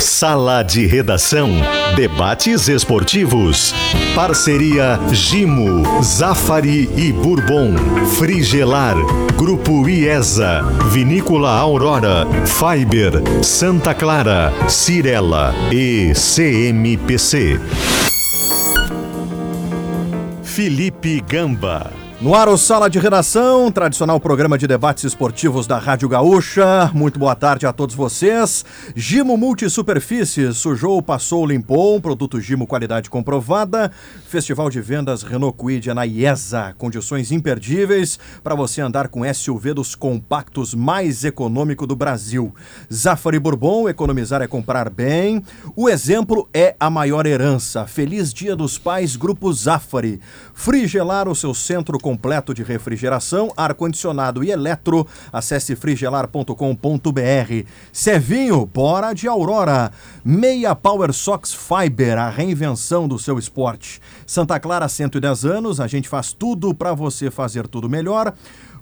Sala de Redação. Debates esportivos. Parceria Gimo, Zafari e Bourbon. Frigelar. Grupo IESA. Vinícola Aurora. Fiber. Santa Clara. Cirela. E CMPC. Felipe Gamba. No ar, o Sala de Redação, tradicional programa de debates esportivos da Rádio Gaúcha. Muito boa tarde a todos vocês. Gimo Multisuperfície, sujou, passou, limpou, produto Gimo qualidade comprovada. Festival de vendas Renault Kwid na IESA, condições imperdíveis para você andar com SUV dos compactos mais econômico do Brasil. Zafari Bourbon, economizar é comprar bem. O exemplo é a maior herança. Feliz Dia dos Pais, Grupo Zafari. Frigelar o seu centro completo de refrigeração, ar-condicionado e eletro. Acesse frigelar.com.br. Cevinho, bora de Aurora. Meia Power Sox Fiber, a reinvenção do seu esporte. Santa Clara, 110 anos, a gente faz tudo para você fazer tudo melhor.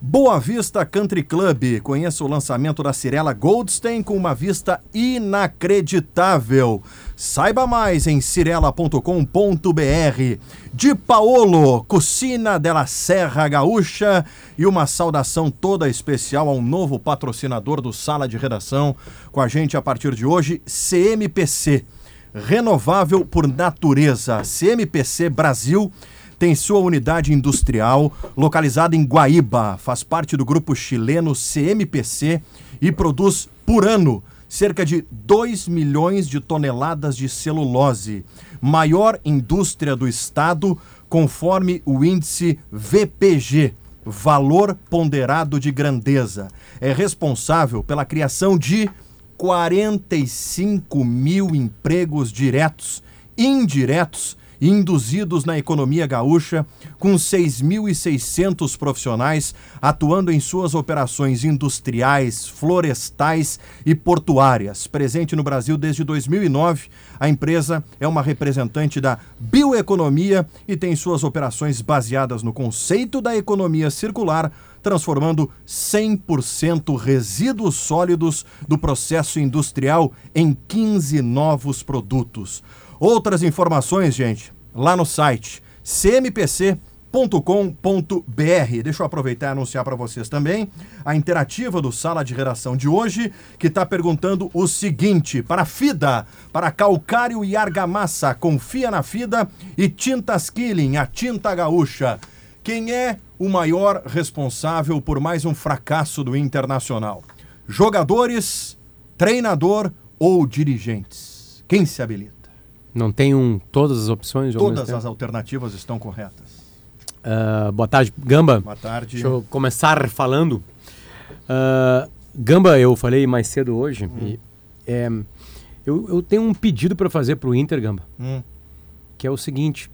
Boa Vista Country Club. Conheça o lançamento da Cirela Goldstein com uma vista inacreditável. Saiba mais em cirela.com.br. De Paolo, Cucina della Serra Gaúcha e uma saudação toda especial ao novo patrocinador do Sala de Redação com a gente a partir de hoje, CMPC. Renovável por natureza. CMPC Brasil tem sua unidade industrial localizada em Guaíba, faz parte do grupo chileno CMPC e produz por ano cerca de 2 milhões de toneladas de celulose, maior indústria do estado, conforme o índice VPG, Valor Ponderado de Grandeza. É responsável pela criação de 45 mil empregos diretos, indiretos induzidos na economia gaúcha, com 6.600 profissionais atuando em suas operações industriais, florestais e portuárias. Presente no Brasil desde 2009, a empresa é uma representante da bioeconomia e tem suas operações baseadas no conceito da economia circular transformando 100% resíduos sólidos do processo industrial em 15 novos produtos. Outras informações, gente, lá no site cmpc.com.br. Deixa eu aproveitar e anunciar para vocês também a interativa do Sala de Redação de hoje, que está perguntando o seguinte: para FIDA, para calcário e argamassa, confia na FIDA e Tintas Killing, a tinta gaúcha. Quem é o maior responsável por mais um fracasso do Internacional? Jogadores, treinador ou dirigentes? Quem se habilita? Não tem um, todas as opções? Todas as alternativas estão corretas. Uh, boa tarde, Gamba. Boa tarde. Deixa eu começar falando. Uh, Gamba, eu falei mais cedo hoje. Hum. E, é, eu, eu, tenho um pedido para fazer para o Inter, Gamba. Hum. Que é o seguinte: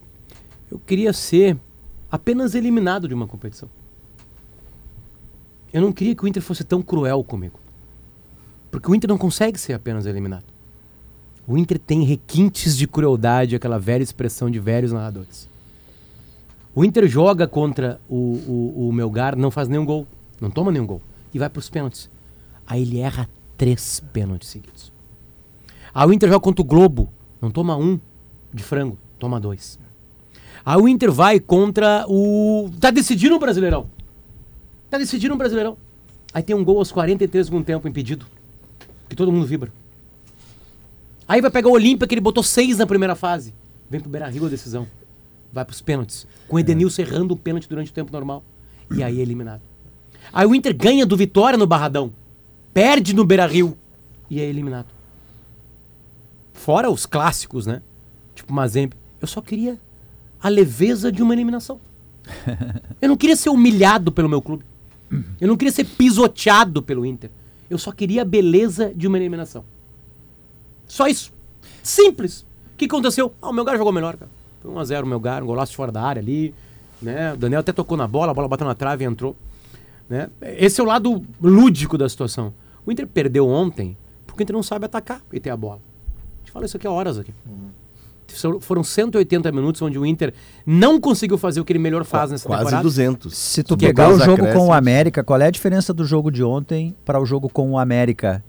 eu queria ser apenas eliminado de uma competição. Eu não queria que o Inter fosse tão cruel comigo. Porque o Inter não consegue ser apenas eliminado. O Inter tem requintes de crueldade, aquela velha expressão de velhos narradores. O Inter joga contra o, o, o Melgar, não faz nenhum gol, não toma nenhum gol, e vai para os pênaltis. Aí ele erra três pênaltis seguidos. Aí o Inter joga contra o Globo, não toma um de frango, toma dois. Aí o Inter vai contra o. Tá decidindo o Brasileirão. Tá decidindo o Brasileirão. Aí tem um gol aos 43 do tempo impedido. Que todo mundo vibra. Aí vai pegar o Olímpia, que ele botou seis na primeira fase. Vem pro Beira Rio a decisão. Vai pros pênaltis. Com o Edenilson errando o pênalti durante o tempo normal. E aí é eliminado. Aí o Inter ganha do Vitória no Barradão. Perde no Beira Rio. E é eliminado. Fora os clássicos, né? Tipo Mazembe. Eu só queria a leveza de uma eliminação. Eu não queria ser humilhado pelo meu clube. Eu não queria ser pisoteado pelo Inter. Eu só queria a beleza de uma eliminação. Só isso. Simples. O que aconteceu? Ah, o Melgar jogou melhor, cara. Foi 1x0 o Melgar, um golaço fora da área ali. Né? O Daniel até tocou na bola, a bola bateu na trave e entrou. Né? Esse é o lado lúdico da situação. O Inter perdeu ontem porque o Inter não sabe atacar e ter a bola. A gente fala isso aqui há horas aqui. Uhum. Foram 180 minutos onde o Inter não conseguiu fazer o que ele melhor faz nessa Quase temporada. 200. Se tu pegar o jogo com o América, qual é a diferença do jogo de ontem para o jogo com o América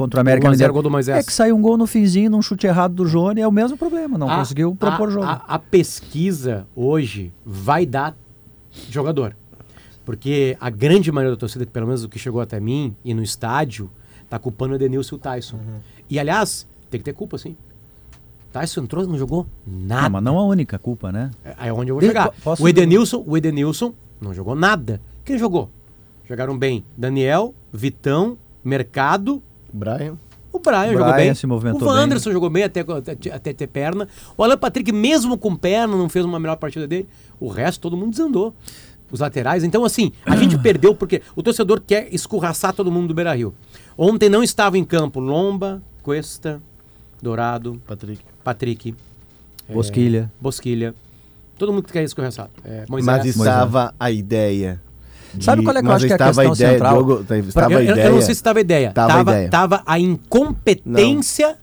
contra o América 1 a 0 Mineiro. gol do Moisés. É que saiu um gol no finzinho, num chute errado do Johnny, é o mesmo problema, não A- conseguiu propor a, jogo. A, a pesquisa hoje vai dar jogador. Porque a grande maioria da torcida, pelo menos o que chegou até mim e no estádio, tá culpando o Edenilson e o Tyson. E aliás, tem que ter culpa, sim. Tyson entrou, não jogou nada. Não, mas não a única culpa, né? É é onde eu vou chegar. po- posso- O Edenilson, o Edenilson não jogou nada. Quem jogou? Jogaram bem Daniel, Vitão, Mercado, Brian. o Brian, jogou Brian bem. se movimentou o bem. Anderson jogou bem até, até, até ter perna. O Alan Patrick, mesmo com perna, não fez uma melhor partida dele. O resto, todo mundo desandou. Os laterais. Então, assim, a gente perdeu porque o torcedor quer escorraçar todo mundo do Beira Rio. Ontem não estava em campo Lomba, Cuesta, Dourado, Patrick. Patrick, Bosquilha. Bosquilha. Todo mundo que quer escorraçado. É, Moisés. Mas estava a ideia. Sabe qual é que eu acho que é a estava questão ideia, central? Diogo, estava eu, ideia. eu não sei se estava ideia. Tava a Tava, ideia. tava a incompetência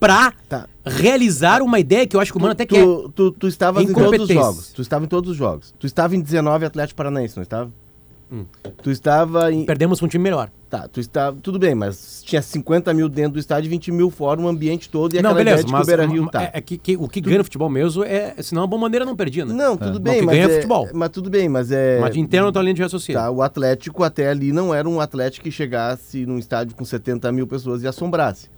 pra Tá. realizar uma ideia que eu acho que o Mano até tu, quer. tu, tu, tu estavas em todos os jogos. Tu estava em todos os jogos. Tu estava em 19 Atlético Paranaense, não estava? Hum. Tu estava em. Perdemos um time melhor. Tá, tu estava. Tudo bem, mas tinha 50 mil dentro do estádio e 20 mil fora, o ambiente todo e não, aquela beleza, mas Beira Rio tá. é, é que, que o que ganha no futebol mesmo é. Senão a boa maneira não perdia, né? Não, tudo Não, bem, o que mas ganha é é futebol. Mas tudo bem, mas é. Mas de interno tô linha de raciocínio. Tá, o Atlético até ali não era um Atlético que chegasse num estádio com 70 mil pessoas e assombrasse.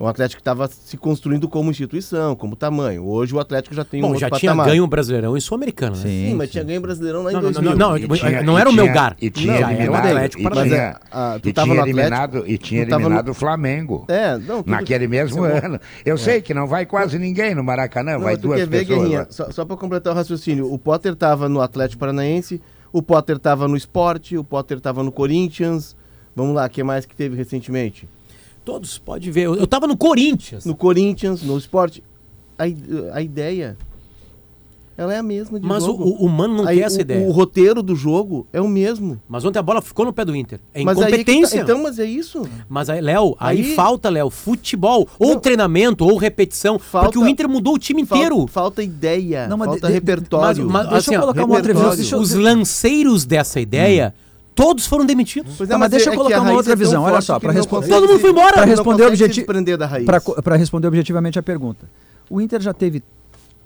Um Atlético que estava se construindo como instituição, como tamanho. Hoje o Atlético já tem um Bom, outro já tinha patamar. ganho o Brasileirão e Sul-Americano, né? Sim, mas tinha ganho brasileirão lá em Não, não, 2000. não, não, não, tinha- não era o tinha- Melgar. E tinha era o eliminado, Atlético e Mas é, tinha, ah, tu e tava tinha no Atlético? eliminado, e tinha no- eliminado o Flamengo. É, não, tudo- Naquele mesmo é ano. Eu sei que não vai quase ninguém no Maracanã, Não, vai duas quer ver, pessoas. Guerrinha, só, só pra completar o raciocínio, o Potter tava no Atlético Paranaense, o Potter tava no Sport, o Potter tava no Corinthians. Vamos lá, o que mais que teve recentemente? Todos, pode ver. Eu, eu tava no Corinthians. No Corinthians, no Sport. A, a ideia, ela é a mesma de Mas o, jogo. o, o Mano não Aí, quer essa o, ideia. o roteiro do jogo é o mesmo. Mas ontem a bola ficou no pé do Inter. É Mas tá- incompetência. então, mas é isso. Mas aí, Léo, aí, Aí- falta, Léo, futebol, ou Não. treinamento, ou repetição. Falta- porque o Inter mudou o time inteiro. Falta, falta ideia, Não, mas falta de- repertório. mas- mas- Deixa assim, eu colocar uma outra eu- Os lanceiros dessa ideia, todos foram demitidos. Pois Tá, mas deixa eu é que colocar uma outra é visão, olha só, não responder- Todo mundo foi embora. Não responder objeti- desprender da raiz. Para responder objetivamente a pergunta. O Inter já teve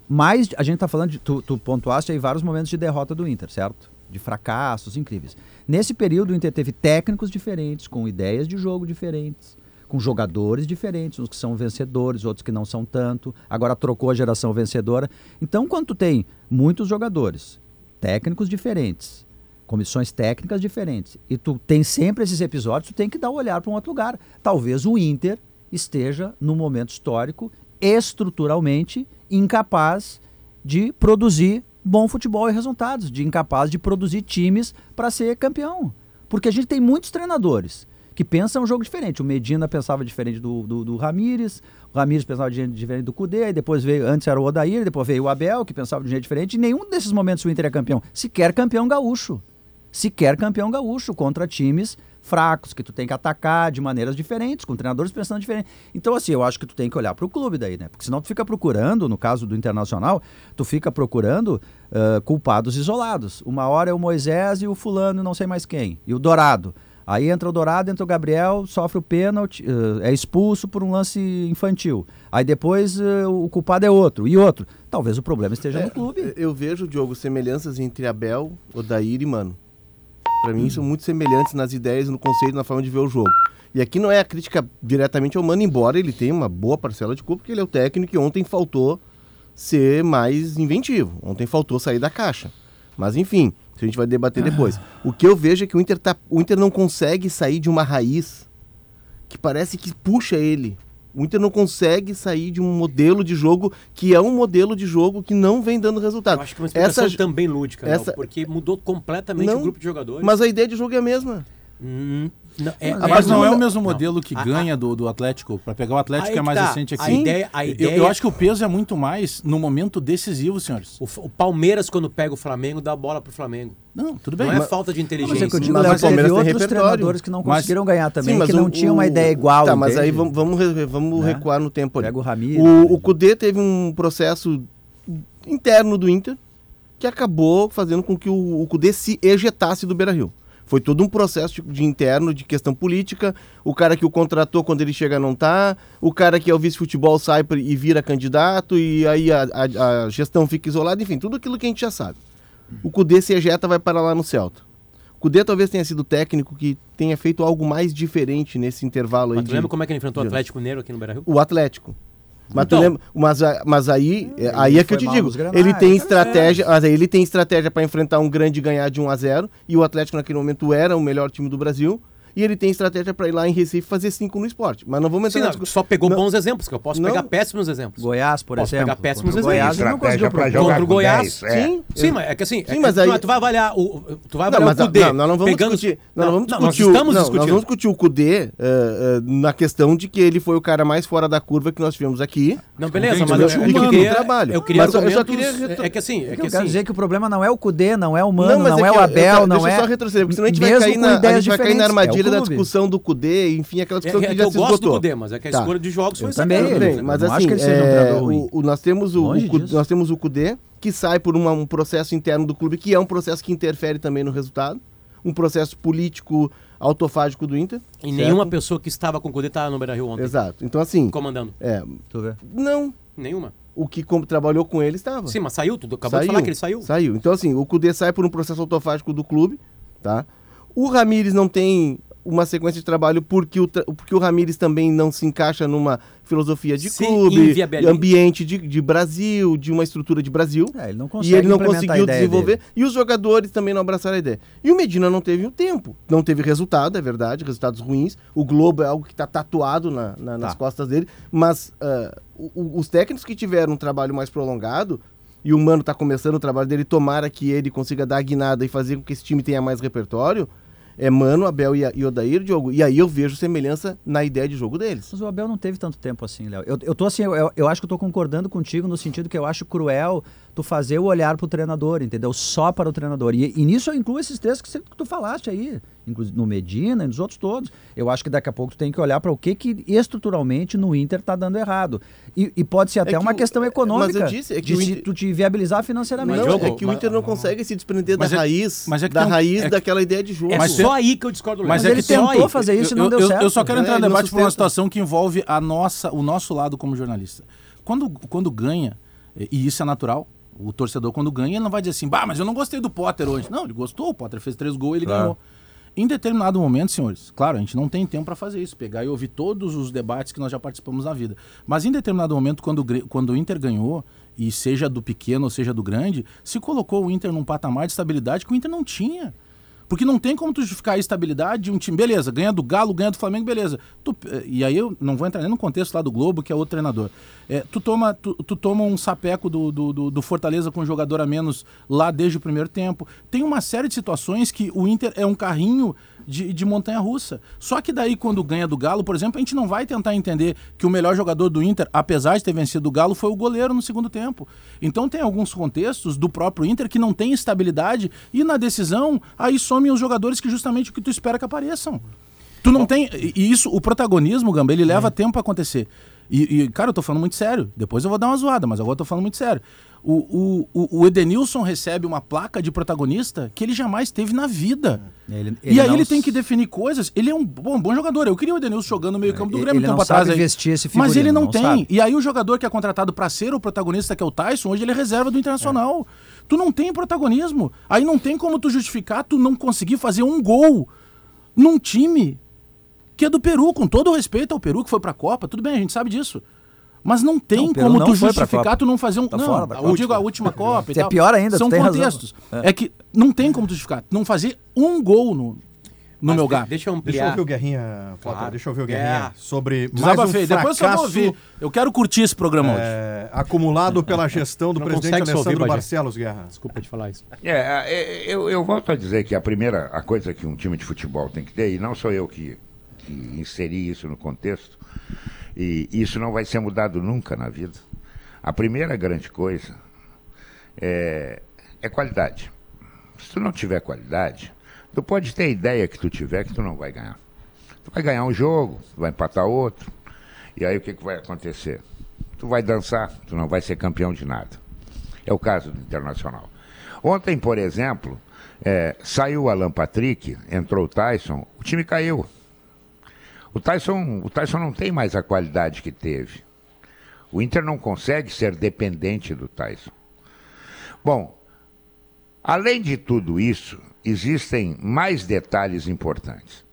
mais. A gente tá falando de. Tu, tu pontuaste aí vários momentos de derrota do Inter, certo? De fracassos incríveis. Nesse período, o Inter teve técnicos diferentes, com ideias de jogo diferentes, com jogadores diferentes, uns que são vencedores, outros que não são tanto. Agora trocou a geração vencedora. Então, quando tu tem muitos jogadores, técnicos diferentes, comissões técnicas diferentes, e tu tem sempre esses episódios, tu tem que dar um olhar para um outro lugar. Talvez o Inter esteja num momento histórico estruturalmente incapaz de produzir bom futebol e resultados, de incapaz de produzir times para ser campeão. Porque a gente tem muitos treinadores que pensam um jogo diferente. O Medina pensava diferente do, do, do Ramires, o Ramires pensava diferente do Cudê, depois veio, antes era o Odair, depois veio o Abel, que pensava de um jeito diferente. E nenhum desses momentos o Inter é campeão. Sequer campeão gaúcho. Sequer campeão gaúcho contra times fracos, que tu tem que atacar de maneiras diferentes, com treinadores pensando diferente. Então, assim, eu acho que tu tem que olhar para o clube daí, né? Porque senão tu fica procurando, no caso do Internacional, tu fica procurando ah, culpados isolados. Uma hora é o Moisés e o fulano não sei mais quem, e o Dourado. Aí entra o Dourado, entra o Gabriel, sofre o pênalti, ah, é expulso por um lance infantil. Aí depois ah, o culpado é outro, e outro. Talvez o problema esteja no clube. Eu vejo, Diogo, semelhanças entre Abel, Odair e Mano. Pra mim são muito semelhantes nas ideias, no conceito, na forma de ver o jogo. E aqui não é a crítica diretamente ao Mano, embora ele tenha uma boa parcela de culpa, porque ele é o técnico e ontem faltou ser mais inventivo. Ontem faltou sair da caixa. Mas enfim, isso a gente vai debater depois. O que eu vejo é que o Inter, tá, o Inter não consegue sair de uma raiz que parece que puxa ele. O Inter não consegue sair de um modelo de jogo que é um modelo de jogo que não vem dando resultado. Eu acho que é uma explicação Essa- também lúdica, essa- porque mudou completamente Não, o grupo de jogadores. Mas a ideia de jogo é a mesma. Hum, não, é, Mas- é- Mas não é o não- mesmo modelo que A- a- ganha do, do Atlético. Para pegar o Atlético é mais tá. recente aqui. A ideia- a Eu- ideia- Eu, acho que o peso é muito mais no momento decisivo, senhores. o, o Palmeiras, quando pega o Flamengo, dá a bola pro Flamengo. Não, tudo bem. Não é mas- falta de Mas inteligência. é que eu digo, Mas o que Palmeiras teve tem outros repertório. treinadores que não Mas- conseguiram ganhar também, mas que não o- tinham uma o- ideia igual. Tá, mas aí vamos, vamos, vamos Né? recuar no tempo ali. Pega o Ramires. O, o Cudê teve um processo interno do Inter que acabou fazendo com que o, o Cudê se ejetasse do Beira-Rio. Foi todo um processo de, de interno, de questão política. O cara que o contratou quando ele chega não tá. O cara que é o vice-futebol sai e vira candidato. E aí a, a- a gestão fica isolada. Enfim, tudo aquilo que a gente já sabe. O Cudê se ejeta, vai para lá no Celta. O Cudê talvez tenha sido técnico que tenha feito algo mais diferente nesse intervalo aí. Mas de- lembra como é que ele enfrentou o Atlético Mineiro aqui no Beira-Rio? o Atlético. Mas, Então. lembra- mas, mas aí, é, aí é que eu te digo, nos Grenais, ele tem é estratégia, mas aí ele tem estratégia para enfrentar um grande e ganhar de 1 a 0 e o Atlético naquele momento era o melhor time do Brasil. E ele tem estratégia para ir lá em Recife fazer 5 no esporte. Mas não vamos Sim, entrar não, discussão. só pegou Não. bons exemplos, que eu posso Não. pegar péssimos exemplos. Goiás, por Posso exemplo. pegar péssimos Contra o exemplos. Goiás, não conseguiu pra jogar Contra o Goiás, 10, é. Sim, Sim, mas é que assim, Sim, é mas tu, aí- tu vai avaliar o, tu vai Não, avaliar mas o Cudê. não, nós não vamos pegando... discutir. Nós não vamos Não, discutir. nós o- estamos não, discutindo. Nós vamos discutir o Cudê eh, eh, na questão de que ele foi o cara mais fora da curva que nós tivemos aqui. Não, beleza, Entendi, mas eu, eu ano queria, trabalho. eu queria Mas eu- eu só queria retro- É que assim, é Eu que quero assim... dizer que o problema não é o Cudê, não é o Mano, não, é é, o eu- eu Abel, não deixa é... eu só retroceder, porque senão a gente vai cair na, a é da discussão do Cudê, enfim, aquela É, discussão é que que já eu se gosto do. Cudê, mas é que a Tá. escolha de jogos foi também, sacana, Tudo né? bem, mas não assim, acho que ele seja um é, ruim. o- o- nós, temos o, o nós temos o Cudê, que sai por uma- um processo interno do clube, que é um processo que interfere também no resultado, um processo político autofágico do Inter. E certo? nenhuma pessoa que estava com o Cudê estava no Beira-Rio ontem, Exato. Então, assim, comandando. é, Tu vê. não, Nenhuma. o que com- trabalhou com ele estava. Sim, mas saiu, tu acabou de falar que ele saiu. Saiu. Então, assim, o Cudê sai por um processo autofágico do clube, tá? O Ramires não tem uma sequência de trabalho porque o, porque o Ramires também não se encaixa numa filosofia de Se clube, inviabiliza. ambiente de, de Brasil, de uma estrutura de Brasil. É, ele não E ele não conseguiu desenvolver. dele. E os jogadores também não abraçaram a ideia. E o Medina não teve o tempo. Não teve resultado, é verdade, resultados ruins. O Globo é algo que está tatuado na- na- nas Tá. costas dele. Mas o- o- os técnicos que tiveram um trabalho mais prolongado, e o Mano está começando o trabalho dele, tomara que ele consiga dar a guinada e fazer com que esse time tenha mais repertório. É Mano, Abel e, e Odair, Diogo. E aí eu vejo semelhança na ideia de jogo deles. Mas o Abel não teve tanto tempo assim, Léo. Eu, eu tô assim, eu, eu acho que eu tô concordando contigo no sentido que eu acho cruel tu fazer o olhar pro treinador, entendeu? Só para o treinador. E, e nisso eu incluo esses três que, você- que tu falaste aí, inclusive no Medina e nos outros todos. Eu acho que daqui a pouco tu tem que olhar para o que que estruturalmente no Inter tá dando errado. E, e pode ser até que uma o- questão é, econômica. mas eu disse, é que de o se Inter- tu te viabilizar financeiramente. Não, é que o mas- Inter não consegue se desprender Mas da é- raiz, mas é que da tem raiz é que- daquela ideia de jogo. É Mas só aí que eu discordo do Mas Léo. é ele tentou aí. fazer isso e eu, não deu eu- certo. eu só quero entrar É, no debate por uma situação que envolve a nossa, o nosso lado como jornalista. Quando, quando ganha, e isso é natural, o torcedor quando ganha, ele não vai dizer assim, bah, mas eu não gostei do Potter hoje. Não, ele gostou, o Potter fez três gols e ele Claro. ganhou. Em determinado momento, senhores, claro, a gente não tem tempo para fazer isso, pegar e ouvir todos os debates que nós já participamos na vida. Mas em determinado momento, quando, quando o Inter ganhou, e seja do pequeno ou seja do grande, se colocou o Inter num patamar de estabilidade que o Inter não tinha. Porque não tem como tu justificar a estabilidade de um time. Beleza, ganha do Galo, ganha do Flamengo, beleza. Tu- eh, e aí eu não vou entrar nem no contexto lá do Globo, que é outro treinador. É, tu, toma, tu, tu toma um sapeco do, do, do- Fortaleza com um jogador a menos lá desde o primeiro tempo. Tem uma série de situações que o Inter é um carrinho de, de montanha russa. Só que daí, quando ganha do Galo, por exemplo, a gente não vai tentar entender que o melhor jogador do Inter, apesar de ter vencido o Galo, foi o goleiro no segundo tempo. Então tem alguns contextos do próprio Inter que não tem estabilidade e na decisão aí somem os jogadores que justamente o que tu espera que apareçam. Tu não tem. E isso, o protagonismo, Gamba, ele leva tempo pra acontecer. E, e, cara, eu tô falando muito sério. Depois eu vou dar uma zoada, mas agora eu tô falando muito sério. O, o, o- Edenilson recebe uma placa de protagonista que ele jamais teve na vida. Ele- e ele aí não ele tem que definir coisas. Ele é um bom, bom jogador. Eu queria o Edenilson jogando no meio-campo do Ele- Grêmio ele tempo não atrás. sabe vestir esse Mas ele figurino, não, não tem. sabe. E aí o jogador que é contratado pra ser o protagonista, que é o Tyson, hoje ele é reserva do Internacional. Tu não tem protagonismo. Aí não tem como tu justificar tu não conseguir fazer um gol num time que é do Peru, com todo o respeito ao Peru que foi pra Copa, tudo bem, a gente sabe disso. Mas não tem Não, como não tu justificar tu não fazer um. Tá não, fora eu digo a última Copa e É tal. pior ainda, São tem razão. contextos. É. que não tem como tu justificar. Não fazer um gol no, no Mas meu gato. Deixa eu Deixa eu ouvir o Guerrinha, Potter, Claro. deixa eu ouvir o É. Guerrinha sobre mais um Desabafei. Depois eu vou fracasso ouvir. Eu quero curtir esse programa hoje. é, acumulado pela gestão do Não presidente ouvir, Alessandro Bagé. Barcelos, Guerra. Desculpa de falar isso. É, é, eu, eu volto a dizer que a primeira a coisa que um time de futebol tem que ter, e não sou eu que, que inseri isso no contexto, e isso não vai ser mudado nunca na vida. A primeira grande coisa é, é qualidade. Se tu não tiver qualidade, tu pode ter a ideia que tu tiver que tu não vai ganhar. Tu vai ganhar um jogo, vai empatar outro, e aí o que, que vai acontecer? Tu vai dançar, tu não vai ser campeão de nada. É o caso do Internacional. Ontem, por exemplo, é, saiu o Alan Patrick, entrou o Tyson, o time caiu. O Tyson, o Tyson não tem mais a qualidade que teve. O Inter não consegue ser dependente do Tyson. Bom, além de tudo isso, existem mais detalhes importantes.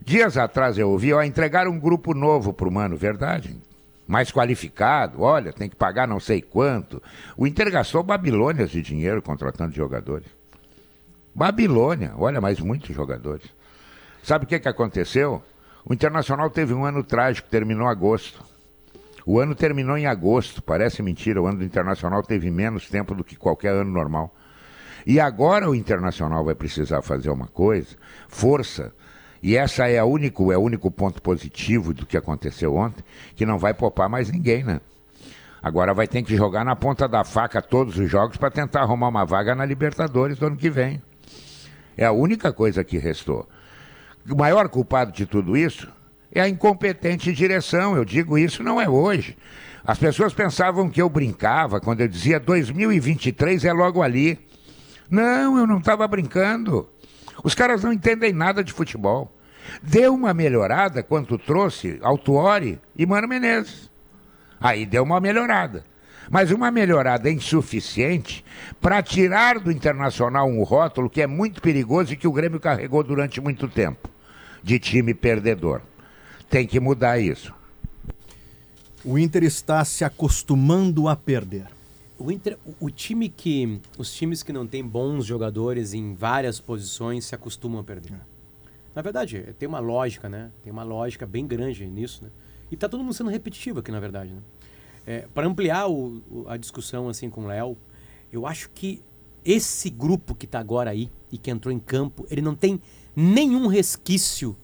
Dias atrás eu ouvi, ó, entregar um grupo novo para o Mano, verdade? Mais qualificado, olha, tem que pagar não sei quanto. O Inter gastou babilônias de dinheiro contratando jogadores. Babilônia, olha, mas muitos jogadores. Sabe o que, que aconteceu? O Internacional teve um ano trágico, terminou agosto. O ano terminou em agosto, parece mentira, o ano do Internacional teve menos tempo do que qualquer ano normal. E agora o Internacional vai precisar fazer uma coisa, força, e essa é, a único, é o único ponto positivo do que aconteceu ontem, que não vai poupar mais ninguém, né? Agora vai ter que jogar na ponta da faca todos os jogos para tentar arrumar uma vaga na Libertadores do ano que vem. É a única coisa que restou. O maior culpado de tudo isso é a incompetente direção. Eu digo isso não é hoje. As pessoas pensavam que eu brincava quando eu dizia 2023 é logo ali. Não, eu não estava brincando. Os caras não entendem nada de futebol. Deu uma melhorada quando trouxe Altuori e Mano Menezes. Aí deu uma melhorada. Mas uma melhorada insuficiente para tirar do Internacional um rótulo que é muito perigoso e que o Grêmio carregou durante muito tempo de time perdedor. Tem que mudar isso. O Inter está se acostumando a perder. O, Inter, o- time que. Os times que não têm bons jogadores em várias posições se acostumam a perder. Na verdade, tem uma lógica, né? Tem uma lógica bem grande nisso, né? E tá todo mundo sendo repetitivo aqui, na verdade, né? É, Para ampliar o- o- a discussão assim com o Léo, eu acho que esse grupo que tá agora aí e que entrou em campo, ele não tem nenhum resquício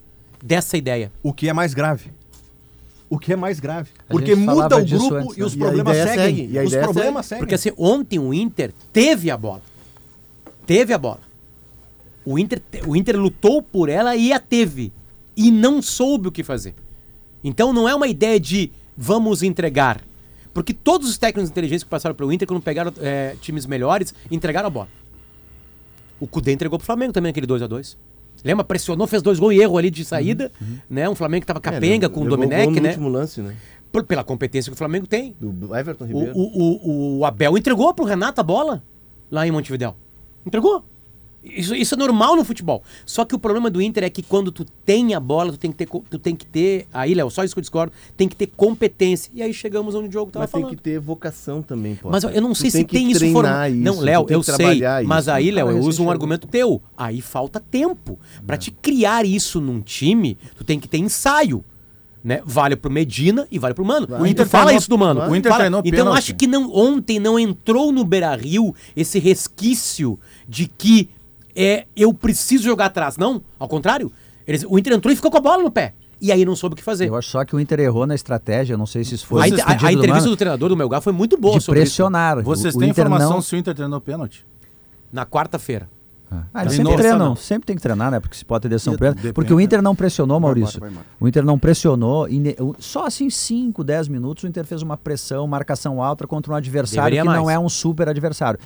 dessa ideia. O que é mais grave. O que é mais grave. A Porque muda o grupo antes, e né? os E problemas seguem. segue, e a Os ideia problemas seguem. Porque assim, ontem o Inter teve a bola. Teve a bola. O Inter, te- o Inter lutou por ela e a teve. E não soube o que fazer. Então não é uma ideia de vamos entregar. Porque todos os técnicos inteligentes que passaram pelo Inter, quando pegaram é, times melhores, entregaram a bola. O Cudê entregou pro Flamengo também aquele 2 a 2 Lembra? Pressionou, fez dois gols e erro ali de saída. Né? Um Flamengo que tava capenga É, com o Domenech, gol no né? último lance, né? Por- pela competência que o Flamengo tem. Do Everton O, Ribeiro. o, o, o Abel entregou pro Renato a bola lá em Montevidéu. Entregou. Isso, isso é normal no futebol. Só que o problema do Inter é que quando tu tem a bola, tu tem que ter. Tu tem que ter. Aí, Léo, só isso que eu discordo. Tem que ter competência. E aí chegamos onde o Diogo tava Mas tem falando. que ter vocação também, pô. Mas eu- eu não Tu sei se que tem isso formado. isso, Não, Léo, tem eu sei. Mas isso. aí, Léo, Ah, eu uso um algo. argumento teu. Aí falta tempo. Pra te criar isso num time, tu tem que ter ensaio. Né? Vale pro Medina e vale pro Mano. O Inter fala treinou- isso do Mano. o Inter Fala- treinou Então pênalti. acho que não, ontem não entrou no Beira Rio esse resquício de que é, eu preciso jogar atrás. Não, ao contrário. Eles, o Inter entrou e ficou com a bola no pé. E aí não soube o que fazer. Eu acho só que o Inter errou na estratégia, não sei se isso foi A, o a- a do entrevista Mano, do treinador do Melgar foi muito boa de sobre isso. pressionar. Vocês O- o têm Inter informação não- se o Inter treinou pênalti? Na quarta-feira. Ah, eles sempre treinam, não. sempre tem que treinar, né? Porque se pode ter decisão depende, Porque o Inter né? não pressionou, Maurício. vai embora. O Inter não pressionou. e ne- o- Só assim 5, 10 minutos o Inter fez uma pressão, marcação alta contra um adversário Deveria que não mais. é um super adversário.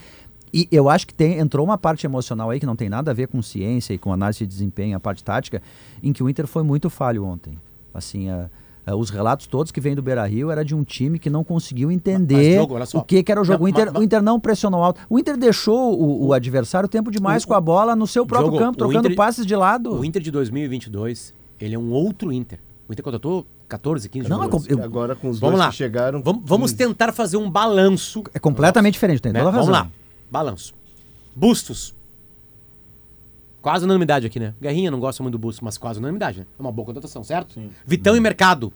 E eu acho que tem, entrou uma parte emocional aí que não tem nada a ver com ciência e com análise de desempenho, a parte tática, em que o Inter foi muito falho ontem. Assim, a- a- os relatos todos que vêm do Beira Rio era de um time que não conseguiu entender olha só. o que, que era o jogo. Não, o, Inter, ma- ma- o Inter não pressionou alto. O Inter deixou o, o adversário tempo demais O- com a bola no seu próprio Diogo, campo, trocando Inter- passes de lado. O Inter de 2022, ele é um outro Inter. O Inter contratou 14, 15 Não, é jogadores. eu- Agora com os Vamos dois lá. que chegaram. Vamos, vamos tentar fazer um balanço. É completamente diferente, tem né? toda a Vamos razão. lá. Balanço. Bustos. Quase unanimidade aqui, né? Guerrinha não gosta muito do Bustos, mas quase unanimidade, né? É uma boa contratação, certo? Vitão e Mercado.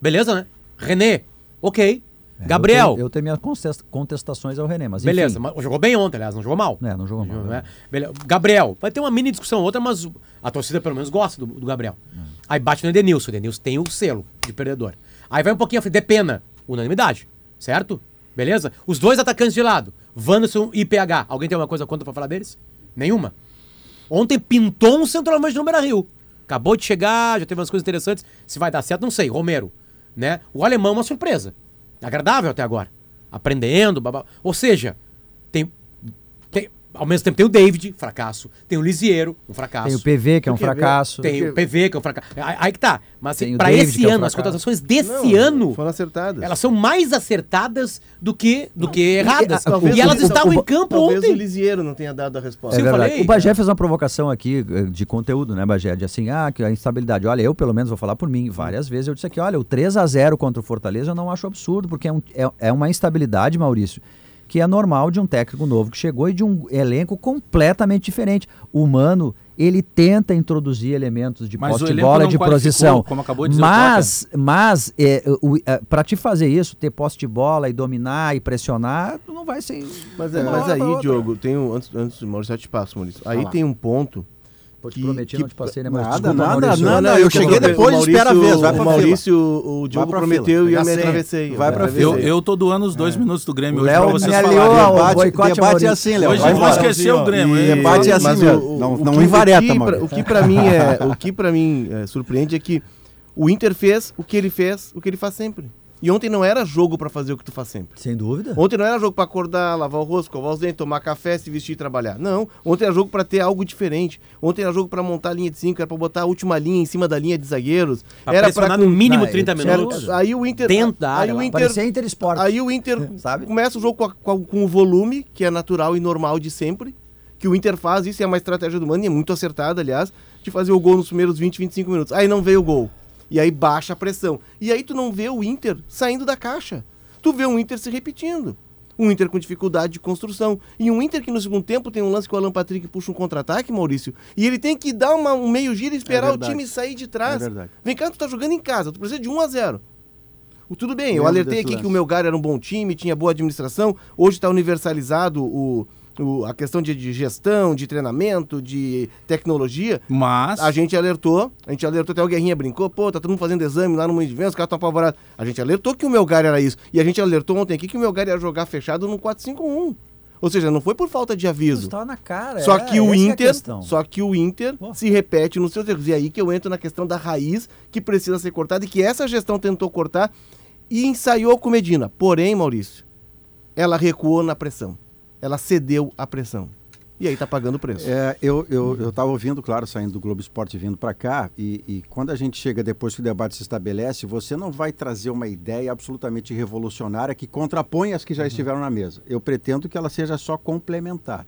Beleza, né? René. Ok. É, Gabriel. Eu tenho, eu tenho minhas contesta- contestações ao René, mas enfim. Beleza, mas jogou bem ontem, aliás, não jogou mal. É, não jogou mal. né? Beleza. Gabriel, vai ter uma mini discussão outra, mas a torcida pelo menos gosta do, do Gabriel. Aí bate no Edenilson, o Edenilson tem o selo de perdedor. Aí vai um pouquinho à frente, Depena, unanimidade, certo? Beleza? Os dois atacantes de lado, Wanderson e PH. Alguém tem alguma coisa contra pra falar deles? Nenhuma. Ontem pintou um centroavante no Beira-Rio. Acabou de chegar, já teve umas coisas interessantes. Se vai dar certo, não sei. Romero, né? O alemão é uma surpresa. Agradável até agora. Aprendendo, babá. Ou seja, tem- Ao mesmo tempo tem o David, fracasso. Tem o Lisiero, um fracasso. Tem o PV, que é um fracasso. Tem o PV, que é um fracasso. Aí, aí que tá. Mas assim, pra David, esse que é um ano, as contratações desse Não, ano, Foram acertadas. elas são mais acertadas do que, do que erradas. Talvez E elas o- estavam em campo Talvez ontem. o Lisieiro não tenha dado a resposta. É falei. O Bagé fez uma provocação aqui eh, de conteúdo, né, Bagé? De assim, ah, que a instabilidade. Olha, eu pelo menos vou falar por mim. Várias vezes eu disse aqui, olha, o 3 a 0 contra o Fortaleza eu não acho absurdo, porque é, um- é- é uma instabilidade, Maurício, que é normal de um técnico novo que chegou e de um elenco completamente diferente. O Mano, ele tenta introduzir elementos de elenco bola e de posição. como acabou de dizer o mas, mas é, o- é, para te fazer isso, ter posse de bola e dominar e pressionar, não vai ser. Mas, é, mas aí. Diogo, tem um, antes, antes, Maurício, eu te passo, Maurício. Aí Fala. tem um ponto Pô, te que- prometi, que- não te passei, né? Mas Nada, desculpa, nada, Maurício. nada. Eu que cheguei depois, Maurício- espera a vez, vai o pra Maurício, o Diogo pra prometeu e eu me sei. atravessei. Vai eu pra atravessei. Eu, eu tô doando os dois minutos do Grêmio O hoje Léo pra vocês falarem. Debate, debate é assim, Léo. Hoje vai eu vou embora. esquecer o Grêmio. E- debate é assim mesmo. Não- invareta, o que, pra, Maurício. o que pra mim é, o que para mim é, surpreende é que o Inter fez o que ele fez, o que ele faz sempre. E ontem não era jogo pra fazer o que tu faz sempre. Sem dúvida. Ontem não era jogo pra acordar, lavar o rosto, escovar os dentes, tomar café, se vestir e trabalhar. Não. Ontem era jogo pra ter algo diferente. Ontem era jogo pra montar a linha de 5, era pra botar a última linha em cima da linha de zagueiros. Pra era pressionar no mínimo Não, 30 eu- era- minutos. aí o Inter Dentro da aí o. Inter Inter Sport. Aí o Inter Sabe? começa o jogo com, a- com a- com o volume, que é natural e normal de sempre. Que o Inter faz, isso é uma estratégia do Mano, e é muito acertada, aliás, de fazer o gol nos primeiros 20, 25 minutos. Aí não veio o gol. E aí baixa a pressão. E aí tu não vê o Inter saindo da caixa. Tu vê um Inter se repetindo. Um Inter com dificuldade de construção. E um Inter que no segundo tempo tem um lance que o Alan Patrick puxa um contra-ataque, Maurício. E ele tem que dar uma- um meio giro e esperar o verdade. time sair de trás. É verdade. Vem cá, tu tá jogando em casa, tu precisa de 1 a 0 O- Tudo bem, eu alertei aqui lance. que o Melgar era um bom time, tinha boa administração. Hoje está universalizado o, o- a questão de, de gestão, de treinamento, de tecnologia. Mas. A gente alertou, a gente alertou, até o Guerrinha brincou, pô, tá todo mundo fazendo exame lá no Moinho de Vento, os caras estão apavorados. A gente alertou que o Melgar era isso. E a gente alertou ontem aqui que o Melgar ia jogar fechado no 4-5-1. Ou seja, não foi por falta de aviso. Estava na cara. Só é, que o é Inter, questão. só que o Inter Pô. se repete nos seus erros. E aí que eu entro na questão da raiz que precisa ser cortada e que essa gestão tentou cortar e ensaiou com Medina. Porém, Maurício, ela recuou na pressão. Ela cedeu à pressão. E aí tá pagando o preço. É, eu, eu, eu tava ouvindo, claro, saindo do Globo Esporte vindo para cá, e, e quando a gente chega depois que o debate se estabelece, você não vai trazer uma ideia absolutamente revolucionária que contrapõe as que já estiveram na mesa. Eu pretendo que ela seja só complementar.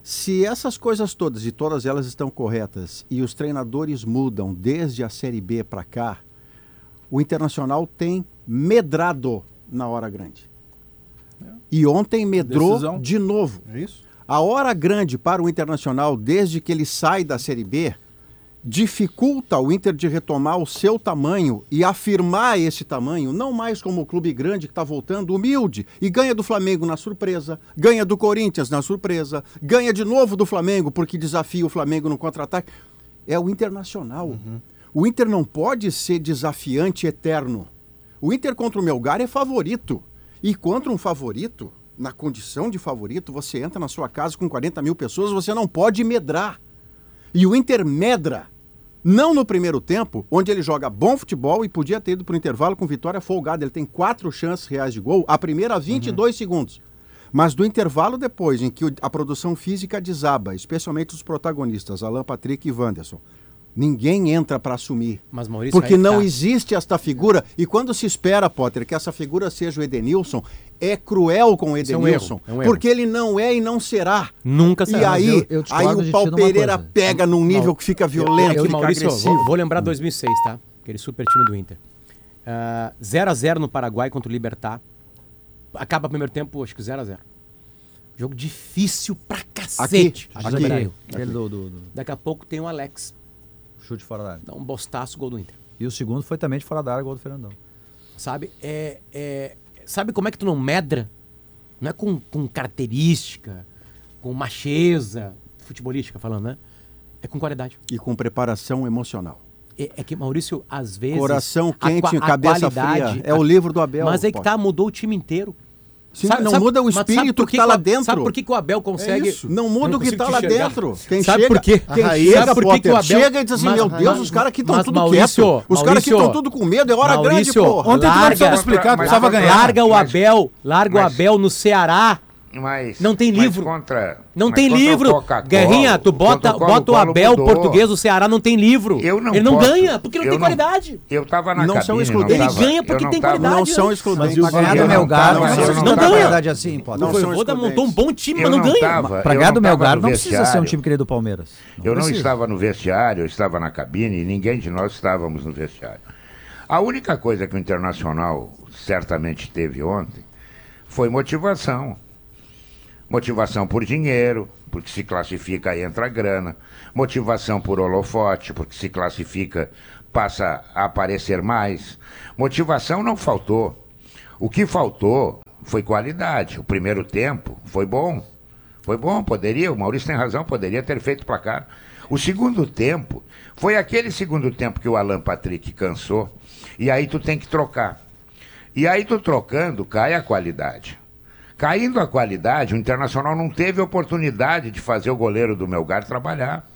Se essas coisas todas e todas elas estão corretas e os treinadores mudam desde a Série B para cá, o Internacional tem medrado na hora grande. E ontem medrou Decisão. de novo. É isso? A hora grande para o Internacional, desde que ele sai da Série B, dificulta o Inter de retomar o seu tamanho e afirmar esse tamanho, não mais como o clube grande que está voltando humilde e ganha do Flamengo na surpresa, ganha do Corinthians na surpresa, ganha de novo do Flamengo porque desafia o Flamengo no contra-ataque. É o Internacional. O Inter não pode ser desafiante eterno. O Inter contra o Melgar é favorito. E contra um favorito, na condição de favorito, você entra na sua casa com 40 mil pessoas, você não pode medrar. E o Inter medra. Não no primeiro tempo, onde ele joga bom futebol e podia ter ido para o intervalo com vitória folgada. Ele tem quatro chances reais de gol, a primeira a 22 segundos. Mas do intervalo depois, em que a produção física desaba, especialmente os protagonistas, Alan Patrick e Wanderson, ninguém entra para assumir. Mas Maurício, Porque não tá. existe esta figura. E quando se espera, Potter, que essa figura seja o Edenilson, é cruel com o Isso é um Edenilson. erro, é um erro. porque ele não é e não será. Nunca E será. aí, eu- eu aí o Paulo Pereira pega num nível Mal- que fica É violento, que, fica Maurício, agressivo. vou, vou lembrar 2006, tá? Aquele super time do Inter. 0x0 no Paraguai contra o Libertar. Acaba o primeiro tempo, acho que 0x0. Jogo difícil pra cacete. Aqui, Aqui. aqui. Do, do- do Daqui a pouco tem o Alex. Chute fora da área. Dá um bostaço, gol do Inter. E o segundo foi também de fora da área, gol do Fernandão. Sabe? É, é- sabe como é que tu não medra? Não é com, com característica, com macheza, futebolística falando, né? É com qualidade. E com preparação emocional. É, é que, Maurício, às vezes. Coração a quente, qua- a cabeça fria. É o livro do Abel. Mas aí que Potter. tá, mudou o time inteiro. Sim, não muda o sabe espírito que tá lá dentro. Sabe por que, que o Abel consegue. isso. Não muda o que tá te lá enxergar. dentro. Quem sabe chega- por quê? quem raiz- chega, sabe por que que o Abel... chega e diz assim, Mas- meu Deus, mas- os caras aqui estão tudo Maurício, quieto. Os caras aqui estão tudo com medo, é hora grande, Maurício, porra. Ontem tu não Larga- precisava explicar, precisava mas- ganhar. Larga o Abel, larga o Abel no Ceará. Mas, Não tem mas livro. Contra, Não mas tem o livro. Guerrinha, tu bota, bota o Abel, mudou. português, o Ceará não tem livro. Eu não Ele não posso. ganha, porque não tem não- qualidade. Eu tava na Não cabine, são excludentes. Ele ganha porque tem tava- qualidade. Não são Mas excludentes. os- Pra ganhar do não Melgar, não uma qualidade assim, pode. Não o Voivoda excludentes. montou um bom time, mas não ganha. Pra eu ganhar não do Melgar não precisa ser um time querido do Palmeiras. Eu não estava no vestiário, eu estava na cabine e ninguém de nós estávamos no vestiário. A única coisa que o Internacional certamente teve ontem foi motivação. Motivação por dinheiro, porque se classifica e entra grana. Motivação por holofote, porque se classifica passa a aparecer mais. Motivação não faltou. O que faltou foi qualidade. O primeiro tempo foi bom. Foi bom, poderia, o Maurício tem razão, poderia ter feito placar. O segundo tempo foi aquele segundo tempo que o Alan Patrick cansou, e aí tu tem que trocar. E aí tu trocando, cai a qualidade. Caindo a qualidade, o Internacional não teve oportunidade de fazer o goleiro do Melgar trabalhar.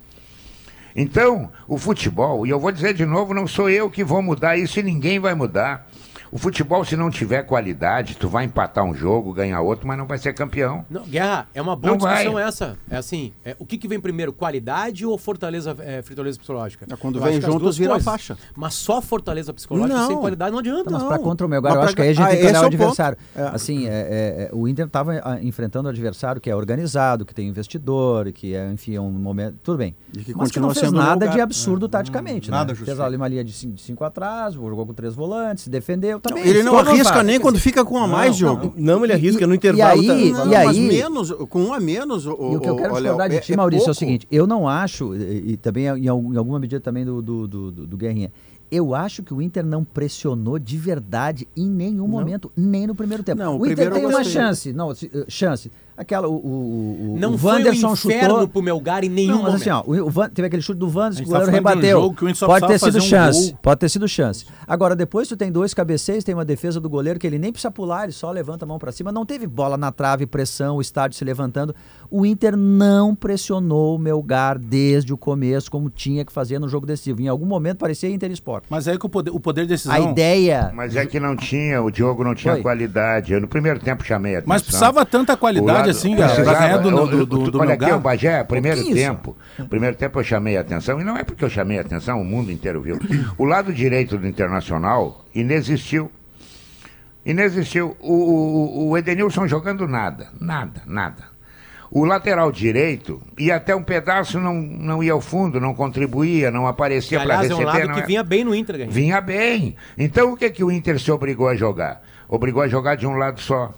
Então, o futebol, e eu vou dizer de novo, não sou eu que vou mudar isso e ninguém vai mudar. O futebol, se não tiver qualidade, tu vai empatar um jogo, ganhar outro, mas não vai ser campeão. Não, Guerra, é uma boa Não vai. discussão essa. É assim, é, o que, que vem primeiro, qualidade ou fortaleza, é, fortaleza psicológica? É, quando Eu vem juntos, vira coisas. faixa. Mas só fortaleza psicológica Não. sem qualidade não adianta. Mas Não. pra contra o Melgar, Mas eu pra- acho que aí a gente Ah, tem que olhar é o adversário. É. Assim, é, é, o Inter estava enfrentando o adversário que é organizado, que tem investidor, que é, enfim, é um momento. Tudo bem. E que Mas que continua não fez nada Melgar. de absurdo taticamente. nada né? Fez ali uma linha de cinco, de cinco atrás, jogou com três volantes, se defendeu também. Ele não arrisca nem quando fica com a mais, jogo. Não, ele arrisca no e intervalo. aí- tá- e Não, mas aí- menos, com um a menos. O, E o que eu quero o- discordar de Léo, ti, Maurício, é, o seguinte: eu não acho, e, e também em, al- em alguma medida também do, do, do, Guerrinha, eu acho que o Inter não pressionou de verdade em nenhum momento, nem no primeiro tempo. Não, o o Inter primeiro tem eu uma chance, não, eh, chance. Aquela, o, o, o, Não o foi Wanderson um inferno chutou. pro Melgar em nenhum Não, mas momento. assim, ó, o, o Van- teve aquele chute do Wanderson o tá goleiro um rebateu. jogo que o Inter só Pode ter sido um chance, gol. pode ter sido chance. Agora, depois tu tem dois cabeceiros, tem uma defesa do goleiro que ele nem precisa pular, ele só levanta a mão pra cima. Não teve bola na trave, pressão, o estádio se levantando. O Inter não pressionou o Melgar desde o começo, como tinha que fazer no jogo decisivo. Em algum momento parecia Inter Sport. Mas aí que o poder, o poder de decisão. A ideia. Mas é que não tinha, o Diogo não tinha Foi. qualidade. Eu no primeiro tempo chamei a atenção. Mas precisava tanta qualidade Assim, cara, pra ganhar do, do, do, do Olha aqui, o Bagé, primeiro tempo. Primeiro tempo eu chamei a atenção, e não é porque eu chamei a atenção, o mundo inteiro viu. O lado direito do Internacional inexistiu. Inexistiu. O, o, o Edenilson jogando nada. Nada, nada. O lateral direito ia até um pedaço, não, não ia ao fundo, não contribuía, não aparecia para aliás, é receber. um lado que é- vinha bem no Inter. Vinha bem. Então o que, que o Inter se obrigou a jogar? Obrigou a jogar de um lado só.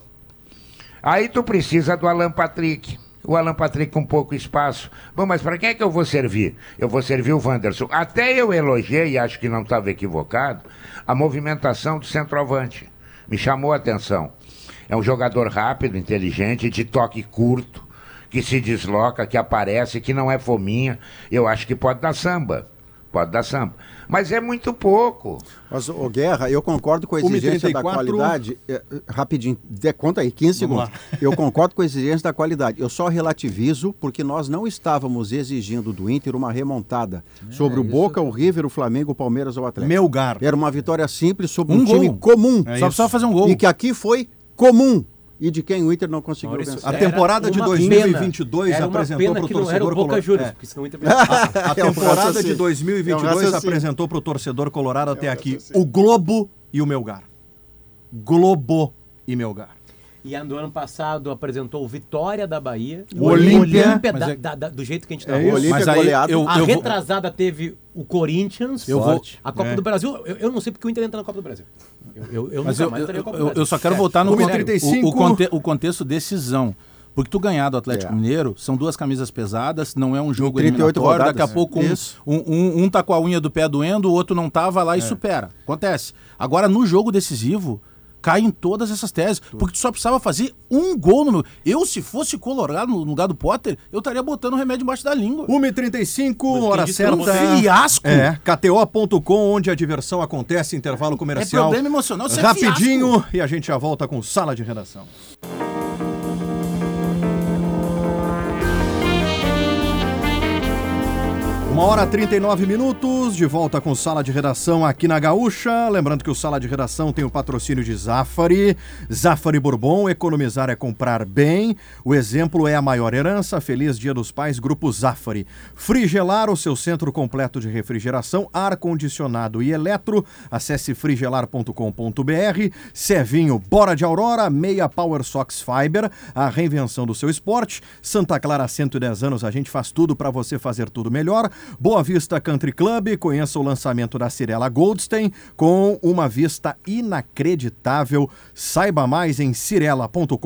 Aí tu precisa do Alan Patrick. O Alan Patrick com pouco espaço. Bom, mas para quem é que eu vou servir? Eu vou servir o Wanderson. Até eu elogiei, acho que não estava equivocado, a movimentação do centroavante. Me chamou a atenção. É um jogador rápido, inteligente, de toque curto, que se desloca, que aparece, que não é fominha. Eu acho que pode dar samba. Pode dar samba. Mas é muito pouco. Mas, ô Guerra, eu concordo com a exigência da 1h34. qualidade. É, rapidinho, de, conta aí, 15 Vamos segundos. Eu concordo com a exigência da qualidade. Eu só relativizo porque nós não estávamos exigindo do Inter uma remontada sobre o Boca, o River, o Flamengo, o Palmeiras ou o Atlético. Melgar. Era uma vitória simples sobre Um um, time comum. É Só isso. precisava fazer um gol. E que aqui foi comum. E de quem o Inter não conseguiu Maurício, vencer. A temporada de uma 2022 pena. Apresentou era o torcedor Boca colo- Juniors, É. Inter... A É temporada de raciocínio. É um 2022 raciocínio. apresentou para o torcedor colorado até aqui o Globo e o Melgar. Globo e Melgar. E ano- do ano passado apresentou o Vitória da Bahia. O Olímpia. da- Mas é- da- da- do jeito que a gente tá É hoje. Olímpia Mas aí goleado. eu, A eu vou, retrasada teve o Corinthians. Eu vou- A Copa É. do Brasil. Eu, eu não sei porque o Inter entra na Copa do Brasil. Eu, eu, eu Mas eu, mais eu, entraria na Copa do eu- Brasil. eu só quero voltar no Uma e conte- 35. o, o, conte- o contexto decisão. Porque tu ganhar do Atlético É. Mineiro são duas camisas pesadas, não é um jogo 38 eliminatório. rodadas. Daqui a pouco um, um, um, um tá com a unha do pé doendo, o outro não tava lá e supera. Acontece. Agora, no jogo decisivo, cai em todas essas teses. Porque tu só precisava fazer um gol no meu. Eu, se fosse colorado no lugar do Potter, eu estaria botando o remédio embaixo da língua. 1h35, Mas hora certa. Um fiasco. É, KTO.com, onde a diversão acontece, intervalo É comercial. problema emocional, isso é Rapidinho, fiasco. e a gente já volta com sala de redação. Uma hora e 39 minutos, de volta com Sala de Redação aqui na Gaúcha. Lembrando que o Sala de Redação tem o patrocínio de Zafari. Zafari Bourbon, economizar é comprar bem. O exemplo é a maior herança. Feliz Dia dos Pais, Grupo Zafari. Frigelar, o seu centro completo de refrigeração, ar-condicionado e eletro. Acesse frigelar.com.br. Cevinho, Bora de Aurora, meia Power Sox Fiber, a reinvenção do seu esporte. Santa Clara, 110 anos, a gente faz tudo para você fazer tudo melhor. Boa Vista Country Club, conheça o lançamento da Cirela Goldstein com uma vista inacreditável. Saiba mais em cirela.com.br.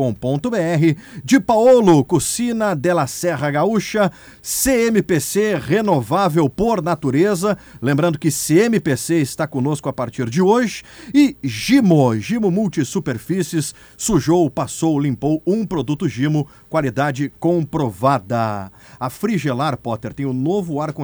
De Paolo, Cucina della Serra Gaúcha, CMPC renovável por natureza. Lembrando que CMPC está conosco a partir de hoje. E Gimo, Gimo Multisuperfícies, sujou, passou, limpou um produto Gimo, qualidade comprovada. A Frigelar Potter tem o novo ar-condicionado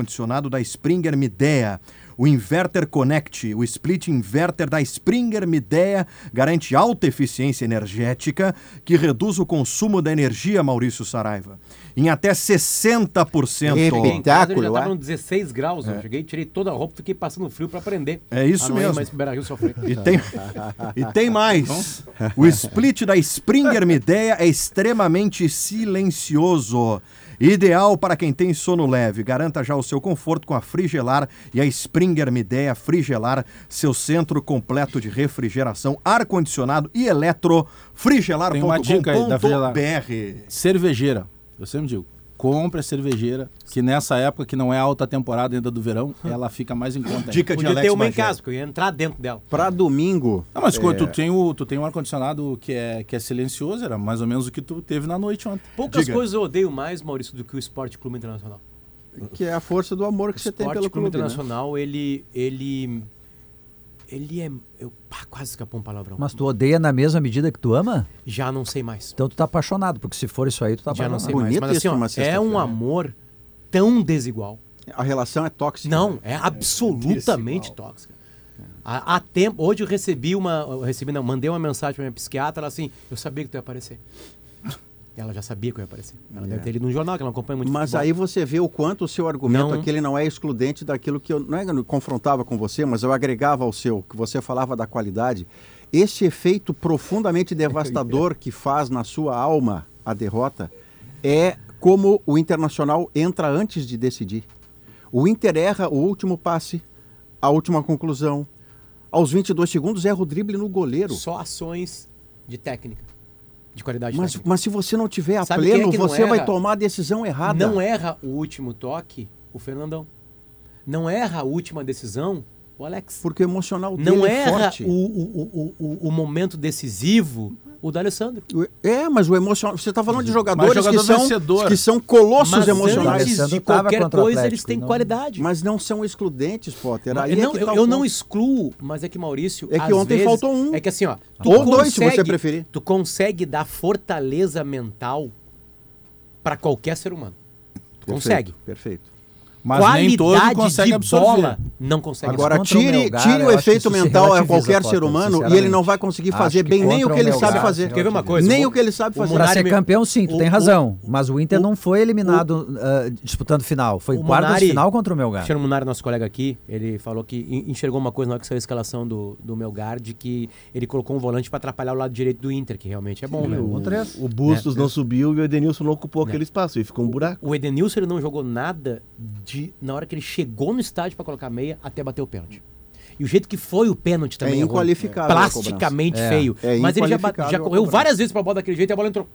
da Springer Midea. O Inverter Connect, o split inverter da Springer Midea, garante alta eficiência energética que reduz o consumo da energia, Maurício Saraiva, em até 60%. Em casa ele Espetáculo, já é? tava no 16 graus. Eu cheguei, tirei toda a roupa, fiquei passando frio para aprender. É isso mesmo. Beira-Rio sofrer. E tem, e tem mais. O split da Springer Midea é extremamente silencioso. Ideal para quem tem sono leve. Garanta já o seu conforto com a Frigelar e a Springer Midea Frigelar, seu centro completo de refrigeração, ar-condicionado e eletro. Frigelar.com.br. Cervejeira. Eu sempre digo, compre a cervejeira, que nessa época, que não é alta temporada ainda do verão, ela fica mais em conta. Dica de Podia Alex ter uma em Bagé. casa, porque eu ia entrar dentro dela. Para domingo, Não, mas quando tu tem o tu tem um ar-condicionado que é, que é silencioso, era mais ou menos o que tu teve na noite ontem. Poucas Diga. coisas eu odeio mais, Maurício, do que o Esporte Clube Internacional. que é a força do amor que O você tem Esporte pelo Clube clube, né? Internacional, ele. ele. Ele é. Eu, pá, quase escapou um palavrão. Mas tu odeia na mesma medida que tu ama? Já não sei mais. Então tu tá apaixonado, porque se for isso aí, tu tá Já não apaixonado. sei mais. Bonito Mas assim, ó, é sexta-feira, um amor tão desigual. A relação é tóxica. Não, é absolutamente tóxica. Há, há tempo, hoje eu recebi uma, eu recebi, não, mandei uma mensagem para minha psiquiatra, ela assim, eu sabia que tu ia aparecer. Ela já sabia que eu ia aparecer. Ela deve ter lido no jornal, que ela acompanha muito Mas futebol. aí você vê o quanto o seu argumento Não. aqui ele não é excludente daquilo que eu não é que eu confrontava com você, mas eu agregava ao seu, que você falava da qualidade. Esse efeito profundamente devastador que faz na sua alma a derrota é como o Internacional entra antes de decidir. O Inter erra o último passe, a última conclusão. Aos 22 segundos erra o drible no goleiro. Só ações de técnica, de qualidade Mas, técnica. mas se você não tiver a Sabe é pleno, não você vai tomar a decisão errada. Não erra o último toque, o Fernandão. Não erra a última decisão, o Alex. Porque o emocional dele Não é erra forte. o, o, o, o, o momento decisivo, o D'Alessandro. É, mas o emocional. Você está falando de jogadores jogador que, são, vencedor. que são colossos Mas emocionais. antes de qualquer coisa, eles têm não- qualidade. Mas não são excludentes, Potter. Aí não, é que eu, tá eu não excluo, mas é que Maurício. É que às ontem vezes- faltou um. É que assim, ó. Ou dois, se você preferir. Tu consegue dar fortaleza mental pra qualquer ser humano. Tu Perfeito, consegue. Perfeito. Mas Qualidade nem todo consegue de absorver. bola não consegue Agora, tire, tire o efeito mental a qualquer ser humano e ele não vai conseguir fazer bem nem o que ele sabe fazer. Quer ver uma coisa? Nem O- que ele sabe fazer. Pra Munari ser campeão, sim, tu o- tem o- razão. Mas o Inter o- não foi eliminado ah, disputando final. Foi O quartas de final contra o Melgar. Cristiano Munari, nosso colega aqui, ele falou que en- enxergou uma coisa na hora que saiu a escalação do, do Melgar, de que ele colocou um volante pra atrapalhar o lado direito do Inter, que realmente é bom, né? O, o Bustos não subiu e o Edenilson não ocupou aquele espaço e ficou um buraco. O Edenilson ele não jogou nada de na hora que ele chegou no estádio pra colocar meia até bater o pênalti. E o jeito que foi o pênalti também É inqualificável a plasticamente cobrança. feio. É mas ele já, já a correu várias vezes pra bola daquele jeito e a bola entrou.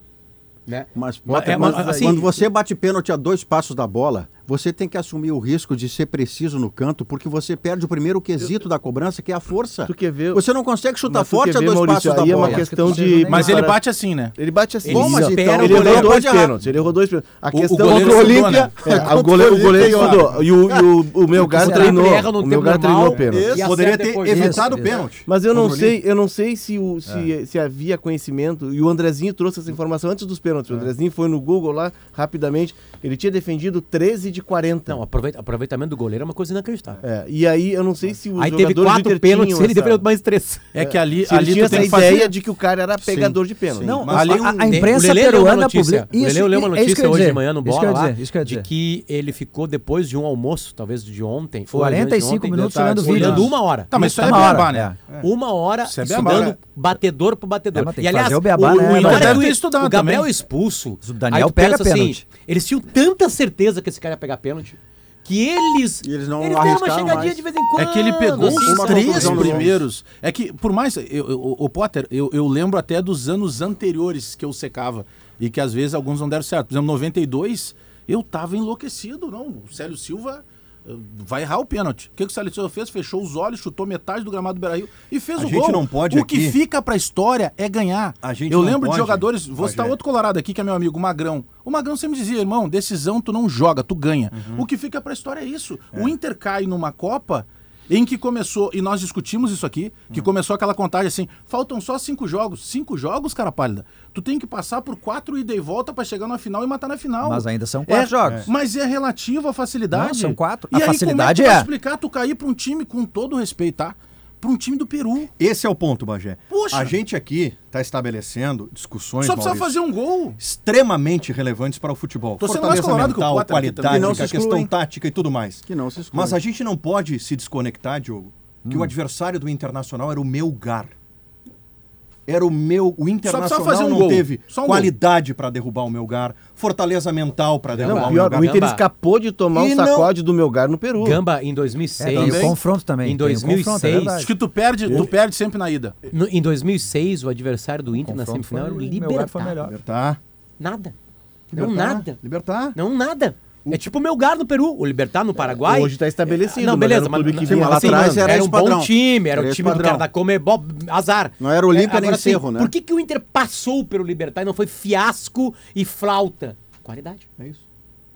Né? Mas, é, mas mas, assim- quando você bate pênalti a dois passos da bola, você tem que assumir o risco de ser preciso no canto, porque você perde o primeiro quesito da cobrança, que é a força. Tu quer ver- Você não consegue chutar forte a dois Maurício, passos da aí é uma bola. questão de... Mas ele bate assim, né? Ele bate assim. Ele Bom, mas então o ele errou dois pênaltis. Ele errou dois pênaltis. A O- o questão goleiro contra o estudou, Olímpia. né? é, Contra o o goleiro, o goleiro Olímpia, estudou. E o, e o, o Melgar Sempre treinou. O Melgar normal treinou pênalti. e acerta Poderia ter evitado o pênalti. Mas eu não o sei, eu não sei se, o, se, se havia conhecimento. E o Andrezinho trouxe essa informação antes dos pênaltis. O Andrezinho foi no Google lá rapidamente. Ele tinha defendido 13 de 40. Não, aproveita- aproveitamento do goleiro é uma coisa inacreditável. É, e aí eu não sei se os Aí teve quatro pênaltis, ele deveria mais três. É que ali, ali tinha essa que fazer... ideia de que o cara era pegador de pênalti. Não, mas a, tem a- a imprensa o Lelê leu uma peruana notícia, publica. o leu uma é notícia ia hoje dizer, de manhã no Bola ia lá, dizer, isso que eu ia de que ele ficou depois de um almoço, talvez de ontem, ou 45 anteontem, minutos tá, olhando vídeo. olhando uma hora. Tá, mas isso é Uma hora, beabá, né? é. Uma hora é estudando né? batedor por batedor. É, e aliás, o né, o, Gabriel é expulso. O Daniel pega assim, pênalti. eles tinham tanta certeza que esse cara ia pegar pênalti que eles, E eles não deram uma chegadinha mais. de vez em quando. É que ele pegou assim, os três primeiros. É que, por mais. Eu, eu- o Potter, eu, eu lembro até dos anos anteriores que eu secava. E que às vezes alguns não deram certo. Por exemplo, 92, eu tava enlouquecido. Não, o Célio Silva vai errar o pênalti. O que, que o Silva fez? Fechou os olhos, chutou metade do gramado do Beira-Rio e fez A o gente gol. não pode o que aqui- fica pra história é ganhar. A gente eu lembro de pode, jogadores. Vou citar outro colorado aqui, que é meu amigo, o Magrão. O Magrão sempre dizia, irmão, decisão tu não joga, tu ganha. Uhum. O que fica pra história é isso. O Inter cai numa Copa em que começou, e nós discutimos isso aqui, que Uhum. começou aquela contagem assim, faltam só cinco jogos. Cinco jogos, cara pálida? Tu tem que passar por quatro ida e volta pra chegar na final e matar na final. Mas ainda são quatro É, jogos. Mas é relativo à facilidade. Não, são quatro. E A aí, facilidade como é. Que tu é. explicar tu cair pra um time, com todo respeito, tá? Pra um time do Peru. Esse é o ponto, Bagé. Poxa. A gente aqui está estabelecendo discussões, Só precisa Maurício, fazer um gol. extremamente relevantes para o futebol. Tô sendo mais que mental, também. qualidade, Que não a questão tática e tudo mais. Que não se exclui. Mas a gente não pode se desconectar, Diogo, que o adversário do Internacional era o meu gar. Era o meu. O Internacional fazer um não gol. teve Só um qualidade para derrubar o meu gar, fortaleza mental para derrubar Não, o pior, meu gar. o Inter Gamba. escapou de tomar E um não- sacode do Melgar no Peru. Gamba, em É, 2006... tem o Também. confronto também. Em tem o confronto, é 2006, verdade. Acho que tu perde, tu perde sempre na ida. no- em 2006, o adversário do Inter na semifinal era o foi- o meu lugar foi Libertar. melhor. Libertar. Nada. Não Libertar. nada. Libertar. Não nada. É tipo o Melgar no Peru, o Libertar no Paraguai. Hoje tá estabelecido, Não, beleza, mas, que vinha assim, lá atrás, era era um bom time, era o time do cara da Comebol, azar. Não era Olímpia nem agora, assim, Cerro, né? Por que, que o Inter passou pelo Libertar e não foi fiasco e flauta? Qualidade. É isso.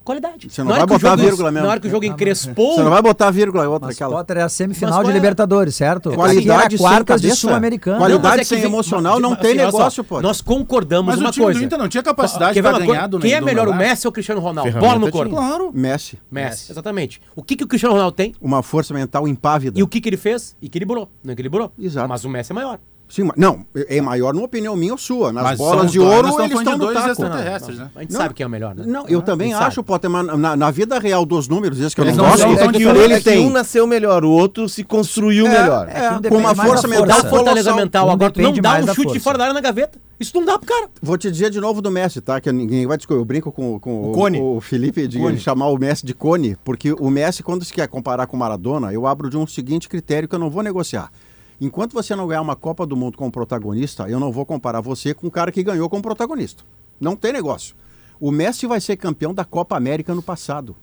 Qualidade. Você não vai que o botar jogo- vírgula mesmo. Na hora que o jogo encrespou, Você não vai botar vírgula outra Mas aquela. Potter é a semifinal Mas de é? Libertadores, certo? Qualidade Aqui sem era quartas de. Sul-Americana. Qualidade Não, mas é sem vem- emocional mas, não assim, tem só, negócio, pô. Nós concordamos Mas uma o time coisa. do Inter não tinha capacidade uma ganhar do Quem é melhor, o? Messi ou o Cristiano Ronaldo? Bola no corpo. Claro. Messi. Messi, exatamente. O que, que o Cristiano Ronaldo tem? Uma força mental impávida. E o que, que ele fez? Equilibrou. Não equilibrou? Exato. Mas o Messi é maior. Sim, mas- não, é maior numa opinião minha ou sua. Nas Mas bolas são de ouro, eles estão de no dois taco. extraterrestres. né? A gente Não. sabe quem é o melhor, né? Não, eu também sabe. acho, Potter, mas na, na vida real dos números, esse que eu Eles não não gosto, é tão que diferentes. ele é que tem. um nasceu melhor, o outro se construiu melhor. É, É que um com uma força mental Dá força. fortaleza mental. Um Agora, tu não dá um chute força. fora da área na gaveta. Isso não dá pro cara. Vou te dizer de novo do Messi, tá? Que ninguém vai discutir. Eu brinco com, com O Cone. o Felipe de Cone. chamar o Messi de Cone, porque o Messi, quando se quer comparar com o Maradona, eu abro de um seguinte critério que eu não vou negociar. Enquanto você não ganhar uma Copa do Mundo como protagonista, eu não vou comparar você com o cara que ganhou como protagonista. Não tem negócio. O Messi vai ser campeão da Copa América no passado.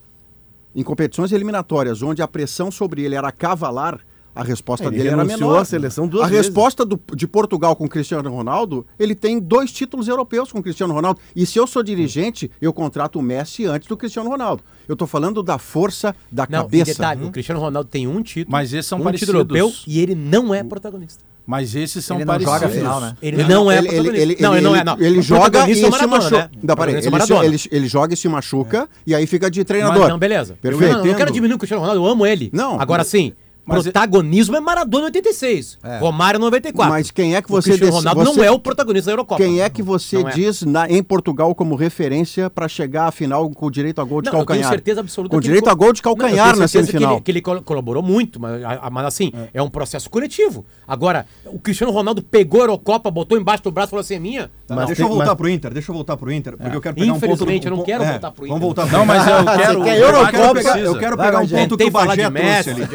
Em competições eliminatórias, onde a pressão sobre ele era cavalar, a resposta Ele dele era menor. à seleção duas a vezes. resposta do- de Portugal com Cristiano Ronaldo, ele tem dois títulos europeus com Cristiano Ronaldo. E se eu sou dirigente, eu contrato o Messi antes do Cristiano Ronaldo. Eu estou falando da força da Não, cabeça. detalhe, o Cristiano Ronaldo tem um título. Mas esses são um parecidos. título europeu e ele não é protagonista. Mas esses são Ele não parecidos. joga a final, né? Ele não é ele, ele, protagonista. ele, não, ele não é, ele- não. ele joga e é se machuca. né? Não, é ele, se- Maradona. ele- ele joga e se machuca e aí fica de treinador. Mas, não, beleza. Perfeito. Não, não, não quero diminuir o Cristiano Ronaldo, eu amo ele. Não. Agora sim, Mas- protagonismo é Maradona 86, Romário 94. Mas quem é que o você Cristiano Ronaldo você- não é o protagonista da Eurocopa. Quem é que você Não é. diz na- em Portugal como referência para chegar à final com direito a gol de Não, eu tenho calcanhar? certeza absoluta Com que direito ele- a gol de Não, eu calcanhar tenho na certeza que semifinal. ele, que ele col- colaborou muito, mas, mas assim, é. um processo coletivo. Agora, o CristianoRonaldo pegou a Eurocopa, botou embaixo do braço e falou assim: é minha. Tá, Mas deixa tem- eu voltar mas- pro Inter, deixa eu voltar pro Inter, porque eu quero pegar um ponto... Infelizmente, eu não quero é, voltar pro Inter. Vamos voltar pro Não, mas eu Inter. quero. Eu quero pegar, precisa. eu quero Vai, pegar um ponto que o Bagé trouxe ali.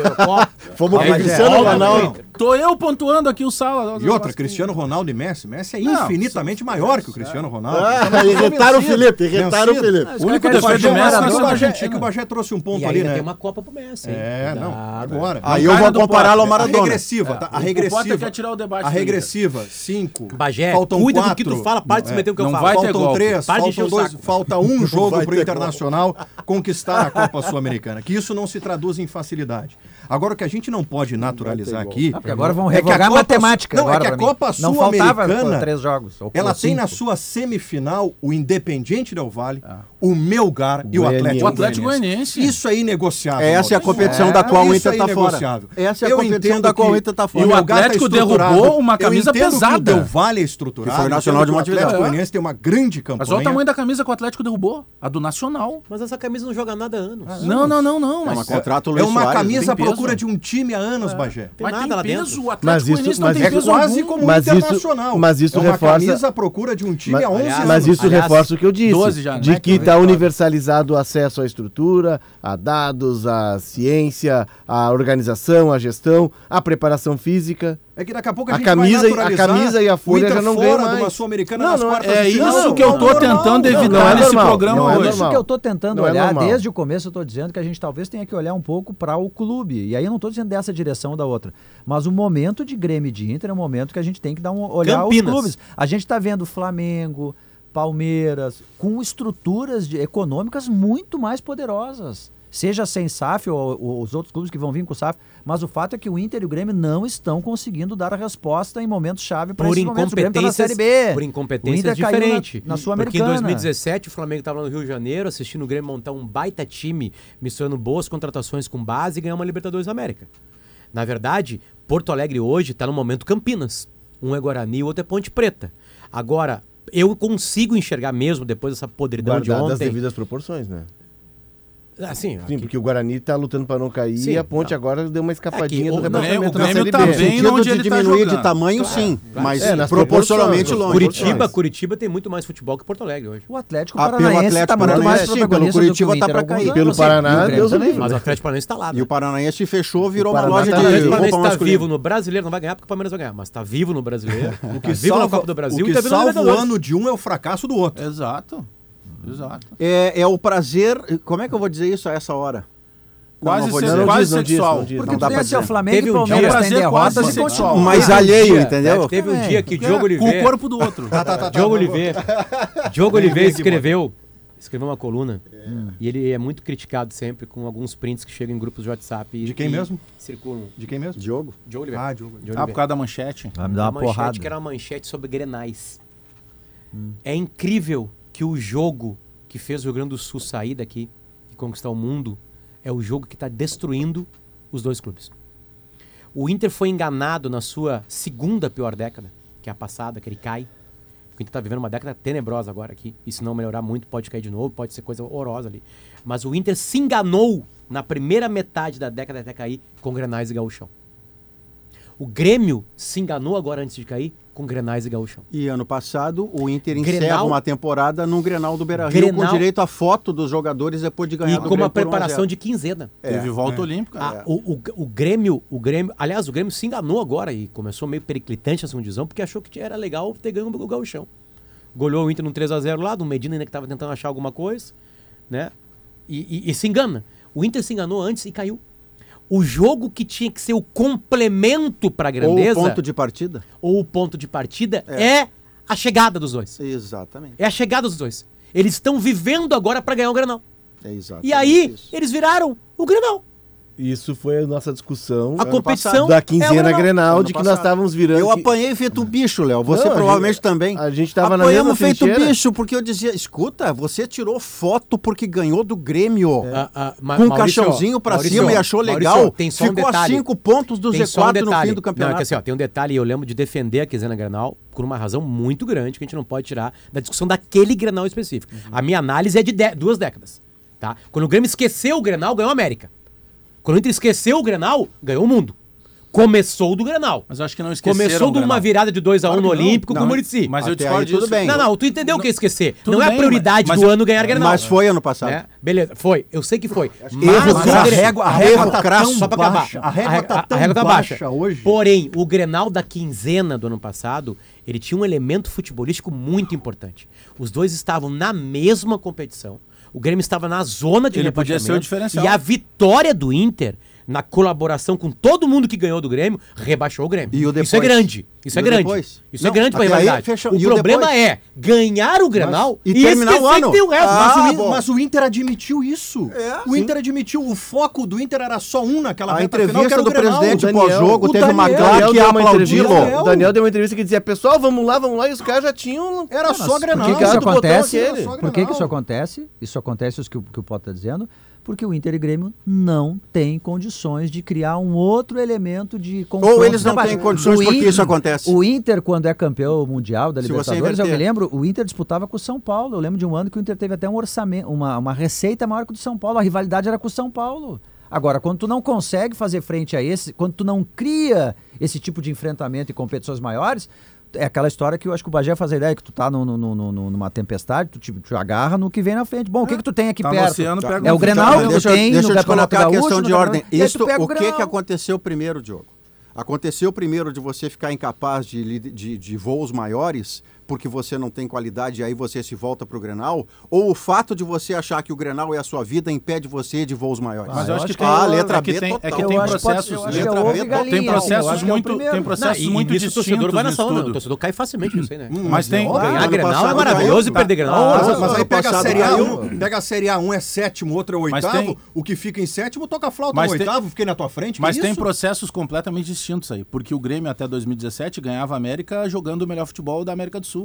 Fomos Bagé, Cristiano pro Ronaldo. Tô eu pontuando aqui o sala. E outra, Cristiano Ronaldo e Messi. Messi é Não, infinitamente maior que o Cristiano Ronaldo. Ah, irritaram o Felipe, irritaram o. Felipe. O único caras defeito do Messi é, é o Bagé, Argentina. é que o Bagé trouxe um ponto E ali, né? tem uma Copa pro Messi. hein? É, não, agora. Aí eu vou Potter. ao A Maradona. regressiva, tá? A O Potter regressiva. quer tirar o debate A regressiva, 5. Bagé, cuida do que tu fala, para de se meter no que eu não falo. Faltam três, faltam o dois, falta um jogo pro ter Internacional conquistar a Copa Sul-Americana. Que isso não se traduz em facilidade. Agora, o que a gente não pode naturalizar aqui. Não, porque agora vão é que a revogar a Copa matemática. Não, é agora que a. Copa Não Sul-Americana, Ela tem cinco. na sua semifinal o Independiente Del Vale, o Melgar e o. Atlético, O Atlético Goianiense. Isso é inegociável. Essa é a competição da qual o Inter é tá fora. Essa é a Eu competição entendo da qual o Inter tá fora. E o tá Atlético estruturado. derrubou uma Eu camisa entendo que pesada. O Del Valle é estruturado. Que foi o Nacional de que O Montevideo. Atlético Goianiense tem uma grande campanha. Mas olha o tamanho da camisa que o Atlético derrubou. A do Nacional. Mas essa camisa não joga nada há anos. Não, não, não, não. É Mas, uma contrato É uma Soares, camisa à procura de um time há anos, Bagé. Tem mas nada tem lá peso. dentro. O Atlético Mas isso- Goianiense não tem É peso quase como o Mas isso- Internacional. mas isso é uma reforça- camisa à procura de um time há 11 aliás, anos. mas isso reforça o que eu disse. 12 já, de né, que está universalizado o acesso à estrutura, a dados, a ciência, a organização, a gestão, a preparação física. É que daqui a pouco a, A gente camisa vai e- a camisa e a o folha já não fora ganham de uma mais. Sul-Americana Não, nas não, quartas é isso que eu tô Normal. tentando Não, evitar não é nesse programa não é hoje. Isso que eu tô tentando Não é olhar, desde o começo eu tô dizendo que a gente talvez tenha que olhar um pouco para o clube. E aí eu não tô dizendo dessa direção ou da outra. Mas o momento de Grêmio e de Inter é um momento que a gente tem que dar um olhar Campinas. aos clubes. A gente tá vendo Flamengo, Palmeiras, com estruturas de- econômicas muito mais poderosas. Seja sem SAF ou, ou os outros clubes que vão vir com SAF, mas o fato é que o Inter e o Grêmio não estão conseguindo dar a resposta em momentos-chave para Por esses momentos. O Grêmio tá na Série B. por O incompetências Inter caiu na-. Na, Porque em Sul-Americana. 2017 o Flamengo estava no Rio de Janeiro assistindo o Grêmio montar um baita time, misturando boas contratações com base e ganhar uma Libertadores da América. Na verdade, Porto Alegre hoje está no momento Campinas. Um é Guarani, o outro é Ponte Preta. Agora, eu consigo enxergar mesmo, depois dessa podridão de Guardadas as ontem... devidas proporções, né? Assim, Sim, aqui- porque o Guarani tá lutando para não cair Sim, e a Ponte não. agora deu uma escapadinha É que do o- rebaixamento o na Grêmio Série tá B. bem onde de ele tá diminuir de jogando. tamanho, Claro, sim, claro. mas É, proporcionalmente longe. Curitiba, Curitiba tem muito mais futebol que Porto Alegre hoje. O Atlético Ah, pelo Paranaense Atlético está muito mais Paranaense, sim, pelo do que o Curitiba tá há alguns cair. Pelo sim. Paraná, o Deus o também. livre. Mas o Atlético Paranaense está lá. E né? o Paranaense fechou, virou O uma loja tá de O. Paranaense roupa está masculina. vivo no brasileiro, não vai ganhar porque o Palmeiras vai ganhar, mas está vivo no brasileiro, O tá que vivo na Copa do Brasil o que e tá vivo na salva o ano de um é o fracasso do outro. Exato. Exato. É, é o prazer. Como é que eu vou dizer isso a essa hora? Quase, não quase diz, não diz, sexual. não diz. Porque tu dá tem pra ó, dizer. Flamengo Teve e um Palmeiras dia- prazer derrotas quase e sexual. um alheio, dia- entendeu? Teve um Também. dia que Diogo Com o Oliveira, corpo do outro. Diogo Oliveira, Diogo Oliveira escreveu, escreveu uma coluna e ele é muito criticado sempre com alguns prints que chegam em grupos de WhatsApp. e- De quem e mesmo? Circulam. De quem mesmo? Diogo. Diogo Oliveira. Ah, Diogo. Diogo Ah, por Oliveira. causa da manchete. Vai me dar a uma manchete porrada. que era uma manchete sobre grenais. É incrível que o jogo que fez o Rio Grande do Sul sair daqui e conquistar o mundo é o jogo que está destruindo os dois clubes. O Inter foi enganado na sua segunda pior década, que é a passada, que ele cai. O Inter está vivendo uma década tenebrosa agora aqui. E se não melhorar muito, pode cair de novo, pode ser coisa horrorosa ali. Mas o Inter se enganou na primeira metade da década até cair com Grenais e Gauchão. O Grêmio se enganou agora antes de cair com Grenais e Gauchão. E ano passado o Inter Grenal- encerra uma temporada num Grenal do Beira-Rio com Grenal- direito à foto dos jogadores depois de ganhar E do com 1 a preparação 0. de quinzena. Teve volta olímpica. Ah, o, o, o Grêmio, o Grêmio, aliás, o Grêmio se enganou agora e começou meio periclitante a segunda divisão porque achou que era legal ter ganho o Gauchão. Golhou o Inter num 3x0 lá, do Medina ainda que estava tentando achar alguma coisa, né? E, e- e se engana. O Inter se enganou antes e caiu. O jogo que tinha que ser o complemento para a Ou o grandeza ponto de partida? ou o ponto de partida é. a chegada dos dois. Exatamente. É a chegada dos dois. Eles estão vivendo agora para ganhar o Grenal. É exatamente E aí, isso. eles viraram o Grenal. Isso foi a nossa discussão A competição da é quinzena Grenal. Grenal, de que nós estávamos virando. Eu que- apanhei feito um bicho, Léo. Você Não, a provavelmente gente- também. a gente tava na Apanhamos mesma feito trincheira. bicho, porque eu dizia, escuta, você tirou foto porque ganhou do Grêmio. Ah, ah, Ma- Com um Maurício, caixãozinho pra Maurício, cima e achou Maurício, legal. tem só um Ficou a detalhe. cinco pontos do Tem só um Z4 no fim do campeonato. Não, é que assim, ó, tem um detalhe e eu lembro de defender a quinzena Grenal por uma razão muito grande que a gente não pode tirar da discussão daquele Grenal específico. Uhum. A minha análise é de de- duas décadas, tá? Quando o Grêmio esqueceu o Grenal, ganhou a América. Quando o Inter esqueceu o Grenal, ganhou o mundo. Começou do Grenal. Mas eu acho que não esqueceram Começou de uma virada de 2x1 Claro no que não. Olímpico Não, com o Muricy. Mas eu discordo disso. bem. Não, não, tu entendeu o que é esquecer. Tudo não é a bem, prioridade mas do eu- ano ganhar Grenal. Mas foi ano passado. né? Beleza, foi. Eu sei que foi. Mas Erro crasso. a régua, a régua tá crasso. tão Só pra acabar. baixa. A régua tá tão régua tá baixa, hoje. Porém, o Grenal da quinzena do ano passado, ele tinha um elemento futebolístico muito importante. Os dois estavam na mesma competição. O Grêmio estava na zona de Ele podia rebaixamento, ser o diferencial. E a vitória do Inter na colaboração com todo mundo que ganhou do Grêmio, rebaixou o Grêmio. E o Isso é grande. Isso E é o grande. depois? Isso é Não, grande pra rivalidade. O e o problema depois? é ganhar o Grenal e e, terminar o ano. que tem o resto. Ah, Mas, o, mas o Inter admitiu isso. É, o sim. Inter admitiu. O foco do Inter era só um naquela A final, entrevista era o do Grenal. presidente O Daniel- pós-jogo o teve uma Daniel- claque Daniel deu uma aplaudiu. entrevista, o Daniel deu uma entrevista que dizia, pessoal, vamos lá, vamos lá, e os caras já tinham... Era só Por Grenal. que, que isso o acontece? Por que, que isso acontece? Isso acontece, isso que, o- que o Potter está dizendo, porque o Inter e Grêmio não têm condições de criar um outro elemento de confronto. Ou eles não têm condições O porque Inter- isso acontece. O Inter, quando é campeão mundial da Se Libertadores, eu me lembro, o Inter disputava com o São Paulo. Eu lembro de um ano que o Inter teve até um orçamento, uma, uma receita maior que o do São Paulo. A rivalidade era com o São Paulo. Agora, quando tu não consegue fazer frente a esse, quando tu não cria esse tipo de enfrentamento e competições maiores, é aquela história que eu acho que o Bagé faz a ideia que tu tá no, no- no- numa tempestade, tu te, te agarra no que vem na frente. Bom, o que que tu tem aqui Tá perto? oceano, pega é o Grenal que deixa, tem deixa no eu te colocar a Gaúcho, questão no de ordem. Isto, pega o que, que aconteceu primeiro, Diogo? Aconteceu primeiro de você ficar incapaz de, de, de voos maiores porque você não tem qualidade e aí você se volta para o Grenal? Ou o fato de você achar que o Grenal é a sua vida impede você de voos maiores? Mas eu acho que tem, a letra é que B tem, é total. que tem acho que pode- processos. é letra ovo B, galinha, tem processos é muito, primeiro. tem processos Não, muito nisso o distintos torcedor vai na sauna. O torcedor cai facilmente nisso aí, né? Mas tem, Ganhar Grenal é maravilhoso e caiu. perder Grenal. Ah, mas aí ano pega a Série A1, caiu. pega a Série A1 é sétimo, outro é oitavo. tem- O que fica em sétimo toca a flauta Mas no tem- oitavo, fiquei na tua frente. Mas tem processos completamente distintos aí, porque o Grêmio até 2017 ganhava a América jogando o melhor futebol da América do Sul.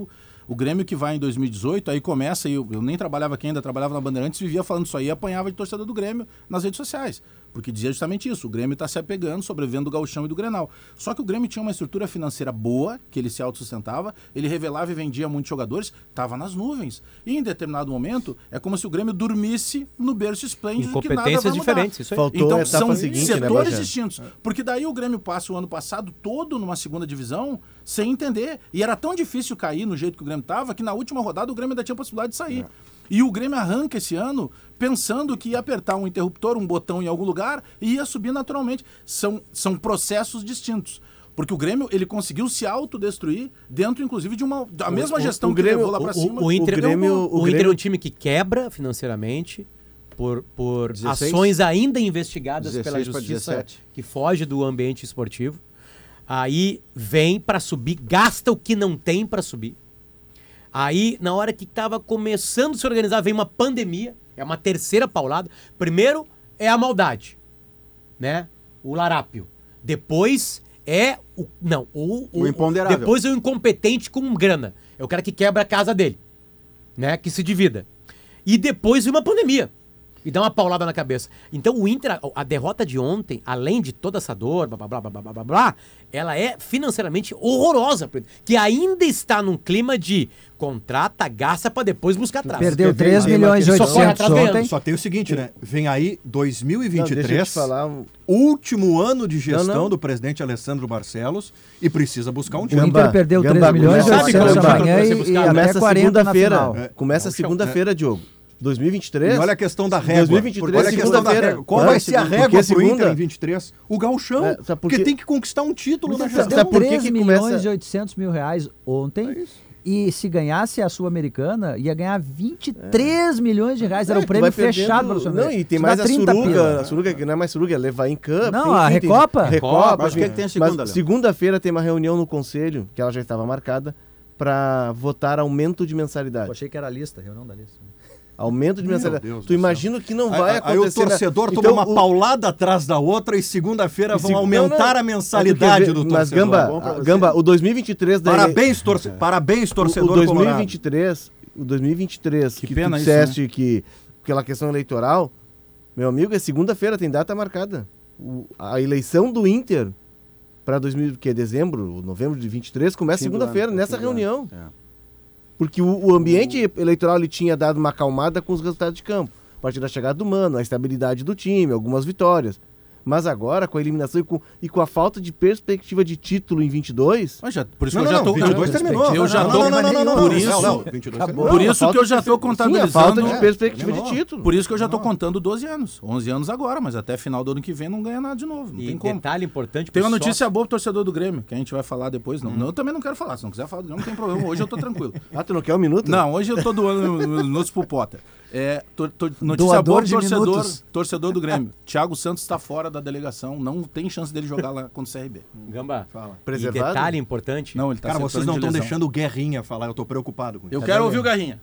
O Grêmio que vai em 2018, aí começa, e eu, eu nem trabalhava aqui ainda, trabalhava na Bandeirantes, vivia falando isso aí e apanhava de torcedor do Grêmio nas redes sociais. Porque dizia justamente isso, o Grêmio está se apegando, sobrevivendo do gauchão e do Grenal. Só que o Grêmio tinha uma estrutura financeira boa, que ele se autossustentava, ele revelava e vendia muitos jogadores, estava nas nuvens. E em determinado momento, é como se o Grêmio dormisse no berço esplêndido que nada vai Incompetências mudar. diferentes, isso aí. Faltou Então são seguinte, né, setores Bagé? distintos. Porque daí o Grêmio passa o ano passado todo numa segunda divisão sem entender. E era tão difícil cair no jeito que o Grêmio estava que na última rodada o Grêmio ainda tinha possibilidade de sair. E o Grêmio arranca esse ano pensando que ia apertar um interruptor, um botão em algum lugar e ia subir naturalmente. São, são processos distintos. Porque o Grêmio ele conseguiu se autodestruir dentro, inclusive, de uma da mesma o- gestão o que Grêmio- levou lá pra O- cima. O, Inter, O Grêmio- o, o Inter é Grêmio- um time que quebra financeiramente por, por 16? ações ainda investigadas pela 16 pra justiça 17. que foge do ambiente esportivo. Aí vem pra subir, gasta o que não tem pra subir. Aí, na hora que tava começando a se organizar, vem uma pandemia, é uma terceira paulada. Primeiro é a maldade, né? O larápio. Depois é o. Não, o, O imponderável. Depois é o incompetente com grana. É o cara que quebra a casa dele, né? Que se divida. E depois vem uma pandemia. E dá uma paulada na cabeça. Então o Inter, a, a derrota de ontem, além de toda essa dor, blá blá blá blá blá blá blá, ela é financeiramente horrorosa. pro Inter, Que ainda está num clima de contrata, gasta pra depois buscar atrás. Perdeu Quer ver? 3 Tem uma milhões e questão- Só corre 800 atrás ontem. Só tem o seguinte, né? Vem aí Não, 2023, deixa eu te falar. um- último ano de gestão Não, não. do presidente Alessandro Barcelos e precisa buscar um O time. Gamba, Inter perdeu Gamba, 3 milhões e começa- 800 Gamba, amanhã e, e até Começa 40 na segunda-feira. É. Começa É o segunda-feira, Diogo. 2023. E olha a questão da régua. 2023, olha a questão da régua. Qual vai ser a porque régua pro segunda- Inter em 23? O gauchão. É, porque quê? tem que conquistar um título na gestão. sabe por que 3 que milhões começa- e 800 mil reais ontem. E se ganhasse a Sul-Americana, ia ganhar 23 milhões de reais. Era É, o tu prêmio vai fechado perdendo- para o Não, e tem Isso mais a 30 Suruga. pila. A Suruga, que não é mais Suruga, é levar em campo. Não, tem- a enfim, tem- Recopa? Recopa. Mas o que é que tem a segunda, segunda-feira tem uma reunião no conselho, que ela já estava marcada, para votar aumento de mensalidade. Eu achei que era a lista, reunião da lista. Aumento de mensalidade. Tu imagina que não vai Aí- acontecer. Aí o torcedor né? toma uma o- paulada atrás da outra e segunda-feira vão se- aumentar a mensalidade quer do ver- Mas, torcedor. Gamba, você. Gamba, o 2023 da ele- Parabéns, torce... Parabéns, o, torcedor o colorado. 2023, o 2023 que, Que pena tu isso, né? que aquela questão eleitoral, meu amigo, é segunda-feira, tem data marcada. O- a eleição do Inter para 2000, que é dezembro, novembro de 23, começa segunda-feira, nessa reunião. É. Porque o, o ambiente eleitoral ele tinha dado uma acalmada com os resultados de campo. A partir da chegada do Mano, a estabilidade do time, algumas vitórias. Mas agora, com a eliminação e com, e com a falta de perspectiva de título em 22, Mas já- por isso Não, que eu não, já tô. 22 terminou. Eu já não, tô. não, não, não, não, não, por não, isso, Léo, Léo, 22 terminou. por Não, isso que eu já tô perspectiva- Sim, a contabilizando. falta de É, perspectiva de título. Por isso que eu já tô contando 12 anos. 11 anos agora, mas até final do ano que vem não ganha nada de novo. Não E tem como. detalhe importante Tem uma notícia sócio. boa pro torcedor do Grêmio, que a gente vai falar depois. Não, não, eu também não quero falar. Se não quiser falar do Grêmio, não tem problema. Hoje eu tô tranquilo. Ah, tu não quer um minuto? Não, hoje eu tô doando minutos pro Potter. É, to- to- notícia Doador boa de torcedor, minutos. torcedor do Grêmio. Thiago Santos está fora da delegação. Não tem chance dele jogar lá contra o CRB. Gamba, Fala. e Preservado? detalhe importante. Não, ele tá Cara, vocês não de estão lesão. deixando o Guerrinha falar, eu tô preocupado com isso. Eu quero ouvir o Garrinha.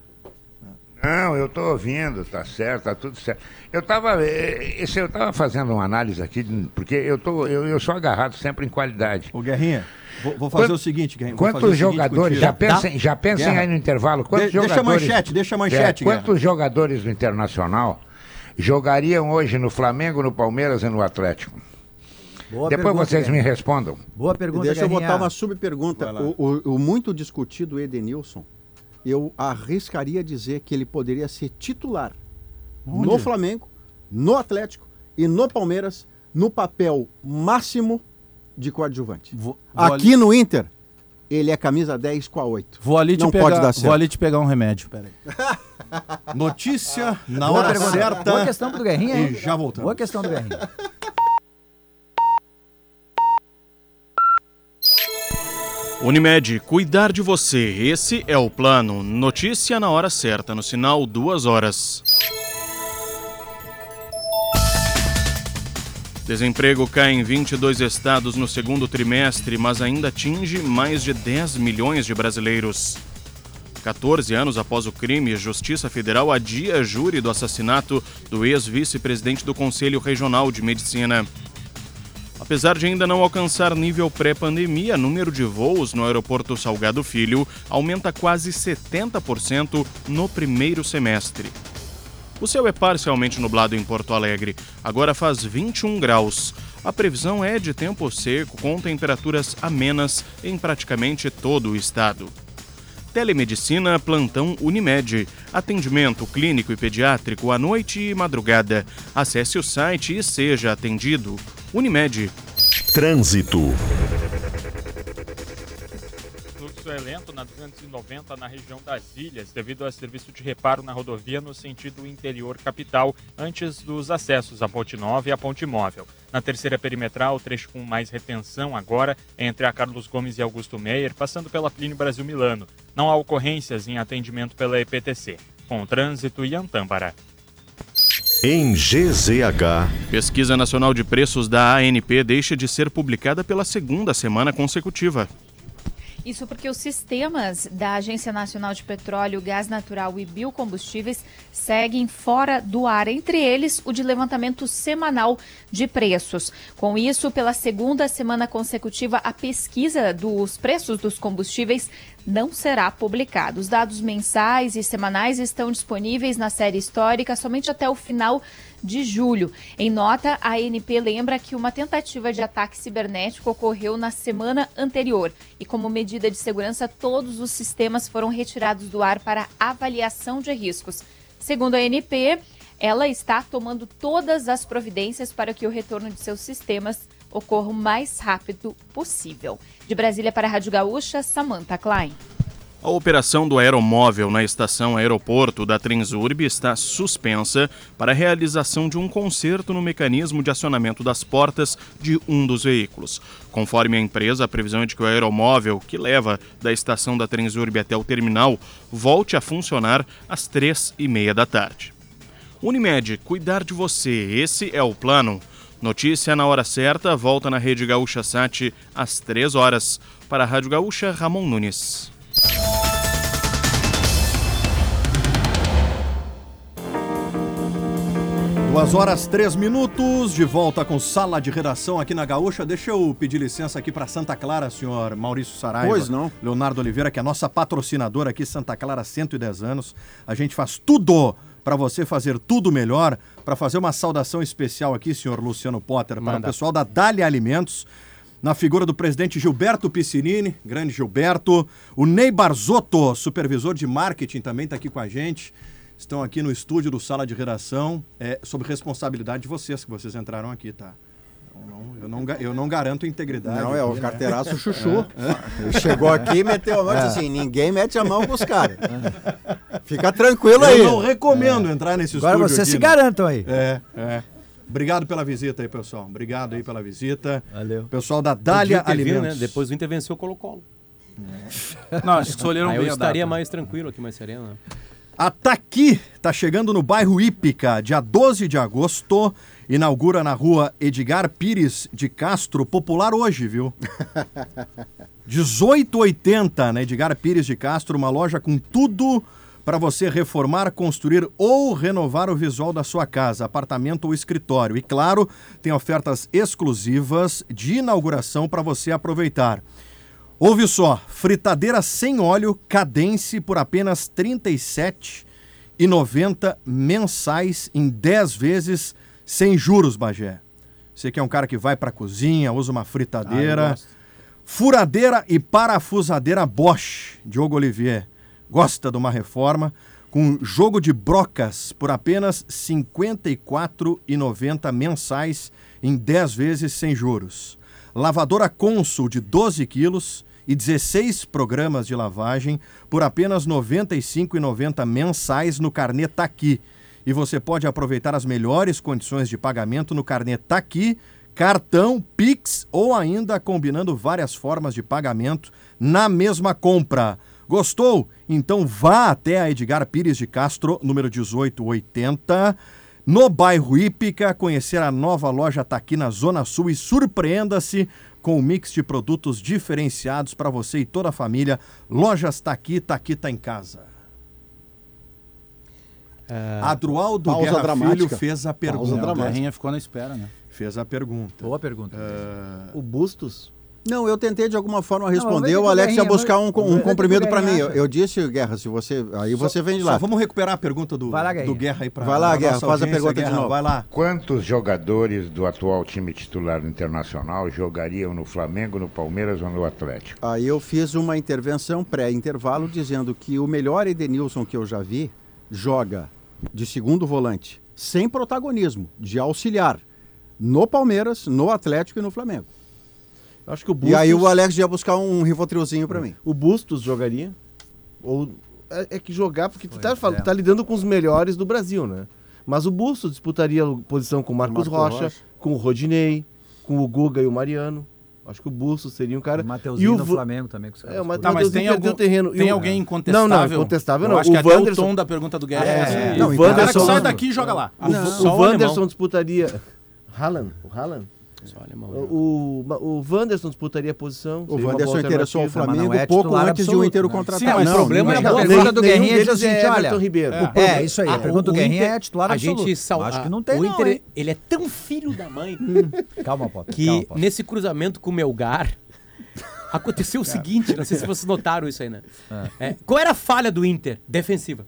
Não, eu estou ouvindo, tá certo, tá tudo certo. Eu estava eu tava fazendo uma análise aqui, porque eu, tô, eu, eu sou agarrado sempre em qualidade. Ô Guerrinha, vou, vou fazer Quant- o seguinte, Guerrinha. Quantos jogadores, já pensem, já pensem Guerra. aí no intervalo, quantos De- deixa a jogadores... manchete, deixa a manchete, É, quantos jogadores do Internacional jogariam hoje no Flamengo, no Palmeiras e no Atlético? Boa Depois pergunta, vocês me respondam. Boa pergunta, Deixa eu Guerrinha. botar uma subpergunta. O, o- o muito discutido Edenilson, eu arriscaria dizer que ele poderia ser titular no Flamengo, no Atlético e no Palmeiras, no papel máximo de coadjuvante. Vou, vou ali, Aqui no Inter, ele é camisa 10 com a 8. vou ali te não pegar, pode dar certo. Vou ali te pegar um remédio. Pera aí. Notícia na Boa hora pergunta. certa. Boa questão do Guerrinha, hein? E já voltamos. Boa questão do Guerrinha. Unimed, cuidar de você. Esse é o plano. Notícia na hora certa, no sinal duas horas. Desemprego cai em 22 estados no segundo trimestre, mas ainda atinge mais de 10 milhões de brasileiros. 14 anos após o crime, Justiça Federal adia júri do assassinato do ex-vice-presidente do Conselho Regional de Medicina. Apesar de ainda não alcançar nível pré-pandemia, número de voos no aeroporto Salgado Filho aumenta quase 70% no primeiro semestre. O céu é parcialmente nublado em Porto Alegre, agora faz 21 graus. A previsão é de tempo seco com temperaturas amenas em praticamente todo o estado. Telemedicina Plantão Unimed. Atendimento clínico e pediátrico à noite e madrugada. Acesse o site e seja atendido. Unimed. Trânsito. O fluxo é lento na 290 na região das ilhas, devido a serviço de reparo na rodovia no sentido interior capital, antes dos acessos à Ponte Nova e à Ponte Móvel. Na terceira perimetral, trecho com mais retenção agora é entre a Carlos Gomes e Augusto Meyer, passando pela Plínio Brasil Milano. Não há ocorrências em atendimento pela EPTC. Com trânsito e Antâmbara. Em GZH. Pesquisa Nacional de Preços da ANP deixa de ser publicada pela segunda semana consecutiva. Isso porque os sistemas da Agência Nacional de Petróleo, Gás Natural e Biocombustíveis seguem fora do ar, entre eles o de levantamento semanal de preços. Com isso, pela segunda semana consecutiva, a pesquisa dos preços dos combustíveis não será publicada. Os dados mensais e semanais estão disponíveis na série histórica somente até o final de julho. Em nota, a ANP lembra que uma tentativa de ataque cibernético ocorreu na semana anterior e, como medida de segurança, todos os sistemas foram retirados do ar para avaliação de riscos. Segundo a ANP, ela está tomando todas as providências para que o retorno de seus sistemas ocorra o mais rápido possível. De Brasília para a Rádio Gaúcha, Samantha Klein. A operação do aeromóvel na estação aeroporto da Transurb está suspensa para a realização de um conserto no mecanismo de acionamento das portas de um dos veículos. Conforme a empresa, a previsão é de que o aeromóvel que leva da estação da Transurb até o terminal volte a funcionar às três e meia da tarde. Unimed, cuidar de você, esse é o plano. Notícia na hora certa, volta na Rede Gaúcha Sat às três horas. Para a Rádio Gaúcha, Ramon Nunes. Duas horas, três minutos, de volta com sala de redação aqui na Gaúcha. Deixa eu pedir licença aqui para Santa Clara, senhor Maurício Saraiva. Pois não. Leonardo Oliveira, que é a nossa patrocinadora aqui, Santa Clara, 110 anos. A gente faz tudo para você fazer tudo melhor. Para fazer uma saudação especial aqui, senhor Luciano Potter, para o Manda. pessoal da Dália Alimentos. Na figura do presidente Gilberto Piscinini, grande Gilberto. O Ney Barzotto, supervisor de marketing, também está aqui com a gente. Estão aqui no estúdio do Sala de Redação. É sob responsabilidade de vocês, que vocês entraram aqui, tá? Eu não, eu não, ga- eu não garanto integridade. Não, é o né? carteiraço chuchu. Ele chegou aqui e meteu a mão e disse assim: ninguém mete a mão com os caras. Fica tranquilo aí. Eu não recomendo entrar nesse Agora estúdio vocês aqui, se né? garantam aí. É, é. Obrigado pela visita aí, pessoal. Obrigado aí pela visita. Valeu. Pessoal da Dália Podia vindo, Alimentos. né? Depois do Inter venceu o Colo-Colo. Não, acho que escolheram Aí eu bem a estaria data. mais tranquilo aqui, mais sereno. Né? A Taqui tá chegando no bairro Ípica, dia 12 de agosto. Inaugura na rua Edgar Pires de Castro, popular hoje, viu? 1880 na Edgar Pires de Castro, uma loja com tudo para você reformar, construir ou renovar o visual da sua casa, apartamento ou escritório. E claro, tem ofertas exclusivas de inauguração para você aproveitar. Ouve só, fritadeira sem óleo Cadence por apenas R$ 37,90 mensais em 10 vezes sem juros, Bagé. Você que é um cara que vai para a cozinha, usa uma fritadeira. Furadeira e parafusadeira Bosch, Diogo Olivier. Gosta de uma reforma com jogo de brocas por apenas R$ 54,90 mensais em 10 vezes sem juros. Lavadora Consul de 12 quilos e 16 programas de lavagem por apenas R$ 95,90 mensais no carnê Taqui. E você pode aproveitar as melhores condições de pagamento no carnê Taqui, cartão, Pix ou ainda combinando várias formas de pagamento na mesma compra. Gostou? Então vá até a Edgar Pires de Castro, número 1880, no bairro Ípica, conhecer a nova loja Taqui na Zona Sul e surpreenda-se com um mix de produtos diferenciados para você e toda a família. Lojas Taqui, Taqui tá em casa. Adroaldo Pausa Guerra dramática. Filho fez a pergunta. A. Guerrinha ficou na espera, né? Fez a pergunta. Boa pergunta. O Bustos? Não, eu tentei de alguma forma responder. ver o Alex ia buscar um, um comprimido para mim. Eu, eu disse, Guerra, se você. Aí você vem de Só lá. vamos recuperar a pergunta do, lá, do Guerra aí para Vai lá, Guerra, faz a pergunta de novo. Vai lá. Quantos jogadores do atual time titular Internacional jogariam no Flamengo, no Palmeiras ou no Atlético? Aí eu fiz uma intervenção pré-intervalo dizendo que o melhor Edenilson que eu já vi joga de segundo volante, sem protagonismo, de auxiliar, no Palmeiras, no Atlético e no Flamengo. Acho que o Bustos... E aí o Alex ia buscar um rivotrilzinho para mim. O Bustos jogaria? Ou é, é que jogar porque tu tá, é. tá lidando com os melhores do Brasil, né? Mas o Bustos disputaria a posição com o Marcos Marcos Rocha, Rocha. com o Rodinei, com o Guga e o Mariano. Acho que o Bustos seria um cara. O e Mateuzinho o no Flamengo também. Com os É, o caras Tá, mas Mateuzinho tem, perdeu algum, terreno. E tem o- alguém Não, incontestável? não, incontestável Eu não. acho que O até Wanderson- o tom da pergunta do Guerra É, é, assim. não, o o cara que Wanderson- sai daqui e joga lá. O, Ah, o Wanderson disputaria. Haaland? O Haaland? Alemão. O, o, o Wanderson disputaria a posição. O Wanderson interessou não Flamengo é pouco antes de o Inter o contratar. Sim, mas o Não, problema não é é. a pergunta do Guerrinha o é olha, Everton Ribeiro. É, é, isso aí. Ah, a pergunta o do Guerrinha é titular a absoluto. gente sal- Acho que a- não tem O não, Inter, hein? ele é tão filho da mãe Calma, Potter. que calma, Potter. nesse cruzamento com o Melgar aconteceu o seguinte, não sei se vocês notaram isso aí, né? É, qual era a falha do Inter? Defensiva.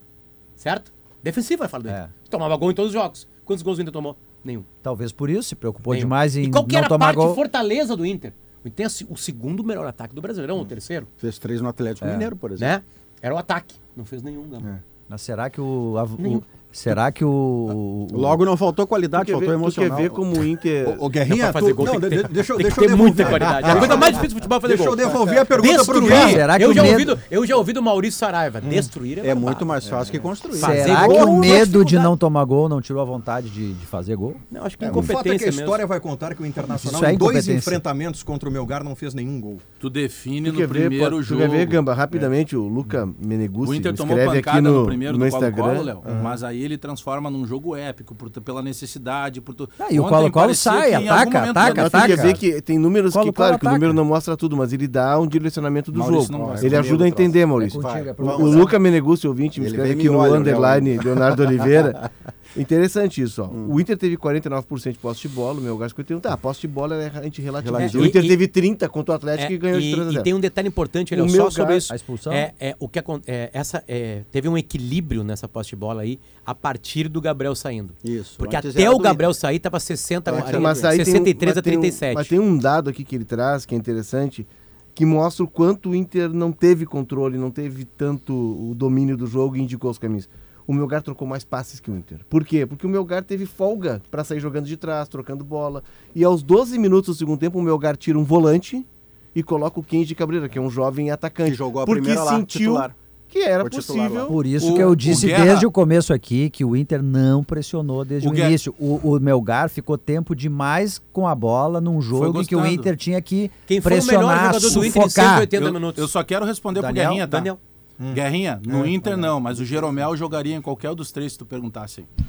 Certo? Defensiva é a falha do É. Inter. Tomava gol em todos os jogos. Quantos gols o Inter tomou? Nenhum. Talvez por isso, se preocupou Nenhum. demais em e qual que não era a tomar parte gol. fortaleza do Inter? O Inter é o segundo melhor ataque do Brasileirão, o terceiro, Fez três no Atlético É. Mineiro, por exemplo. né? Era o ataque. Não fez nenhum, Gama. Mas será que o... a- o-. será que o... o- Logo não faltou qualidade, faltou ver, tu quer emocional. ver como o Inter. Ô, Guerrinha, Pra fazer gol não, tem que ter- deixa eu Tem deixa ter muita qualidade. É a coisa mais difícil do futebol é fazer Deixa gol. eu devolver a pergunta pro Destruir. Guerra. Será que eu, o já medo- ouvido, eu já ouvi do Maurício Saraiva. Destruir é, É muito mais fácil que construir. Fazer Será gol que é o uma medo de não tomar gol não tirou a vontade de, de fazer gol? Não, acho que O fato é que incompetência a história mesmo. vai contar que o Internacional, é em dois incompetência. enfrentamentos contra o Melgar, não fez nenhum gol. Tu define no primeiro pode- tu jogo. quer ver, Gamba, rapidamente, o Luca Meneguzzi O tomou escreve pancada aqui no, do Instagram. Mas aí ele transforma num jogo épico por, pela necessidade, por tu... Ah, e o Colo-Colo sai, que ataca, momento ataca, ataca. quer ver que tem números que, Colo-Colo claro, que o número não mostra tudo, mas ele dá um direcionamento do Maurício jogo. Ele Comigo, ajuda a entender, Maurício. É contigo, é O, o Luca Meneguzzi, ouvinte, me escreve aqui no olha, underline Leonardo Oliveira. Interessante isso, ó. O Inter teve 49% de posse de bola, o meu gasto 51%. Tá, a posse de bola é, a gente relativiza. É, o Inter e- teve 30 contra o Atlético É, e ganhou de e, 3 a 0. e tem um detalhe importante, ele O só meu sobre isso. A expulsão? É, é, o que é, essa, é, teve um equilíbrio nessa posse de bola aí a partir do Gabriel saindo. Isso. Porque até o Gabriel Inter. sair tava 60, Mas- a- mas aí tem um- 63 mas a tem um- 37. mas tem um dado aqui que ele traz que é interessante, que mostra o quanto o Inter não teve controle, não teve tanto o domínio do jogo e indicou os caminhos. O Melgar trocou mais passes que o Inter. Por quê? Porque o Melgar teve folga para sair jogando de trás, trocando bola. E aos 12 minutos do segundo tempo, o Melgar tira um volante e coloca o Kenji Cabreira, que é um jovem atacante. Que jogou a porque primeira lá, sentiu titular. que era titular possível. Por isso O- que eu o disse Guerra- desde o começo aqui que o Inter não pressionou desde O o, início. O, o Melgar ficou tempo demais com a bola num jogo em que o. Inter tinha que Quem foi o melhor pressionar, jogador do Inter em sufocar. 180 Eu, minutos? eu só quero responder pro Daniel, Guerrinha, tá? Daniel. Guerrinha, no É, Inter é. não, mas o Jeromel jogaria em qualquer um dos três se tu perguntasse. aí.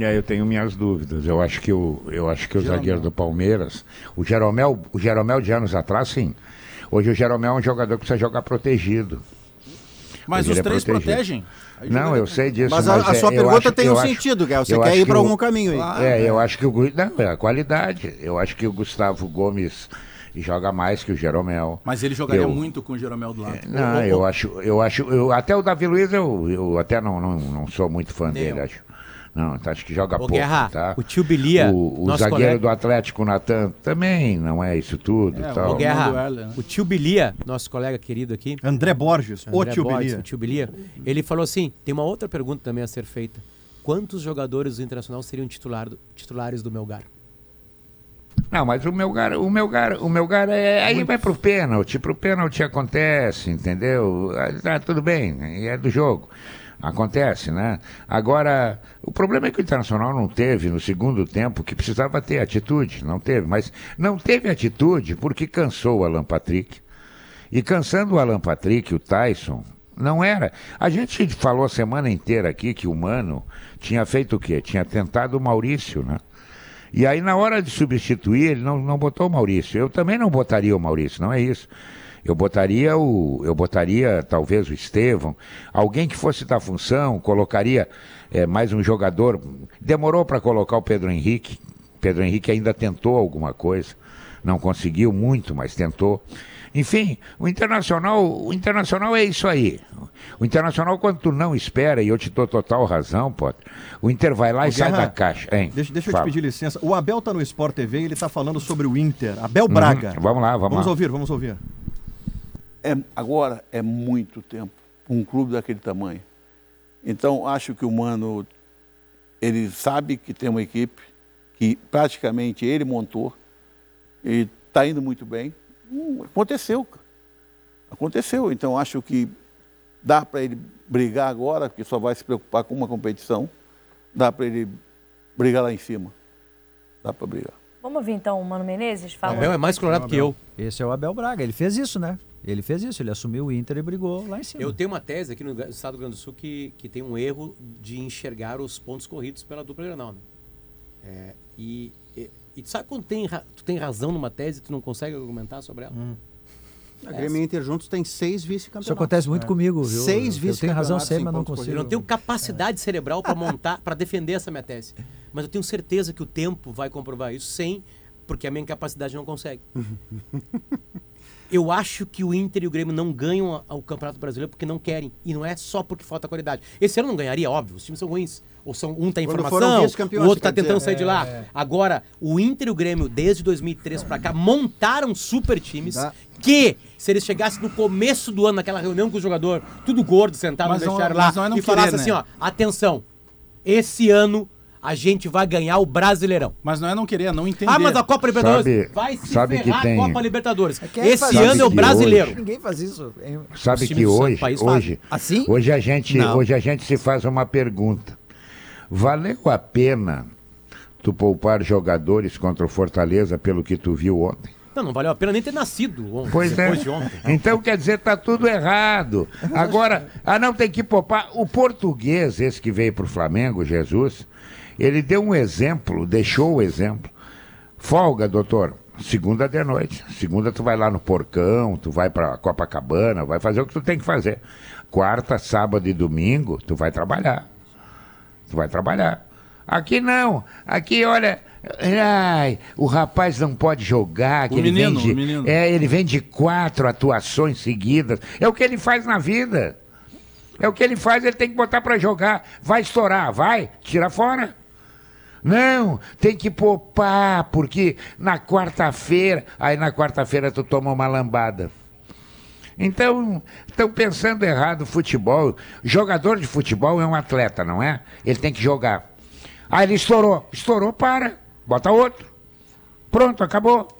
E aí eu tenho minhas dúvidas. Eu acho que o, eu acho que o Jeromel. zagueiro do Palmeiras, o Jeromel, o Jeromel de anos atrás, sim. Hoje o Jeromel é um jogador que precisa jogar protegido. Mas Hoje os é três protegido. protegem. Não, eu sei disso. Mas a, a é- sua eu pergunta tem eu um acho- sentido, Guel. Você quer ir que para algum caminho aí. É, eu acho que o não, é a qualidade. Eu acho que o Gustavo Gomes joga mais que o Jeromel. Mas ele jogaria Eu- muito com o Jeromel do lado. Não, eu acho, eu acho, eu, até o Davi Luiz eu, eu até não, não, não sou muito fã dele, eu. acho. Não, tá, acho que joga Ô, pouco, Guerra, tá? o tio Bilia, o, o nosso zagueiro colega- do Atlético, Natan, também não é isso tudo, É, tal. Ô, Guerra, né? o tio Bilia, nosso colega querido aqui, André Borges, o André tio Borges, Bilia. o tio Bilia, ele falou assim: tem uma outra pergunta também a ser feita. Quantos jogadores do Internacional seriam titular titulares do Melgar? Não, mas o meu gar, o meu gar, o meu gar é aí vai pro pênalti, pro pênalti acontece, entendeu? Tá tudo bem, é do jogo. Acontece, né? Agora, o problema é que o Internacional não teve no segundo tempo que precisava ter atitude, não teve, mas não teve atitude porque cansou o Alan Patrick. E cansando o Alan Patrick, o Tyson, não era. A gente falou a semana inteira aqui que o Mano tinha feito o quê? Tinha tentado o Maurício, né? E aí, na hora de substituir, ele não, não botou o Maurício. Eu também não botaria o Maurício, não é isso. Eu botaria o. Eu botaria talvez o Estevão, alguém que fosse da função, colocaria eh, mais um jogador. Demorou para colocar o Pedro Henrique. Pedro Henrique ainda tentou alguma coisa. Não conseguiu muito, mas tentou. Enfim, o Internacional, o Internacional é isso aí. O Internacional, quando tu não espera, e eu te dou total razão, Potter, o Inter vai lá Ô, e sai Guerra, da caixa. Hein? Deixa, deixa eu Fala. te pedir licença. O Abel tá no Sport TV e ele tá falando sobre o Inter. Abel Braga. Uhum. Vamos lá, vamos, Vamos lá. ouvir, vamos ouvir. É, agora é muito tempo um clube daquele tamanho. Então, acho que o Mano, ele sabe que tem uma equipe que praticamente ele montou e está indo muito bem. Hum, aconteceu. Aconteceu. Então, acho que dá para ele brigar agora, porque só vai se preocupar com uma competição. Dá para ele brigar lá em cima. Dá para brigar. Vamos ouvir então o Mano Menezes O falando. Abel é mais colorado que eu. Esse é o Abel Braga. Ele fez isso, né? Ele fez isso. Ele assumiu o Inter e brigou lá em cima. Eu tenho uma tese aqui no estado do Rio Grande do Sul que, que tem um erro de enxergar os pontos corridos pela dupla Granal. Né? É, e, e, tu sabe quando tem, ra- tu tem razão numa tese e tu não consegue argumentar sobre ela? A Grêmio Inter juntos tem seis Isso vice-campeonatos. acontece muito comigo, viu? Seis eu tenho razão vice-campeonatos sempre, em mas não consigo. Eu não tenho capacidade cerebral para montar, para defender essa minha tese. Mas eu tenho certeza que o tempo vai comprovar isso sem, porque a minha capacidade não consegue. Eu acho que o Inter e o Grêmio não ganham o Campeonato Brasileiro porque não querem. E não é só porque falta qualidade. Esse ano não ganharia, óbvio. Os times são ruins. Ou são, um tá em Quando formação, o outro tá tentando dizer. sair de lá. Agora, o Inter e o Grêmio, desde 2003 pra cá, montaram super times Dá. que, se eles chegassem no começo do ano, naquela reunião com o jogador, tudo gordo, sentado Mas no não- vestiário lá, não é não e falasse assim, né? ó, atenção, esse ano a gente vai ganhar o Brasileirão. Mas não é não querer, é não entender. Ah, mas a Copa Libertadores Sabe- vai se sabe que tem- a Copa Libertadores. É que Esse ano isso? é o brasileiro. Ninguém faz isso. Sabe que hoje, país hoje, Assim? hoje a gente, Não. hoje a gente se faz uma pergunta. Valeu a pena tu poupar jogadores contra o Fortaleza pelo que tu viu ontem? Não, não valeu a pena nem ter nascido ontem, Pois é. depois de ontem. Então quer dizer, tá tudo errado. Agora, ah não, tem que poupar. O português, esse que veio pro Flamengo, Jesus, ele deu um exemplo, deixou o exemplo. Folga, doutor. Segunda de noite. Segunda tu vai lá no Porcão, tu vai pra Copacabana, vai fazer o que tu tem que fazer. Quarta, sábado e domingo, tu vai trabalhar. Tu vai trabalhar. Aqui não. Aqui, olha. Ai, o rapaz não pode jogar. Que O ele menino, vem de, o menino. É, ele vem de quatro atuações seguidas. É o que ele faz na vida. É o que ele faz, ele tem que botar pra jogar. Vai estourar, vai, tira fora. Não, tem que poupar, porque na quarta-feira, aí na quarta-feira tu toma uma lambada. Então, estão pensando errado futebol. Jogador de futebol é um atleta, não é? Ele tem que jogar. Ah, ele estourou. Estourou, para. Bota outro. Pronto, acabou.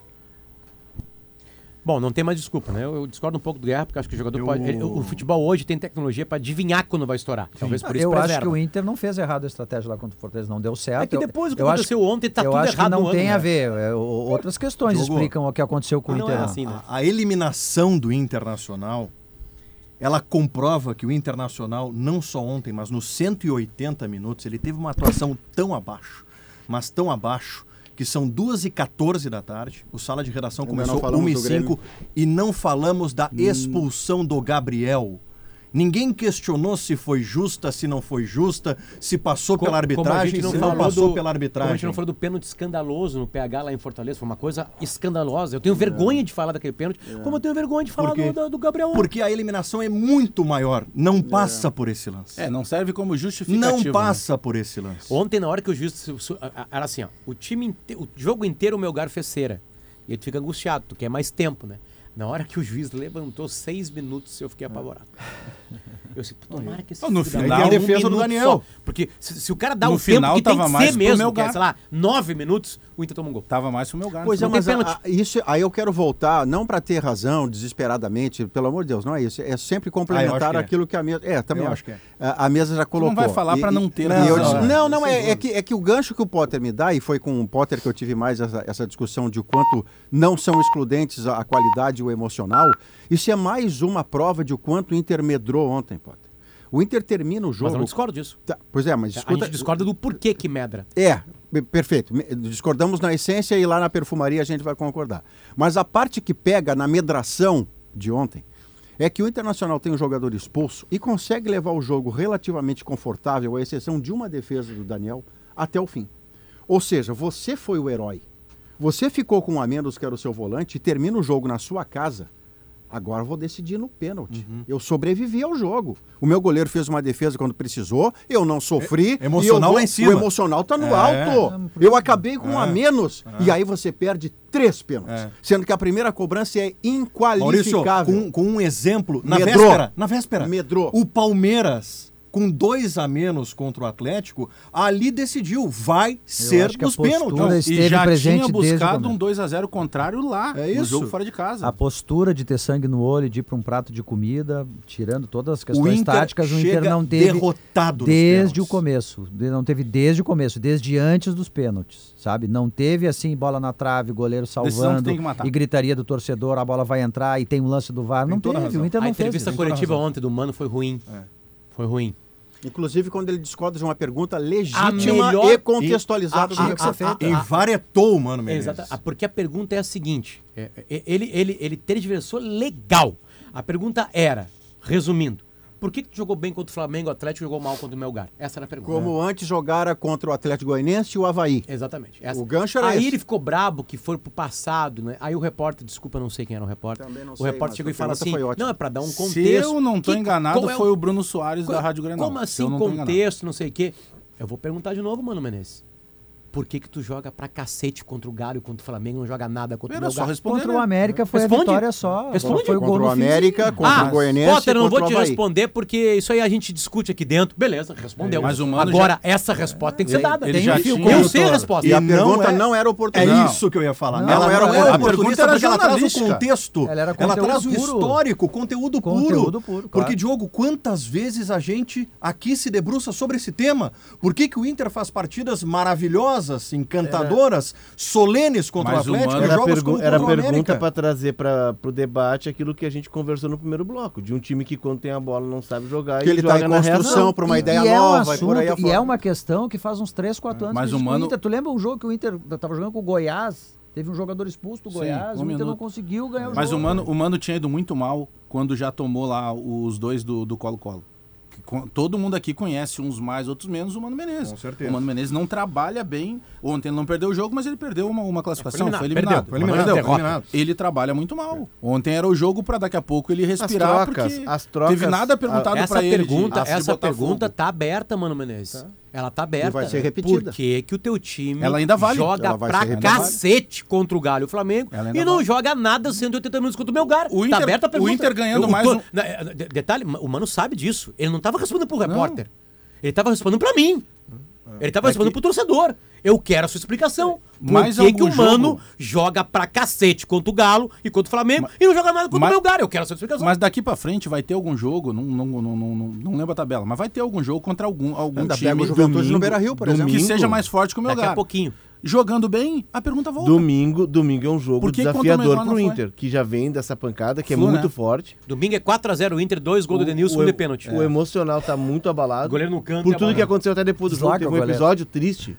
Bom, não tem mais desculpa, né? Eu, eu discordo um pouco do Guerra, porque eu acho que o jogador Eu- pode. ele- o futebol hoje tem tecnologia para adivinhar quando vai estourar. Talvez por isso eu acho preserva. que o Inter não fez errado a estratégia lá contra o Fortaleza, não deu certo. É que depois do que eu acho- aconteceu ontem, tá eu tudo acho errado que não tem ano, a né? ver. é, o- outras questões explicam o que aconteceu com o Não Inter. é assim, né? A, a eliminação do Internacional ela comprova que o Internacional, não só ontem, mas nos 180 minutos, ele teve uma atuação tão abaixo, mas tão abaixo, que são 2h14 da tarde. O sala de redação começou falamos 1 do h 05 Grêmio. e não falamos da expulsão do Gabriel. Ninguém questionou se foi justa, se não foi justa, se passou pela Como- arbitragem, se não passou do- pela Como a arbitragem. gente não falou do pênalti escandaloso no PH lá em Fortaleza, foi uma coisa escandalosa. Eu tenho vergonha de falar daquele pênalti, como eu tenho vergonha de falar do, do- do Gabriel. Porque a eliminação é muito maior. Não passa por esse lance. É, não serve como justificativo. Não né? passa por esse lance. Ontem, na hora que o juiz. Era assim, ó. O time inte- o jogo inteiro o Melgar fez cera. E ele fica angustiado, tu quer mais tempo, né? Na hora que o juiz levantou seis minutos, eu fiquei apavorado. Eu disse, tomara que esse no final- a um defesa do minuto Daniel. só. Porque se, se o cara dá No o final, tempo que tem que mais ser mesmo, que é, sei lá, nove minutos, o Inter toma um gol. Tava mais pro meu gato. Pois é, Não mas a- a- isso, aí eu quero voltar, não para ter razão desesperadamente, pelo amor de Deus, não é isso. É sempre complementar que é. aquilo que a mesa. É, também Eu acho. acho que é. A, a mesa já colocou. vai falar pra não ter razão, eu disse- né? Não, não, é, é que, é que o gancho que o Potter me dá, e foi com o Potter que eu tive mais essa, essa discussão de o quanto não são excludentes a, a qualidade e o emocional, isso é mais uma prova de o quanto o Inter medrou ontem, Potter. O Inter termina o Mas jogo. eu não discordo disso. Tá, pois é, mas A escuta, gente discorda do porquê que medra. é, perfeito. Discordamos na essência e lá na perfumaria a gente vai concordar. Mas a parte que pega na medração de ontem é que o Internacional tem um jogador expulso e consegue levar o jogo relativamente confortável, à exceção de uma defesa do Daniel, até o fim. Ou seja, você foi o herói. Você ficou com um a que era o seu volante e termina o jogo na sua casa. Agora eu vou decidir no pênalti. Uhum. Eu sobrevivi ao jogo. O meu goleiro fez uma defesa quando precisou, eu não sofri. É- emocional e eu vou- lá em cima. O emocional tá no É. alto. Eu acabei com um a É. menos. E aí você perde três pênaltis. É. Sendo que a primeira cobrança é Maurício, inqualificável. com, com um exemplo, na Medrou. véspera, na véspera, Medrou. o Palmeiras, com dois a menos contra o Atlético, ali decidiu, vai ser a nos postura pênaltis. E já tinha o buscado um 2x0 contrário lá, É no isso. jogo fora de casa. A postura de ter sangue no olho, de ir para um prato de comida, tirando todas as O questões Inter táticas, o Inter não teve derrotado desde o começo. Não teve desde o começo, desde antes dos pênaltis, sabe? Não teve assim, bola na trave, goleiro salvando e gritaria do torcedor, a bola vai entrar e tem um lance do VAR. Tem Não teve, o Inter A não fez. entrevista coletiva ontem do Mano foi ruim. É. Foi ruim. Inclusive quando ele discorda de uma pergunta legítima melhor- e contextualizada do que a- feito. E varetou, mano, Menezes. Exato. Porque a pergunta é a seguinte: é, é, ele, ele, ele tergiversou legal. A pergunta era, resumindo, por que, que tu jogou bem contra o Flamengo, o Atlético jogou mal contra o Melgar? Essa era a pergunta. Como antes jogara contra o Atlético Goianiense e o Havaí. Exatamente. essa. O gancho era Aí esse. ele ficou brabo que foi pro passado, né? Aí o repórter, desculpa, não sei quem era o repórter. Também não o sei, repórter chegou e fala pergunta assim: não, é pra dar um contexto. Se eu não tô Que- enganado, é foi o Bruno Soares Qual- da Rádio Grenal. Como Se assim, enganado. contexto, não sei o quê? Eu vou perguntar de novo, mano Menezes. Por que que tu joga pra cacete contra o Galo e contra o Flamengo e não joga nada contra Era o só responder. Contra o América foi Responde. a vitória só. Responde. Foi o gol Contra o no fim. América, contra Ah, o Goianiense Potter, eu e não vou te responder porque isso aí a gente discute aqui dentro. Beleza, respondeu. Mas o Mano Agora, essa resposta tem que ser dada. ele Tem já um tinha- Eu sei a resposta. E a não pergunta é- não era É oportunidade. isso que eu ia falar. Não, ela não era era boa. A oportunista pergunta era porque ela traz o contexto. Ela era ela traz o histórico, conteúdo puro. Conteúdo puro, Porque. Diogo, quantas vezes a gente aqui se debruça sobre esse tema? Por que, que o Inter faz partidas maravilhosas, encantadoras, solenes contra Mas o o Atlético Era, jogos pergu contra era o pergunta para trazer para o debate aquilo que a gente conversou no primeiro bloco, de um time que quando tem a bola não sabe jogar Que e ele joga tá em construção para uma E- ideia e é um nova e por aí assunto- E é uma questão que faz uns 3, 4 anos Mas que o existe com Mano- Inter. Tu lembra um jogo que o Inter tava jogando com o Goiás? Teve um jogador expulso do Sim, Goiás, um o Inter não conseguiu ganhar o Mas jogo. o Mano, o Mano tinha ido muito mal quando já tomou lá os dois do do Colo-Colo. Todo mundo aqui conhece, uns mais, outros menos, o Mano Menezes. Com certeza. O Mano Menezes não trabalha bem. Ontem ele não perdeu o jogo, mas ele perdeu uma, uma classificação. eliminado, Foi eliminado. perdeu, foi eliminado, Perdeu. foi eliminado. Ele trabalha muito mal. Ontem era o jogo para daqui a pouco ele respirar. trocas, porque as trocas, Teve nada perguntado Essa para ele. pergunta, de essa Botafogo. pergunta tá aberta, mano Menezes. Ela tá aberta. E vai ser repetida. Por que, que o teu time Ela ainda vale. joga Ela vai pra cacete contra o Galo e o Flamengo e não vale. joga nada 180 minutos contra o Melgar? O tá Inter- aberta a o pergunta. Inter ganhando Eu mais um- na- de- Detalhe, o Mano sabe disso. Ele não tava respondendo pro repórter. Ele tava respondendo pra mim. Ele tava respondendo pro torcedor. Eu quero a sua explicação. Por Mais que, que o Mano jogo? joga pra cacete contra o Galo e contra o Flamengo e não joga nada contra mas- o Melgar? Eu quero a sua explicação. Mas daqui pra frente vai ter algum jogo, não, não, não, não, não, não lembro a tabela, mas vai ter algum jogo contra algum, algum Ainda time pega o Juventude no domingo, Beira-Rio, por domingo, exemplo. que seja mais forte que o Daqui Melgar. a pouquinho. Jogando bem, a pergunta volta. Domingo, domingo é um jogo Por que desafiador menor não pro? Inter, que já vem dessa pancada, que é Flu, muito né? forte. Domingo é 4x0 o Inter, dois gols do Denilson, um de pênalti. O emocional tá muito abalado. O goleiro no canto Por tudo abalado. que aconteceu até depois do jogo. Desloca Teve um episódio triste.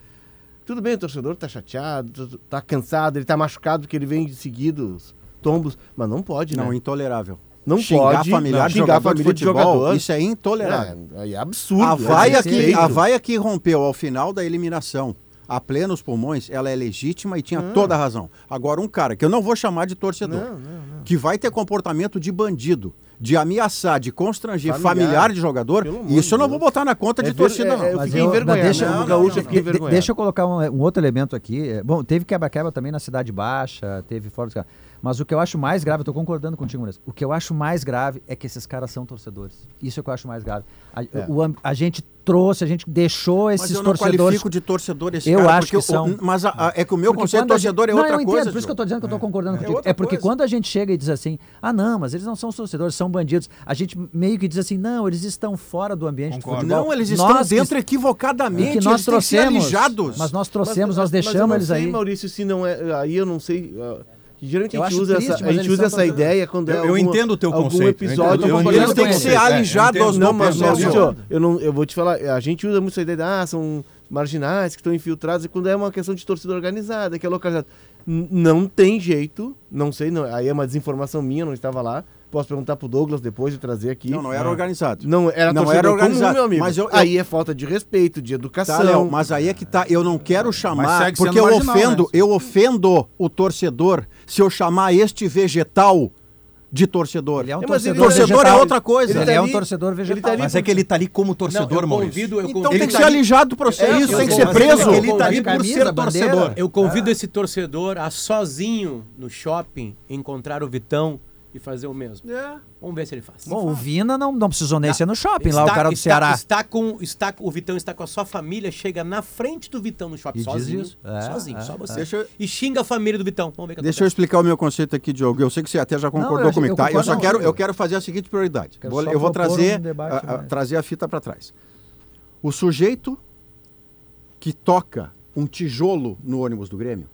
Tudo bem, o torcedor tá chateado, tá cansado, ele tá machucado porque ele vem de seguidos tombos, mas não pode, Não, né? intolerável. Não xingar pode familiar de xingar jogador família de de futebol, jogador. isso é intolerável. É, é absurdo. A é vaia, que, desrespeito. a vaia que rompeu ao final da eliminação, a plenos pulmões, ela é legítima e tinha toda a razão. Agora, um cara que eu não vou chamar de torcedor, Não, não, não. que vai ter comportamento de bandido, de ameaçar, de constranger Familiar. familiar, de jogador, isso de eu não vou botar na conta de É ver- torcida, é- não. é- eu fiquei envergonhado. deixa- não, gaúcho, não, eu fiquei de- de- envergonhado. Deixa eu colocar um, um outro elemento aqui. É, Bom, teve quebra-quebra também na Cidade Baixa, teve fora dos caras. Mas o que eu acho mais grave, eu tô concordando contigo, Maurício, o que eu acho mais grave é que esses caras são torcedores. Isso é o que eu acho mais grave. A, o am- a gente trouxe, a gente deixou Mas esses eu não torcedores... qualifico de torcedor esse Eu cara, acho porque que o- são. Mas a- a- é que o meu Porque conceito de quando a gente- torcedor é não, outra eu entendo, coisa. Por isso que eu tô dizendo que eu tô concordando contigo. outra É porque coisa. quando a gente chega e diz assim, ah, não, mas eles não são torcedores, são bandidos. A gente meio que diz assim, não, eles estão fora do ambiente do Concordo. futebol. Não, eles Nós estão que- dentro equivocadamente. e que nós eles têm que ser trouxemos. alijados. Mas nós trouxemos, Mas- nós mas eu deixamos não eles sei, aí. Maurício, se não é. Aí eu não sei. ah, Geralmente Eu a gente usa triste, essa, a gente usa essa ideia quando é Eu- eu alguma- entendo o teu algum conceito, eu episódio. entendo- eu Eles entendo o têm teu que ser é, alijados eu entendo. Não, mas Não, eu, não, eu vou te falar, a gente usa muito essa ideia de, ah, são marginais que estão infiltrados, e quando é uma questão de torcida organizada, que é localizada. Não tem jeito, não sei, não, aí é uma desinformação minha, não estava lá. Posso perguntar pro Douglas depois de trazer aqui. Não, não era organizado. Não era Não torcedor era comum, organizado, meu amigo. mas eu- eu- Aí é falta de respeito, de educação. Tá, Léo, mas aí é que tá. Eu não quero chamar. Porque eu marginal, ofendo, né? eu ofendo o torcedor se eu chamar este vegetal de torcedor. Ele é um mas ele- torcedor torcedor vegetal. é outra coisa. Ele, Ele tá é um torcedor tá vegetal. ali Mas é que ele tá ali como Não, torcedor, eu Maurício. convido, eu Então convido, tem que ser alijado para você. É, isso tem que ser preso. Ele tá ali por Camisa, ser bandeira. torcedor. eu convido esse torcedor a sozinho no shopping encontrar o Vitão e fazer o mesmo. Vamos ver se ele faz. Bom, o Vina não, não precisou nem Tá. ser no shopping lá, o Está- cara do está- Ceará. Está com, está, o Vitão está com a sua família, chega na frente do Vitão no shopping, E diz sozinho. isso. É, sozinho, é, só você. Deixa eu- E xinga a família do Vitão. Vamos ver que Deixa eu explicar o meu conceito aqui, Diogo. Eu sei que você até já concordou eu- comigo, eu tá? Eu só quero, contigo. eu quero fazer a seguinte prioridade. Quero Vou- eu vou trazer, um debate a- a- trazer a fita para trás. O sujeito que toca um tijolo no ônibus do Grêmio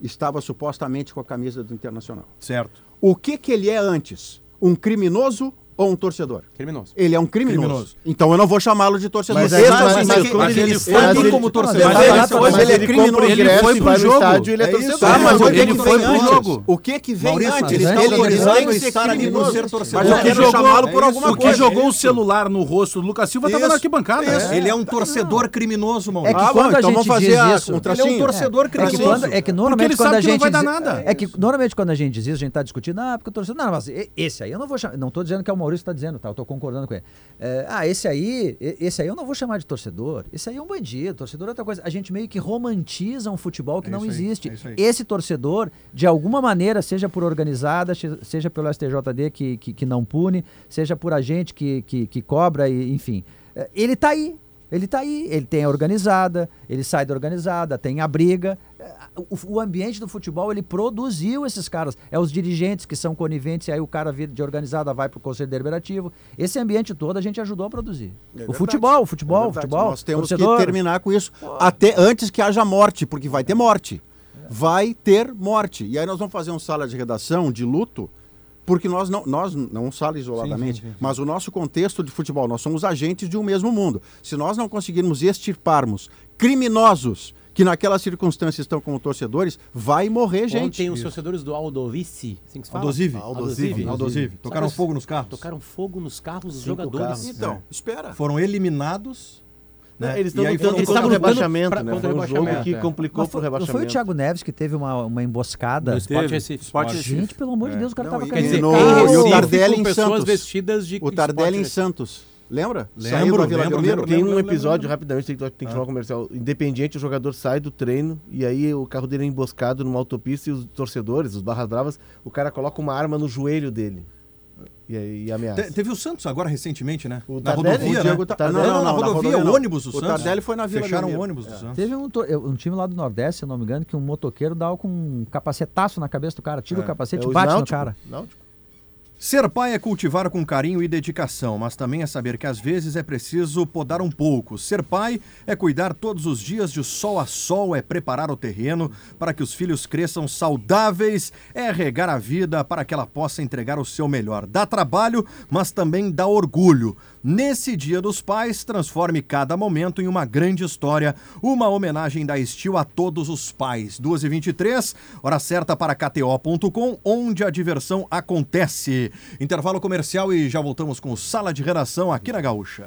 estava supostamente com a camisa do Internacional. Certo. O que que ele é antes? Um criminoso ou um torcedor? Criminoso. Ele é um criminoso. Criminoso. Então eu não vou chamá-lo de torcedor. Mas é o mas- mas que- quando mas ele ele foi foi ali como torcedor. Mas Mas ele- ele- mas mas ele ele é o criminoso. Ele foi pro jogo. estádio, ele é É torcedor. Tá, mas o que, Ele que foi pro antes? jogo. O que que vem Maurício, antes? ele está Ele, ele tem a que ser estar ali por criminoso. ser torcedor. Mas eu É quero isso. chamá-lo por É alguma isso. O que coisa. jogou o celular no rosto do Lucas Silva tava Isso. na arquibancada. Né? Ele é um torcedor criminoso, É Maurício. que Ah, quando a então gente diz a- isso. Ele é um torcedor É que, criminoso. é que normalmente ele quando a que não gente vai dar diz- nada. é que normalmente quando a gente diz isso, a gente está discutindo, ah, porque o torcedor, não, mas esse aí eu não vou chamar, não estou dizendo que é o Maurício está dizendo, tá? Eu estou concordando com ele. É, ah, esse aí, esse aí eu não vou chamar de torcedor. Esse aí é um bandido, torcedor é outra coisa. A gente meio que romantiza um futebol que É não aí, existe. é. Esse torcedor, de alguma maneira, seja por organizada, seja pelo STJD que, que, que não pune, seja por agente que, que, que cobra, e, enfim, é, ele está aí. Ele está aí, ele tem a organizada, ele sai da organizada, tem a briga. É, O, o ambiente do futebol, ele produziu esses caras. É os dirigentes que são coniventes, e aí o cara vira de organizada vai para o Conselho Deliberativo. Esse ambiente todo a gente ajudou a produzir. o verdade. futebol, o futebol, É o futebol. Nós temos torcedor. que terminar com isso até antes que haja morte, porque vai ter morte. Vai ter morte. E aí nós vamos fazer um sala de redação de luto, porque nós não, nós não sala isoladamente, sim, sim, sim. mas o nosso contexto de futebol, nós somos agentes de um mesmo mundo. Se nós não conseguirmos extirparmos criminosos que naquelas circunstâncias estão como torcedores, vai morrer gente. Ontem os torcedores do Aldovice, assim que se fala? Aldosive. Aldosive. Aldosive. Tocaram Sabe, fogo nos carros. Tocaram fogo nos carros dos jogadores. carros. Então, espera. Foram eliminados. Né? Eles estão E lutando eles contra o rebaixamento, pra- né? contra Foi o um jogo rebaixamento, que é. complicou Mas pro foi, não rebaixamento. foi o Thiago Neves que teve uma, uma emboscada? No Sport. Recife. Sport Gente, pelo amor de Deus, o cara Não, tava e- camisa dizer, no- e o. Recife, Tardelli em Santos. vestidas de O Tardelli em Sport Santos. Lembra? Lembro, Saiu da Vila lembro, Belmiro. lembro, Tem um lembro, episódio, lembro. rapidamente, tem que, tem que chamar um comercial. Independiente, o jogador sai do treino e aí o carro dele é emboscado numa autopista e os torcedores, os barras bravas, o cara coloca uma arma no joelho dele. E aí e ameaça. Te- teve o Santos agora recentemente, né? O na Tardelli, rodovia, o Diego né? Ta- Tardelli, não, não, não, na não, na rodovia, rodovia o ônibus do O Santos. Tardelli foi na Vila Fecharam o ônibus do Santos. Teve um, um time lá do Nordeste, se eu não me engano, que um motoqueiro dava com um capacetaço na cabeça do cara, tira o capacete É e o bate no Náutico, cara. Náutico. Ser pai é cultivar com carinho e dedicação, mas também é saber que às vezes é preciso podar um pouco. Ser pai é cuidar todos os dias de sol a sol, é preparar o terreno para que os filhos cresçam saudáveis, é regar a vida para que ela possa entregar o seu melhor. Dá trabalho, mas também dá orgulho. Nesse Dia dos Pais, transforme cada momento em uma grande história, uma homenagem da Estil a todos os pais. 2h23, hora certa para KTO.com, onde a diversão acontece. Intervalo comercial e já voltamos com Sala de Redação aqui na Gaúcha.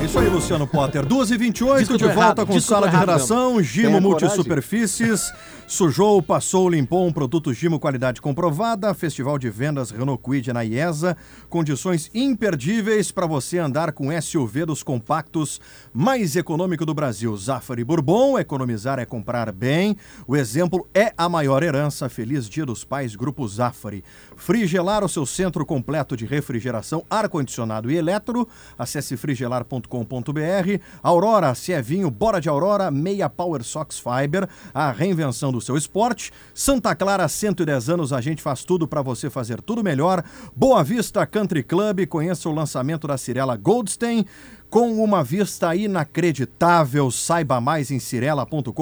É isso aí, Luciano Potter. 2h28, Disco de volta com disco Sala de errado Redação, Gimo Multisuperfícies. Sujou, passou, limpou um produto Gimo qualidade comprovada. Festival de vendas Renault Kwid na IESA. Condições imperdíveis para você andar com SUV dos compactos mais econômico do Brasil. Zafari Bourbon, economizar é comprar bem. O exemplo é a maior herança. Feliz Dia dos Pais, Grupo Zafari. Frigelar, o seu centro completo de refrigeração, ar-condicionado e eletro. Acesse frigelar.com.br. Aurora, se é vinho, bora de Aurora. Meia Power Sox Fiber, a reinvenção do seu esporte. Santa Clara, 110 anos, a gente faz tudo para você fazer tudo melhor. Boa Vista Country Club, conheça o lançamento da Cirela Goldstein. Com uma vista inacreditável, saiba mais em cirela.com.br.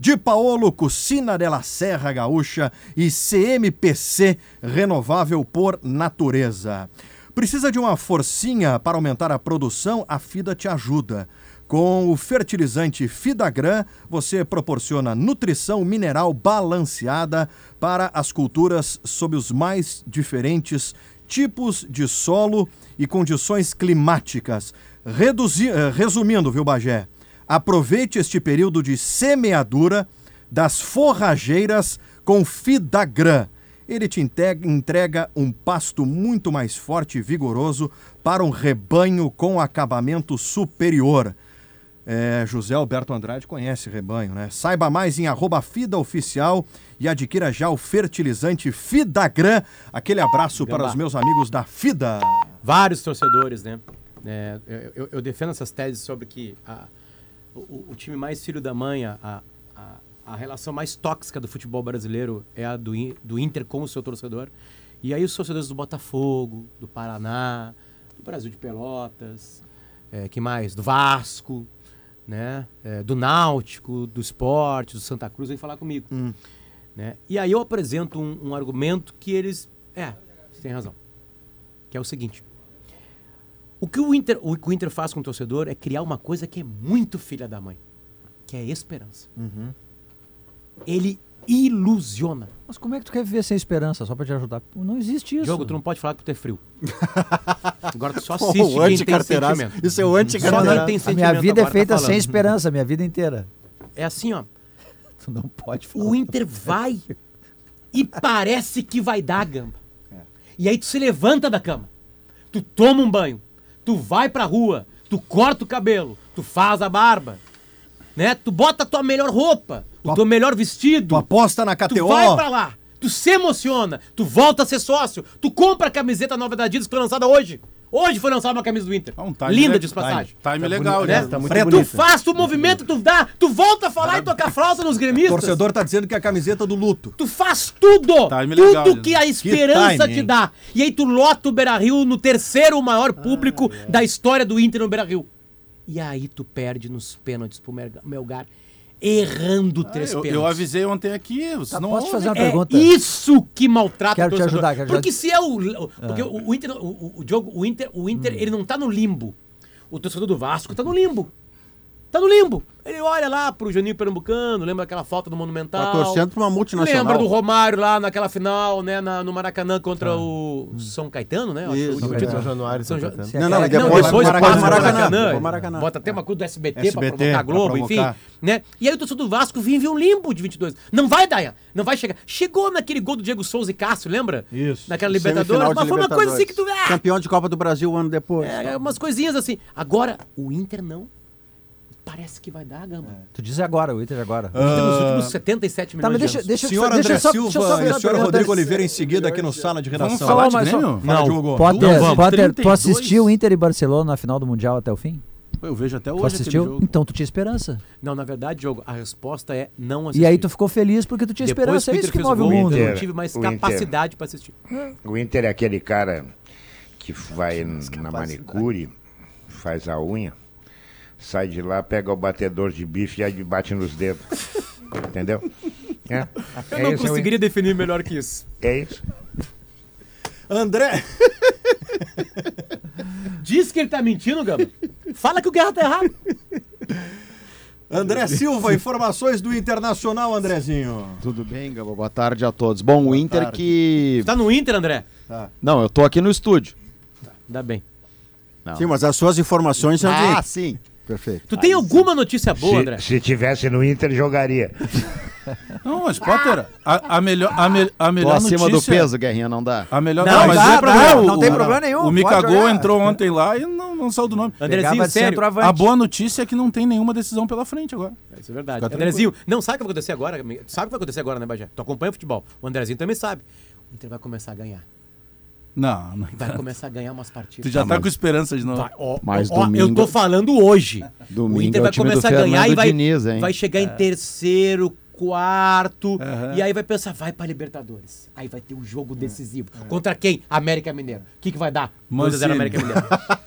De Paolo, Cucina della Serra Gaúcha e CMPC, renovável por natureza. Precisa de uma forcinha para aumentar a produção? A FIDA te ajuda. Com o fertilizante Fidagran, você proporciona nutrição mineral balanceada para as culturas sob os mais diferentes tipos de solo e condições climáticas. Reduzi- eh, resumindo, viu, Bagé? Aproveite este período de semeadura das forrageiras com Fidagran. Ele te entrega um pasto muito mais forte e vigoroso para um rebanho com acabamento superior. É, José Alberto Andrade conhece rebanho, né? Saiba mais em arroba Fida Oficial e adquira já o fertilizante Fidagran. Aquele abraço para os meus amigos da Fida. vários torcedores, né? É, eu, eu- defendo essas teses sobre que a- o, o time mais filho da mãe, a, a, a relação mais tóxica do futebol brasileiro é a do, do Inter com o seu torcedor. E aí os torcedores do Botafogo, do Paraná, do Brasil de Pelotas, é, que mais? Do Vasco, né? É, do Náutico, do Esporte, do Santa Cruz, vem falar comigo. Né? E aí eu apresento um, um argumento que eles... É, você tem razão. Que é o seguinte. O que o Inter, o que o Inter faz com o torcedor é criar uma coisa que é muito filha da mãe, que é esperança. Ele ilusiona. Mas como é que tu quer viver sem esperança, só pra te ajudar? Pô, Não existe isso. Diogo, tu não pode falar que tu é frio. Agora tu só Pô, assiste o quem tem sentimento. Isso é o Só anticarteiraço. quem tem A sentimento minha vida é tá feita falando. sem esperança, a minha vida inteira. É assim, ó. Tu não pode falar. O Inter vai e parece que vai dar, gamba. E aí tu se levanta da cama, tu toma um banho, tu vai pra rua, tu corta o cabelo, tu faz a barba, né? Tu bota a tua melhor roupa, o teu melhor vestido. Tu aposta na KTO. Tu vai pra lá, tu se emociona, tu volta a ser sócio, tu compra a camiseta nova da Adidas que foi lançada hoje. Hoje foi lançada uma camisa do Inter. time Linda le- de passagem. time- time legal, né? né? Tá muito tu bonita. faz, tu movimenta, tu dá, tu volta a falar e tocar flauta nos O gremistas. torcedor tá dizendo que é a camiseta do luto. Tu faz tudo! Time tudo legal, que a esperança time, te dá. E aí tu lota o Beira-Rio no terceiro maior público da história do Inter no Beira-Rio. E aí tu perde nos pênaltis pro Melga- Melgar, errando três Eu, pênaltis. eu avisei ontem aqui. Você Tá, não posso te ouve. fazer uma É pergunta? isso que maltrata Quero o te torcedor. ajudar, quero te Porque ajudar. se é o. o- Porque o, o Inter, o, o, o jogo, o Inter, o Inter ele não tá no limbo. O torcedor do Vasco tá no limbo. Tá no limbo. Ele olha lá pro Juninho Pernambucano, lembra aquela falta do Monumental. Tá torcendo pra uma multinacional. Lembra do Romário lá naquela final, né, na- no Maracanã contra o São Caetano, né? Eu acho que Isso, São título. São Januário, São São Jo- Caetano. É Não, não, aquela- depois- depois, depois Maracanã, Maracanã. depois Maracanã. Bota até uma coisa do SBT, pra SBT, provocar a pra Globo, enfim. provocar. Né? E aí o torcedor do Vasco vive um limbo de 22. Não vai, Daia. Não vai chegar. Chegou naquele gol do Diego Souza e Cássio, lembra? Isso. Naquela Libertadores. Mas foi uma coisa assim que tu... Ah, Campeão de Copa do Brasil um ano depois. é, umas coisinhas assim. Agora, o Inter não. Parece que vai dar, Gamba. Tu diz agora, o Inter agora. Nós temos os Ah, últimos 77 Tá, milhões mas de deixa, deixa, Senhor deixa André eu só, Silva deixa eu só e o senhor Rodrigo Oliveira em seguida aqui no sala de Vamos redação. falar Fala, de mas Grêmio? Não, Diogo. Potter, Vamos. Potter, tu 32. assistiu Inter e Barcelona na final do Mundial até o fim? Eu vejo até Tu hoje aquele assistiu? jogo. Então tu tinha esperança. Não, na verdade, Diogo, a resposta é não assistir. E aí tu ficou feliz porque tu tinha Depois esperança. que É o isso que move o gol, mundo. Eu Inter- tive mais o Inter- capacidade para assistir. O Inter é aquele cara que vai na manicure, faz a unha, sai de lá, pega o batedor de bife e aí bate nos dedos. Entendeu? É, Eu é não isso, conseguiria definir melhor que isso. É isso. André, Diz que ele tá mentindo, Gamba. Fala que o Guerra tá errado. André Silva, informações do Internacional, Andrezinho. Tudo bem, Gabo? Boa tarde a todos. Bom, o Inter tarde. que. Tá no Inter, André? Não, eu tô aqui no estúdio. Ainda bem. Não. Sim, mas as suas informações são Ah, de. sim. Perfeito. Tu tem alguma notícia boa, André? Se, se tivesse no Inter, jogaria. Não, mas Potter, a, a melhor, a, me- a Tô melhor acima notícia... do peso, Guerrinha, não dá. A melhor... Não, mas dá, é dá, o- não tem problema nenhum, O jogar. entrou ontem lá e não, não saiu do nome. Andrezinho, sério. A boa notícia é que não tem nenhuma decisão pela frente agora. Isso é verdade. Fica Andrezinho, não sabe o que vai acontecer agora? Sabe o que vai acontecer agora, né, Bajé? Tu acompanha o futebol. O Andrezinho também sabe. O Inter vai começar a ganhar. Não, não. Vai começar a ganhar umas partidas. Tu já Ah, tá mas- com esperança de novo. Vai, ó, Mas ó, domingo- Eu tô falando hoje. Domingo o Inter é o vai time do começar a ganhar e vai, Diniz, vai chegar em terceiro, quarto. Aham. E aí vai pensar, vai pra Libertadores. Aí vai ter um jogo decisivo. Contra quem? América Mineiro. O que, que vai dar? 2x0 Mancini. América Mineiro.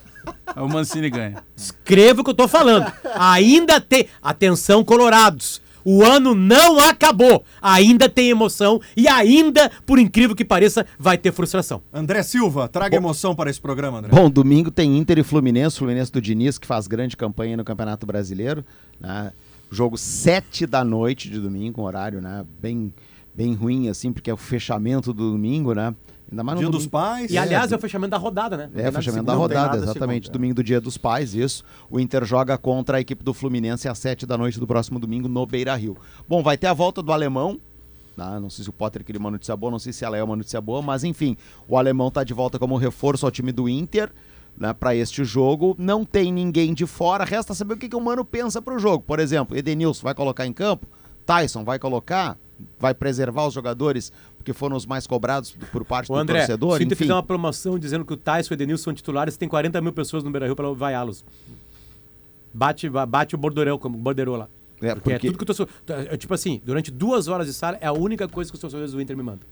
O Mancini ganha. Escreva o que eu tô falando. Ainda tem. Atenção, Colorados. O ano não acabou. Ainda tem emoção e ainda, por incrível que pareça, vai ter frustração. André Silva, traga emoção para esse programa, André. Bom, domingo tem Inter e Fluminense, Fluminense do Diniz, que faz grande campanha no Campeonato Brasileiro. né? Jogo 7 da noite de domingo, um horário né? bem, bem ruim, assim, porque é o fechamento do domingo, né? Ainda mais no Dia dos domingo. Pais. E aliás, é o fechamento da rodada, né? É, o fechamento da tem rodada, exatamente. segunda, é. Domingo do Dia dos Pais, isso. O Inter joga contra a equipe do Fluminense às 7 da noite do próximo domingo no Beira Rio. Bom, vai ter a volta do alemão. tá? Não sei se o Potter queria uma notícia boa, não sei se ela é uma notícia boa, mas enfim, o alemão tá de volta como reforço ao time do Inter. Né, para este jogo, não tem ninguém de fora, resta saber o que, que o Mano pensa pro jogo. Por exemplo, Edenilson vai colocar em campo, Tyson vai colocar, vai preservar os jogadores porque foram os mais cobrados por parte Ô, do André, torcedor. se tu enfim. fizer uma promoção dizendo que o Tyson e o Edenilson são titulares, tem 40 mil pessoas no Beira-Rio para vaiá-los. Bate, ba- bate o borderão, como borderou lá. É, Porque, é porque- tudo que o torcedor... é, Tipo assim, durante duas horas de sala, é a única coisa que os torcedores do Inter me mandam.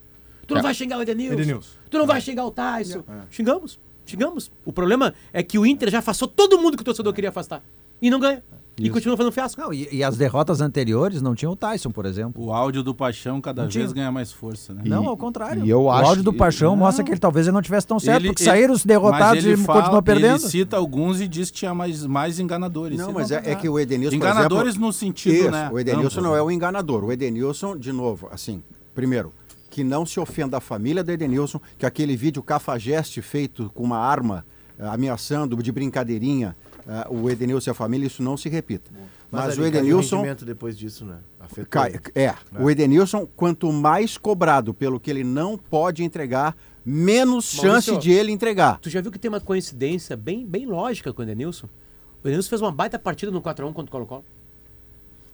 Tu não É. vai xingar o Edenilson. Edenilson. Tu não vai xingar o Tyson. Xingamos, xingamos. O problema é que o Inter já afastou todo mundo que o torcedor queria afastar. E não ganha. E continua fazendo fiasco. Não, e, e as derrotas anteriores não tinham o Tyson, por exemplo. O áudio do Paixão cada Não tinha. vez ganha mais força, né? Não, ao contrário. e eu o acho áudio do Paixão Não. mostra que ele talvez ele não tivesse tão certo, Ele- porque ele- saíram os derrotados e ele ele fala- continuou perdendo. Ele cita alguns e diz que tinha mais, mais enganadores. Não, Isso mas é, tá é que o Edenilson. por Enganadores exemplo, no sentido, Isso, né? O Edenilson amplo. não é o enganador. O Edenilson, de novo, assim, primeiro, que não se ofenda a família do Edenilson, que aquele vídeo cafajeste feito com uma arma, eh, ameaçando de brincadeirinha eh, o Edenilson e a família, isso não se repita. Mas, o ali cai Edenilson. rendimento depois disso, né? Cai- é, o Edenilson, quanto mais cobrado pelo que ele não pode entregar, menos Maurício, chance de ele entregar. Tu já viu que tem uma coincidência bem, bem lógica com o Edenilson? O Edenilson fez uma baita partida no 4x1 contra o Colo-Colo.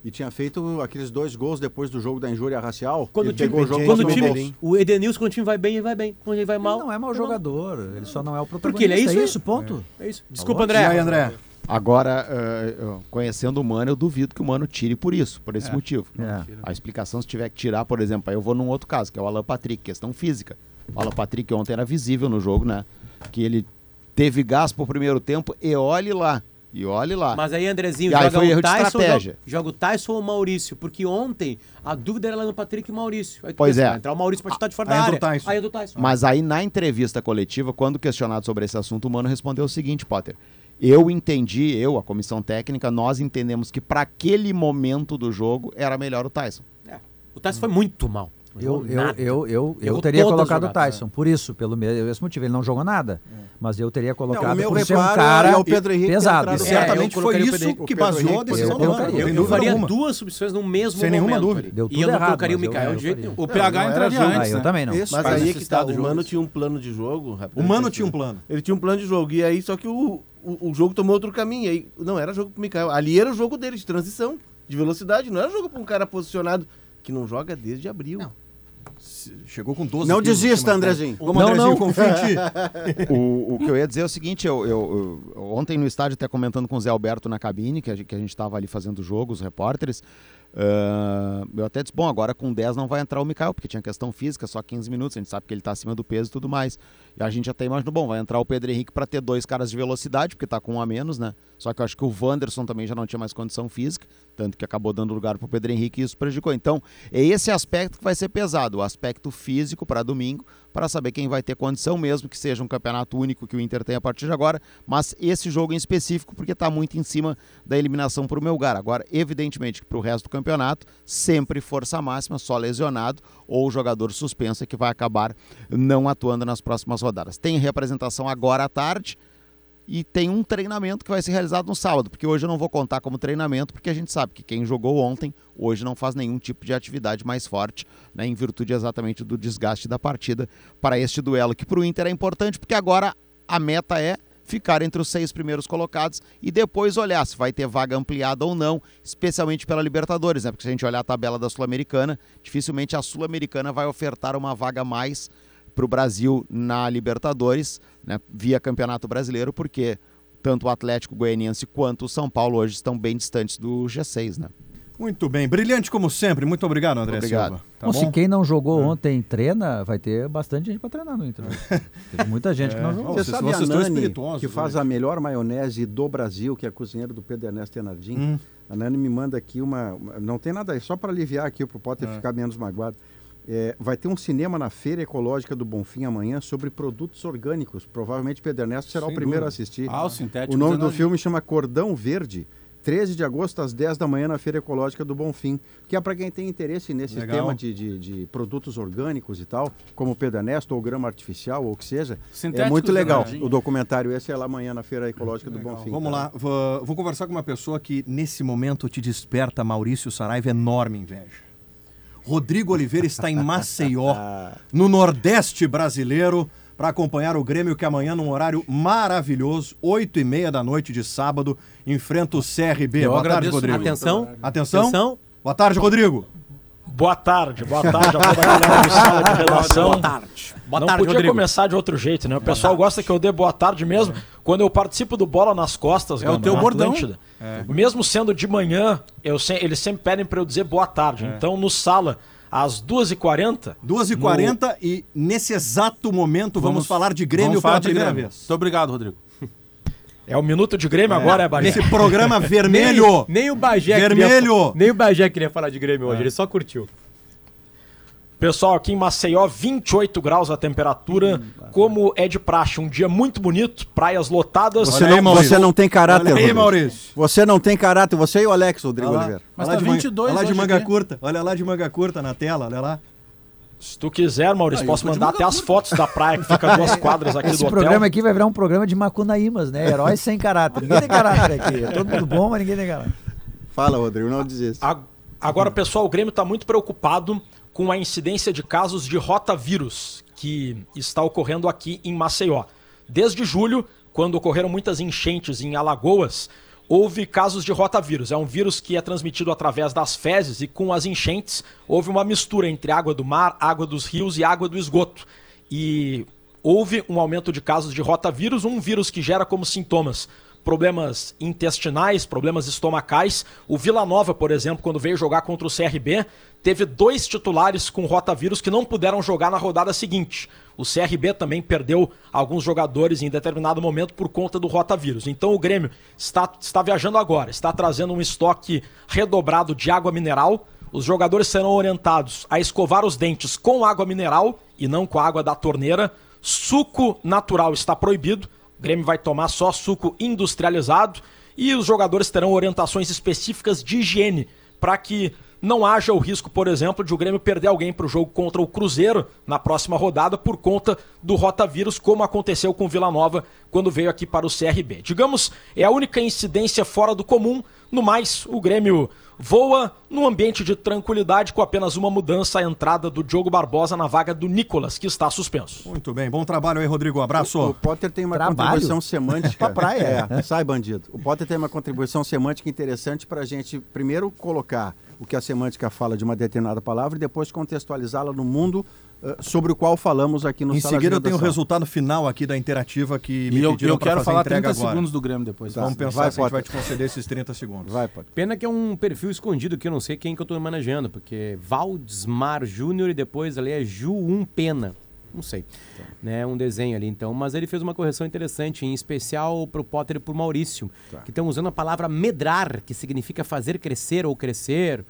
E tinha feito aqueles dois gols depois do jogo da injúria racial. Quando o ele time, pegou o jogo quando o, time o Edenilson, quando o time vai bem, ele vai bem. Quando ele vai mal. Ele não é mau jogador, ele só não é o protagonista. Porque ele é isso, é isso, ponto. É isso. Desculpa, E André. aí, André? Agora, eu- conhecendo o Mano, eu duvido que o Mano tire por isso, por esse motivo. É. A explicação, se tiver que tirar, por exemplo, aí eu vou num outro caso, que é o Alan Patrick, questão física. O Alan Patrick ontem era visível no jogo, né? Que ele teve gás pro primeiro tempo e olhe lá. E olhe lá. Mas aí, Andrezinho, E aí joga foi o Tyson, estratégia. joga, joga o Tyson ou o Maurício? Porque ontem a dúvida era lá no Patrick e Maurício. Aí Pois pensa, é. entrar o Maurício pra chutar de fora Aí da entra área. o Tyson. Aí é do Tyson. Mas aí na entrevista coletiva, quando questionado sobre esse assunto, o Mano respondeu o seguinte, Potter. Eu entendi, eu, a comissão técnica, nós entendemos que para aquele momento do jogo era melhor o Tyson. É. O Tyson foi muito mal. Não Eu, eu, eu, eu, eu teria colocado o jogadas, Tyson, por isso, pelo mesmo motivo. Ele não jogou nada, mas eu teria colocado o meu por ser um reparo cara é o Pedro Henrique pesado. E É, certamente foi isso Pedro- que baseou a decisão eu do não Eu, faria alguma. duas substituições no mesmo Sem nenhuma dúvida. Deu e tudo eu não errado, colocaria o Mikael de jeito nenhum. O PH não entraria antes, Ah, eu né? também não. Mas aí que tá, o Mano tinha um plano de jogo. O Mano tinha um plano. Ele tinha um plano de jogo. E aí, só que o, o, o jogo tomou outro caminho. Aí, não era jogo pro Mikael. Ali era o jogo dele, de transição, de velocidade. Não era jogo pra um cara posicionado que não joga desde abril. Chegou com 12 Não quilos desista. Andrezinho. Vamos, Não, Andrezinho, não. confia em ti. o, o que eu ia dizer é o seguinte, eu, eu- eu- ontem no estádio até comentando com o Zé Alberto na cabine, que a, gente- que a gente estava ali fazendo o jogo, os repórteres, ah, eu até disse, bom, agora com 10 não vai entrar o Mikael, porque tinha questão física, só 15 minutos, a gente sabe que ele está acima do peso e tudo mais. E a gente até imaginou, bom, vai entrar o Pedro Henrique para ter dois caras de velocidade, porque tá com um a menos, né? Só que eu acho que o Wanderson também já não tinha mais condição física, tanto que acabou dando lugar pro Pedro Henrique e isso prejudicou. Então, é esse aspecto que vai ser pesado, o aspecto físico para domingo, para saber quem vai ter condição mesmo, que seja um campeonato único que o Inter tem a partir de agora, mas esse jogo em específico, porque está muito em cima da eliminação para o Melgar. Agora, evidentemente que para o resto do campeonato, sempre força máxima, só lesionado ou jogador suspenso é que vai acabar não atuando nas próximas rodadas. Tem representação agora à tarde, e tem um treinamento que vai ser realizado no sábado, porque hoje eu não vou contar como treinamento, porque a gente sabe que quem jogou ontem, hoje não faz nenhum tipo de atividade mais forte, né, em virtude exatamente do desgaste da partida para este duelo, que para o Inter é importante, porque agora a meta é ficar entre os seis primeiros colocados e depois olhar se vai ter vaga ampliada ou não, especialmente pela Libertadores, né? Porque se a gente olhar a tabela da Sul-Americana, dificilmente a Sul-Americana vai ofertar uma vaga mais para o Brasil na Libertadores, né, via Campeonato Brasileiro, porque tanto o Atlético Goianiense quanto o São Paulo hoje estão bem distantes do G6, né? Muito bem, brilhante como sempre. Muito obrigado, André Obrigado. Silva. Tá Bom, bom? se quem não jogou ontem treina, vai ter bastante gente para treinar no Inter. né? Teve muita gente que não jogou. Você vocês- sabe a vocês estão Nani, que faz hoje. a melhor maionese do Brasil, que é a cozinheira do Pedro Ernesto Enardim? Hum. A Nani me manda aqui uma... Não tem nada aí, só para aliviar aqui, para o Potter Ah. ficar menos magoado. É, vai ter um cinema na Feira Ecológica do Bonfim amanhã sobre produtos orgânicos. Provavelmente Pedro Ernesto será Sem o primeiro dúvida. a assistir. Ah, o sintético O nome do filme chama Cordão Verde. 13 de agosto, às 10 da manhã, na Feira Ecológica do Bonfim. Que é para quem tem interesse nesse Legal. tema de, de, de produtos orgânicos e tal, como o Pedro Ernesto, ou grama artificial, ou o que seja. É Sintéticos, muito legal. O documentário esse é lá amanhã na Feira Ecológica do Bonfim. Vamos tá? lá, vou, vou conversar com uma pessoa que nesse momento te desperta, Maurício Saraiva, enorme inveja. Rodrigo Oliveira está em Maceió, no Nordeste brasileiro, para acompanhar o Grêmio que amanhã, num horário maravilhoso, 8 e meia da noite de sábado, enfrenta o CRB. Eu Boa tarde, Rodrigo. Atenção. Atenção. Atenção. Boa tarde, Rodrigo. Boa tarde, boa tarde a toda a galera do sala de redação. Boa tarde. Boa Não tarde, podia Rodrigo. começar de outro jeito, né? O pessoal gosta que eu dê boa tarde mesmo. Quando eu participo do Bola nas Costas, É o Gama, teu na bordão. Atlântida, mesmo sendo de manhã, eu se- eles sempre pedem para eu dizer boa tarde. Então, no sala, às 2h40... 2h40 e nesse exato momento vamos, falar de Grêmio vamos falar pela de primeira Grêmio. vez. Muito obrigado, Rodrigo. É o Minuto de Grêmio agora, é, Bahia? Esse programa vermelho. Nem, nem o Bagé Vermelho. Queria, nem o Bagé queria falar de Grêmio hoje, ele só curtiu. Pessoal, aqui em Maceió, 28 graus a temperatura. Como é de praxe, um dia muito bonito, praias lotadas. Você, Olha aí, não, Maurício. você não tem caráter, Olha aí. Maurício. Você não tem caráter. Você e o Alex, Rodrigo Oliveira. Mas olha tá lá de 22 manga, olha lá de manga aqui. curta. Olha lá de manga curta na tela, olha lá. Se tu quiser, Maurício, Ah, posso mandar até as fotos da praia que fica duas quadras aqui Esse do hotel. programa aqui vai virar um programa de Macunaímas, né? Heróis sem caráter. Ninguém tem caráter aqui. É todo mundo bom, mas ninguém tem caráter. Fala, Rodrigo, não desista. A- Agora, pessoal, o Grêmio está muito preocupado com a incidência de casos de rotavírus que está ocorrendo aqui em Maceió. Desde julho, quando ocorreram muitas enchentes em Alagoas, houve casos de rotavírus. É um vírus que é transmitido através das fezes e com as enchentes houve uma mistura entre água do mar, água dos rios e água do esgoto. E houve um aumento de casos de rotavírus, um vírus que gera como sintomas problemas intestinais, problemas estomacais. O Vila Nova, por exemplo, quando veio jogar contra o CRB, teve dois titulares com rotavírus que não puderam jogar na rodada seguinte. O CRB também perdeu alguns jogadores em determinado momento por conta do rotavírus. Então o Grêmio está, está viajando agora, está trazendo um estoque redobrado de água mineral. Os jogadores serão orientados a escovar os dentes com água mineral e não com a água da torneira. Suco natural está proibido. O Grêmio vai tomar só suco industrializado e os jogadores terão orientações específicas de higiene para que não haja o risco, por exemplo, de o Grêmio perder alguém para o jogo contra o Cruzeiro na próxima rodada por conta do rotavírus, como aconteceu com o Vila Nova quando veio aqui para o CRB. Digamos, é a única incidência fora do comum. No mais, o Grêmio voa num ambiente de tranquilidade com apenas uma mudança, a entrada do Diogo Barbosa na vaga do Nicolas, que está suspenso. Muito bem, bom trabalho aí, Rodrigo. Abraço. O, o Potter tem uma Trabalho? contribuição semântica. Pra praia. É, sai, bandido. O Potter tem uma contribuição semântica interessante para a gente, primeiro, colocar o que a semântica fala de uma determinada palavra e depois contextualizá-la no mundo sobre o qual falamos aqui no Em Sala seguida eu tenho o resultado final aqui da interativa que me E eu, pediram eu quero fazer falar entrega 30 agora. segundos do Grêmio depois. Vamos Tá. pensar Vai, se a gente vai te conceder esses 30 segundos. Vai, Potter. Pena que é um perfil escondido que eu não sei quem que eu tô manejando, porque Valdesmar Júnior e depois ali é Ju 1 Pena. Não sei. Né, um desenho ali então, mas ele fez uma correção interessante, em especial pro Potter e pro Maurício, que estão usando a palavra medrar, que significa fazer crescer ou crescer.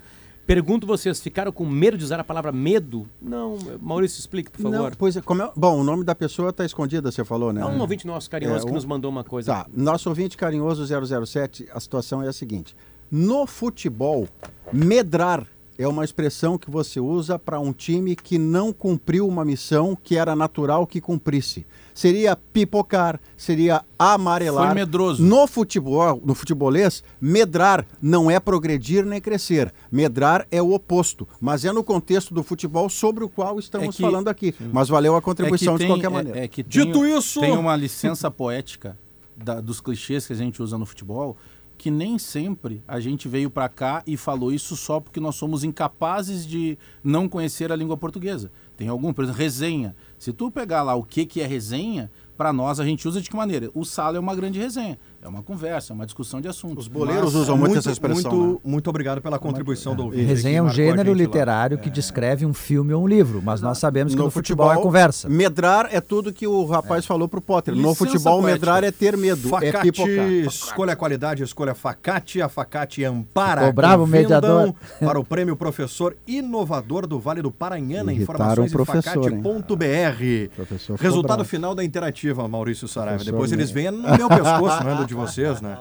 Pergunto vocês, ficaram com medo de usar a palavra medo? Não, Maurício, explique, por favor. Não, pois é, como é- bom, o nome da pessoa está escondida, você falou, né? É um ouvinte nosso carinhoso É, que um- nos mandou uma coisa. Tá, nosso ouvinte carinhoso 007, a situação é a seguinte. No futebol, medrar é uma expressão que você usa para um time que não cumpriu uma missão que era natural que cumprisse. Seria pipocar, seria amarelar. Foi medroso. No futebol, no futebolês, medrar não é progredir nem crescer. Medrar é o oposto, mas é no contexto do futebol sobre o qual estamos É que- falando aqui. Mas valeu a contribuição É que de tem- qualquer é- maneira. É, que tem, Dito isso- Tem uma licença poética da- dos clichês que a gente usa no futebol que nem sempre a gente veio pra cá e falou isso só porque nós somos incapazes de não conhecer a língua portuguesa. Tem algum, por exemplo, resenha. Se tu pegar lá o que, que é resenha, pra nós a gente usa de que maneira? O sala é uma grande resenha. É uma conversa, é uma discussão de assuntos. Os boleiros Mas- usam muito essa expressão, Muito, né? muito obrigado pela contribuição do ouvinte. Resenha é um gênero gente lá. literário que descreve um filme ou um livro, mas nós sabemos que no, no futebol, é conversa. Medrar é tudo que o rapaz falou pro Potter. no Licença futebol, poética. medrar é ter medo, é Facate, pipocar. escolha a qualidade, escolha Facate. A Facate ampara. Ficou bravo o vendam mediador. Para o prêmio Professor Inovador do Vale do Paranhana. Irritaram Informações o professor, em facate.br. Resultado bravo. final da interativa, Maurício Saraiva. Depois eles vêm no meu pescoço, não é do de vocês, né?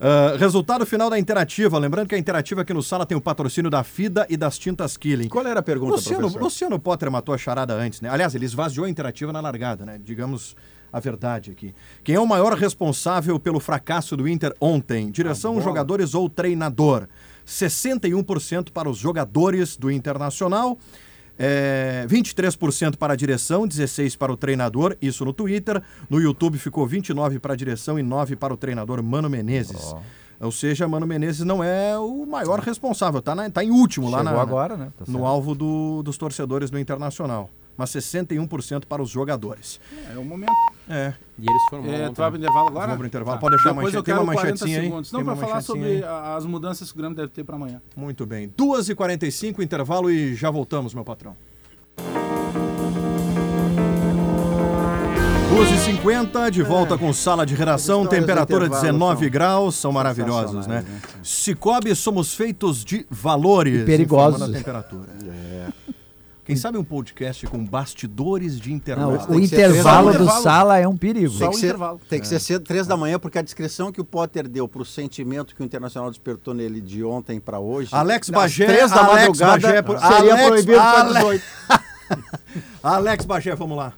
Ah, resultado final da interativa. Lembrando que a interativa aqui no Sala tem o patrocínio da FIDA e das tintas Killing. Qual era a pergunta, Luciano, professor? Luciano Potter matou a charada antes, né? Aliás, ele esvaziou a interativa na largada, né? Digamos a verdade aqui. Quem é o maior responsável pelo fracasso do Inter ontem? Direção, jogadores ou treinador? 61% para os jogadores do Internacional. É, 23% para a direção, 16% para o treinador, isso no Twitter. No YouTube ficou 29% para a direção e 9% para o treinador Mano Menezes. Ou seja, Mano Menezes não é o maior responsável, tá, na- tá em último lá Chegou na, agora, né? Tá no alvo do- dos torcedores do Internacional. Mas 61% para os jogadores. É o momento. É. E eles foram É, tu vai né? pro intervalo agora? Vou pro intervalo. Pode deixar a Depois manchete. eu Tem uma 40 manchetezinha aí? segundos. Não, uma falar sobre aí? a- as mudanças que o Grêmio deve ter pra amanhã. Muito bem. 2h45, intervalo e já voltamos, meu patrão. 2h50, de volta com sala de redação, temperatura intervalo 19 são graus, são maravilhosos, né? né? Cicobi, somos feitos de valores. E perigosos. a temperatura. Quem sabe um podcast com bastidores de Não, intervalo. o tem que ser intervalo do sala é um perigo. Tem Só que, o ser, intervalo. tem que ser cedo, três da manhã, porque a descrição que o Potter deu pro sentimento que o Internacional despertou nele de ontem para hoje. Alex Bagé, três da Alex madrugada, Bagé, por- seria Alex- proibido para Ale- 18. Alex Bagé, vamos lá.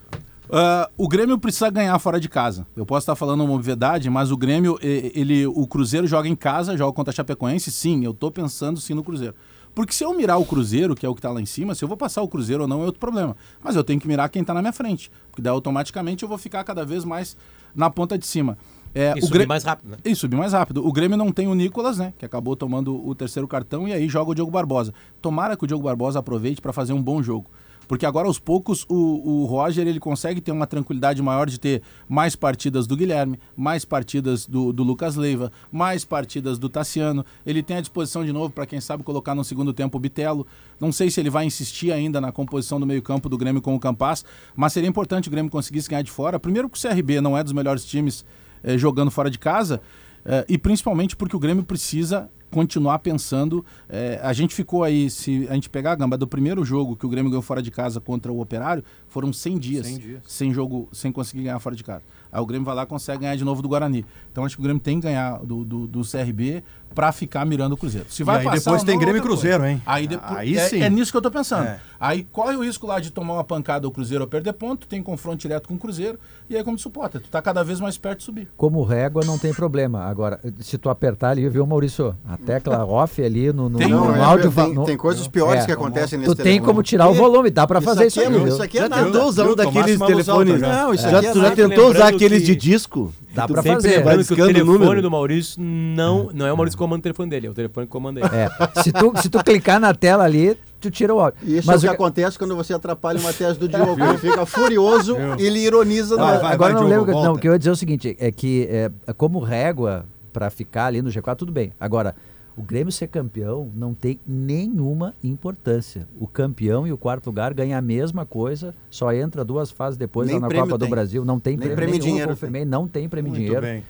Ah, o Grêmio precisa ganhar fora de casa. Eu posso estar falando uma obviedade, mas o Grêmio, ele, o Cruzeiro joga em casa, joga contra a Chapecoense, sim, eu tô pensando sim no Cruzeiro. Porque se eu mirar o Cruzeiro, que é o que tá lá em cima, se eu vou passar o Cruzeiro ou não é outro problema. Mas eu tenho que mirar quem tá na minha frente. Porque daí automaticamente eu vou ficar cada vez mais na ponta de cima. É, E o subir Grê- mais rápido, né? E subir mais rápido. O Grêmio não tem o Nicolas, né? Que acabou tomando o terceiro cartão e aí joga o Diogo Barbosa. Tomara que o Diogo Barbosa aproveite para fazer um bom jogo. Porque agora, aos poucos, o, o Roger ele consegue ter uma tranquilidade maior de ter mais partidas do Guilherme, mais partidas do, do Lucas Leiva, mais partidas do Tassiano. Ele tem à disposição de novo para quem sabe colocar no segundo tempo o Bitelo. Não sei se ele vai insistir ainda na composição do meio-campo do Grêmio com o Campas, mas seria importante o Grêmio conseguisse ganhar de fora. Primeiro, que o CRB não é dos melhores times eh, jogando fora de casa, eh, e principalmente porque o Grêmio precisa continuar pensando. é, a gente ficou aí, se a gente pegar a gamba do primeiro jogo que o Grêmio ganhou fora de casa contra o Operário, foram 100 dias, 100 dias. sem jogo, sem conseguir ganhar fora de casa. Aí o Grêmio vai lá e consegue ganhar de novo do Guarani. Então acho que o Grêmio tem que ganhar do, do, do CRB para ficar mirando o Cruzeiro. Se E vai aí passar depois tem Grêmio e Cruzeiro, coisa. hein? Aí, depois, Aí é, sim. é nisso que eu tô pensando. É. Aí corre o risco lá de tomar uma pancada o Cruzeiro ou perder ponto, tem confronto direto com o Cruzeiro, e aí como tu suporta? Tu tá cada vez mais perto de subir. Como régua não tem problema. Agora, se tu apertar ali, viu, Maurício? A tecla off ali no, no, Tem, no não, é, áudio. tem- no- tem coisas piores É. que acontecem Tu nesse tem telefone. como tirar o volume, dá pra Isso fazer isso aqui aí. é- isso aqui é Já nada. tentou usar um daqueles telefones? alta já. Não, isso É. já, Já tu já tentou usar aqueles que- de disco? Dá Tu pra sempre fazer. vai Lembrando que o telefone número. do Maurício não, não é o Maurício comanda o telefone dele, é o telefone que comanda ele. É. Se, tu, se tu clicar na tela ali, tu tira o áudio. E Isso Mas é o que acontece quando você atrapalha uma tese do Diogo. Ele fica furioso e ele ironiza Vai, no vai, Agora eu não Diogo, lembro. volta. Não, o que eu ia dizer é o seguinte: é que é, como régua pra ficar ali no G4, tudo bem. Agora, o Grêmio ser campeão não tem nenhuma importância. O campeão e o quarto lugar ganham a mesma coisa, só entra duas fases depois lá na Copa do tem. Brasil. Não tem Nem prêmio, prêmio nenhum, dinheiro confirmei, não tem prêmio Muito dinheiro. bem.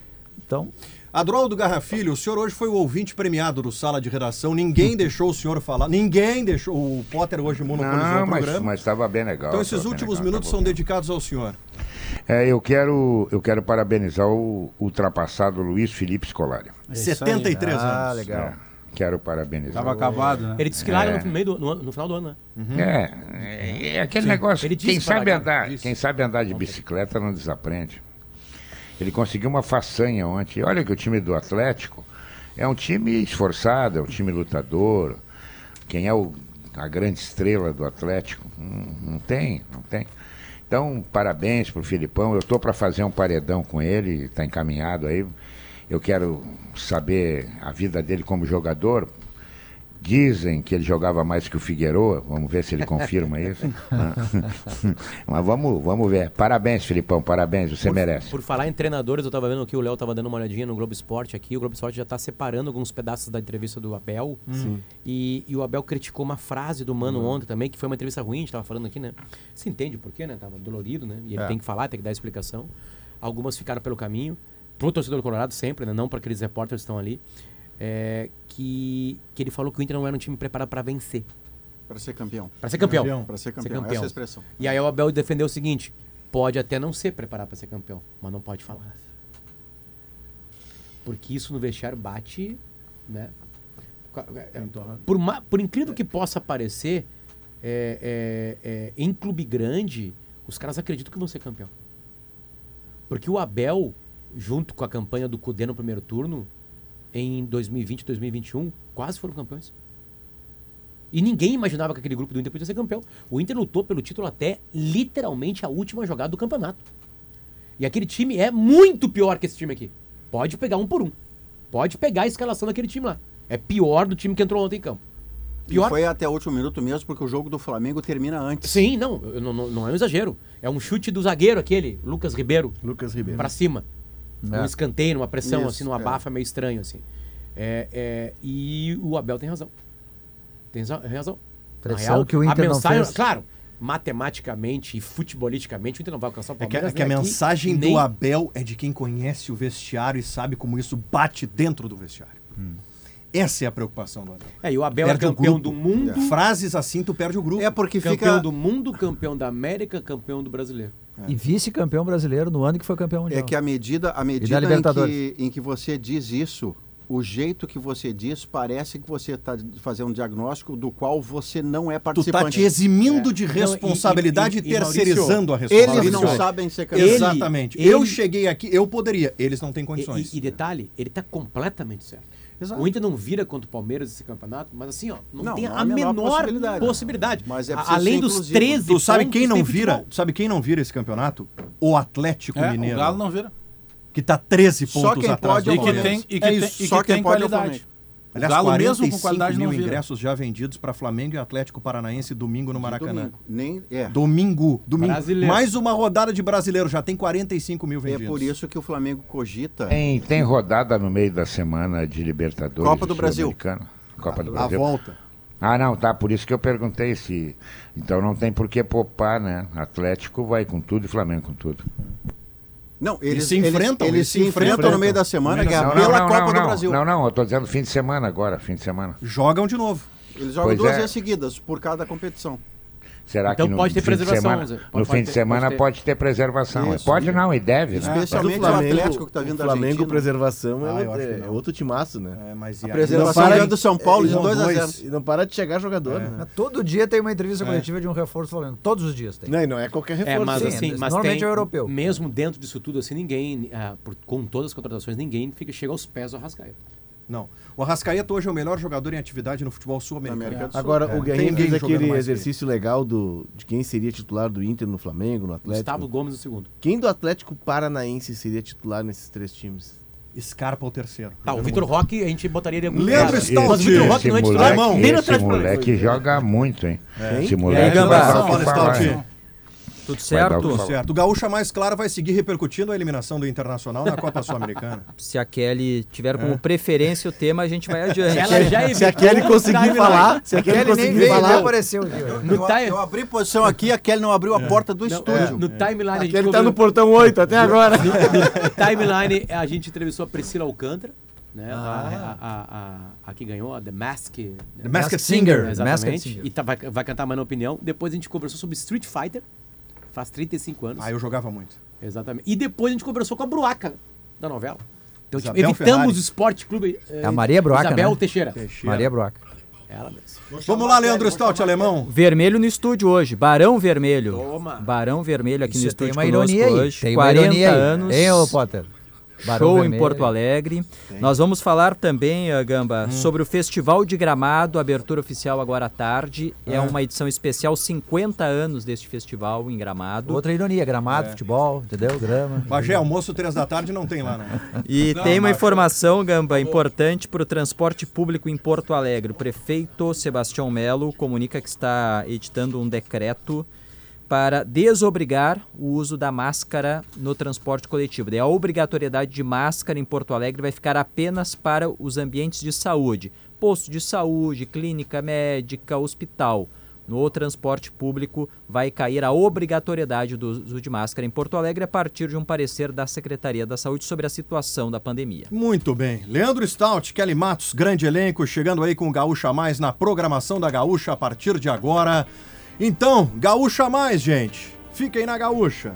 Então, Adroaldo Garrafilho, o senhor hoje foi o ouvinte premiado do Sala de Redação. Ninguém deixou o senhor falar. Ninguém deixou. O Potter hoje monopolizou Não, o programa. mas estava bem legal. então esses últimos legal, minutos são dedicados ao senhor. É, eu quero, eu quero parabenizar o ultrapassado Luiz Felipe Scolari. É isso aí. 73 ah, anos. legal. É, quero parabenizar. Tava acabado, né? Ele disse que larga no, meio do, no, no final do ano, né? É, é, é aquele negócio. Ele disse Quem sabe andar, disse. quem sabe andar de bicicleta não desaprende. Ele conseguiu uma façanha ontem. Olha que o time do Atlético é um time esforçado, é um time lutador. Quem é o, a grande estrela do Atlético? Hum, não tem, não tem. Então, parabéns pro Filipão. Eu estou para fazer um paredão com ele, está encaminhado aí. Eu quero saber a vida dele como jogador. Dizem que ele jogava mais que o Figueroa. Vamos ver se ele confirma isso. Mas vamos, vamos ver. Parabéns, Filipão. Parabéns. Você merece. Por falar em treinadores, eu tava vendo que o Léo tava dando uma olhadinha no Globo Esporte aqui. O Globo Esporte já tá separando alguns pedaços da entrevista do Abel. E, e o Abel criticou uma frase do Mano ontem também, que foi uma entrevista ruim, a gente tava falando aqui, né? Se entende por quê, né? Tava dolorido, né? E ele É. tem que falar, tem que dar explicação. Algumas ficaram pelo caminho. Pro torcedor do Colorado sempre, né? Não para aqueles repórteres que estão ali. É, que, que ele falou que o Inter não era um time preparado para vencer. Para ser campeão. Para ser campeão. Campeão. Para ser campeão. Essa é a expressão. E aí o Abel defendeu o seguinte: pode até não ser preparado para ser campeão, mas não pode falar. Porque isso no vestiário bate, né? Por, por incrível que possa parecer, é, é, é, em clube grande, os caras acreditam que vão ser campeão. Porque o Abel, junto com a campanha do Cudê no primeiro turno, em 2020 2021, quase foram campeões. E ninguém imaginava que aquele grupo do Inter podia ser campeão. O Inter lutou pelo título até literalmente a última jogada do campeonato. E aquele time é muito pior que esse time aqui. Pode pegar um por um. Pode pegar a escalação daquele time lá. É pior do time que entrou ontem em campo. E Pior. foi até o último minuto mesmo, porque o jogo do Flamengo termina antes. Sim, não, não, não é um exagero. É um chute do zagueiro aquele, Lucas Ribeiro, Lucas Ribeiro. pra cima. É. Um escanteio, numa pressão, Isso, assim, numa é. bafa meio estranho, assim. É, é, e o Abel tem razão. Tem razão. Pressão que o Inter a não mensagem, fez. Claro, matematicamente e futebolisticamente, o Inter não vai alcançar o É que, Palmeiras. é que a nem aqui, mensagem nem- do Abel é de quem conhece o vestiário e sabe como isso bate dentro do vestiário. Essa é a preocupação do Abel. É, e o Abel Perde é campeão do mundo, Frases assim tu perde o grupo. É porque campeão fica. do mundo, campeão da América, campeão do brasileiro. E vice-campeão brasileiro no ano que foi campeão mundial. É que a medida, a medida em, que, em que você diz isso, o jeito que você diz, parece que você está fazendo um diagnóstico do qual você não é Tu participante. tá te eximindo É. de Não, e- responsabilidade e, e- e- e terceirizando a Eles responsabilidade. não sabem ser Ele- campeões. Exatamente. ele- Eu cheguei aqui, eu poderia. Eles não têm condições. e- e detalhe, ele tá completamente certo. Exato. O Inter não vira contra o Palmeiras esse campeonato, mas assim, ó, não, Não, tem não a há a menor menor possibilidade. possibilidade. Mas é Além dos inclusivo. 13 Tu sabe pontos, quem não vira? futebol. Tu sabe quem não vira esse campeonato? O Atlético É, Mineiro. o Galo não vira. Que tá 13 Só pontos quem atrás pode do é E que tem, e que É tem, isso. e Só que quem tem pode é o qualidade. Aliás, o Galo mesmo com 45 qualidade mil não vira. ingressos já vendidos para Flamengo e Atlético Paranaense domingo no Maracanã. Domingo. Nem, é. Domingo, domingo. Brasileiro. Mais uma rodada de brasileiro, já tem 45 mil é vendidos. por isso que o Flamengo cogita Tem, tem rodada no meio da semana de Libertadores. Copa do Brasil. Copa do A Brasil. volta. Ah, não, tá. Por isso que eu perguntei se. Então não tem por que poupar, né? Atlético vai com tudo e Flamengo com tudo. Não, Eles se enfrentam, Eles, eles se enfrentam, enfrentam. no meio da semana, que é pela não, Copa não, do. Brasil. Não, não, eu tô dizendo fim de semana agora, fim de semana. Jogam de novo. Eles jogam Pois duas é. vezes seguidas por cada competição. Será Então que no pode ter fim de preservação, semana, Zé. no Pode- fim pode de ter- semana pode ter. pode ter preservação. Isso. Pode não, e deve. né? Especialmente Mas o o Atlético que tá vindo o da Flamengo, Argentina. preservação é, Ah, é não. outro timaço, né? É, mas A preservação para- ganhou do São Paulo de Não, 2 a dois. 0. E não para de chegar jogador, né? Mas Todo dia tem uma entrevista coletiva de um reforço do Flamengo. Todos os dias tem. Não, e não é qualquer É, reforço. mas Sim, assim, mas normalmente tem, é o europeu. Mesmo dentro disso tudo, assim, ninguém, ah, por- com todas as contratações, ninguém fica, chega aos pés do Arrascaeta. Não. O Arrascaeta hoje é o melhor jogador em atividade no futebol sul-americano. Agora, É, o Guerrinho fez aquele exercício legal do, de quem seria titular do Inter no Flamengo, no Atlético. Gustavo Gomes no segundo. Quem do Atlético Paranaense seria titular nesses três times? Scarpa o terceiro. Tá, o Vitor muito. Roque a gente botaria ele muito Leandro. Stout. Mas o Vitor Roque não é titular moleque, esse moleque joga muito, hein? Quem? Esse moleque dá pra Fala, falar, Stout. hein? Tudo certo? falar. Certo. O Gaúcha Mais Claro vai seguir repercutindo a eliminação do Internacional na Copa Sul-Americana. Se a Kelly tiver como preferência o tema, a gente vai adiante. Ela já Se a Kelly conseguir falar, se a Kelly nem conseguir veio, falar, apareceu aqui. ó. No, Eu, time- eu abri posição aqui, a Kelly não abriu a porta do não, estúdio. no timeline a gente ele tá no portão 8 até agora. no, no timeline a gente entrevistou a Priscila Alcântara, né? A, a, a, a que ganhou, a The Mask. The Masked Singer. Exatamente. Masked Singer. E tá- vai, vai cantar mais na opinião. Depois a gente conversou sobre Street Fighter, faz 35 anos. Ah, eu jogava muito. Exatamente. E depois a gente conversou com a Bruaca da novela. Então, tipo, Isabel evitamos Ferrari. o Esporte Clube. É a Maria Bruaca, Isabel né? Teixeira. Maria Broca. Ela mesmo. Vamos lá, Leandro Stout, alemão. Vermelho no estúdio hoje, Barão Vermelho. Toma. Barão Vermelho aqui no Isso estúdio tem uma conosco ironia aí. hoje. Tem uma 40 ironia aí. anos. Hein, ô Potter? Barão Show em Vermelho. Porto Alegre. Nós vamos falar também, ah, Gamba, sobre o Festival de Gramado, abertura oficial agora à tarde. É Ah. uma edição especial, 50 anos deste festival em Gramado. Outra ironia, gramado, futebol, entendeu? Grama. Bagé, almoço três da tarde não tem lá, né? E Não, tem uma mas- informação, Gamba, importante para o transporte público em Porto Alegre. O prefeito Sebastião Melo comunica que está editando um decreto para desobrigar o uso da máscara no transporte coletivo. Daí a obrigatoriedade de máscara em Porto Alegre vai ficar apenas para os ambientes de saúde, posto de saúde, clínica médica, hospital. No transporte público vai cair a obrigatoriedade do uso de máscara em Porto Alegre a partir de um parecer da Secretaria da Saúde sobre a situação da pandemia. Muito bem. Leandro Stout, Kelly Matos, grande elenco, chegando aí com o Gaúcha Mais na programação da Gaúcha a partir de agora. Então, gaúcha mais, gente. Fiquem na gaúcha.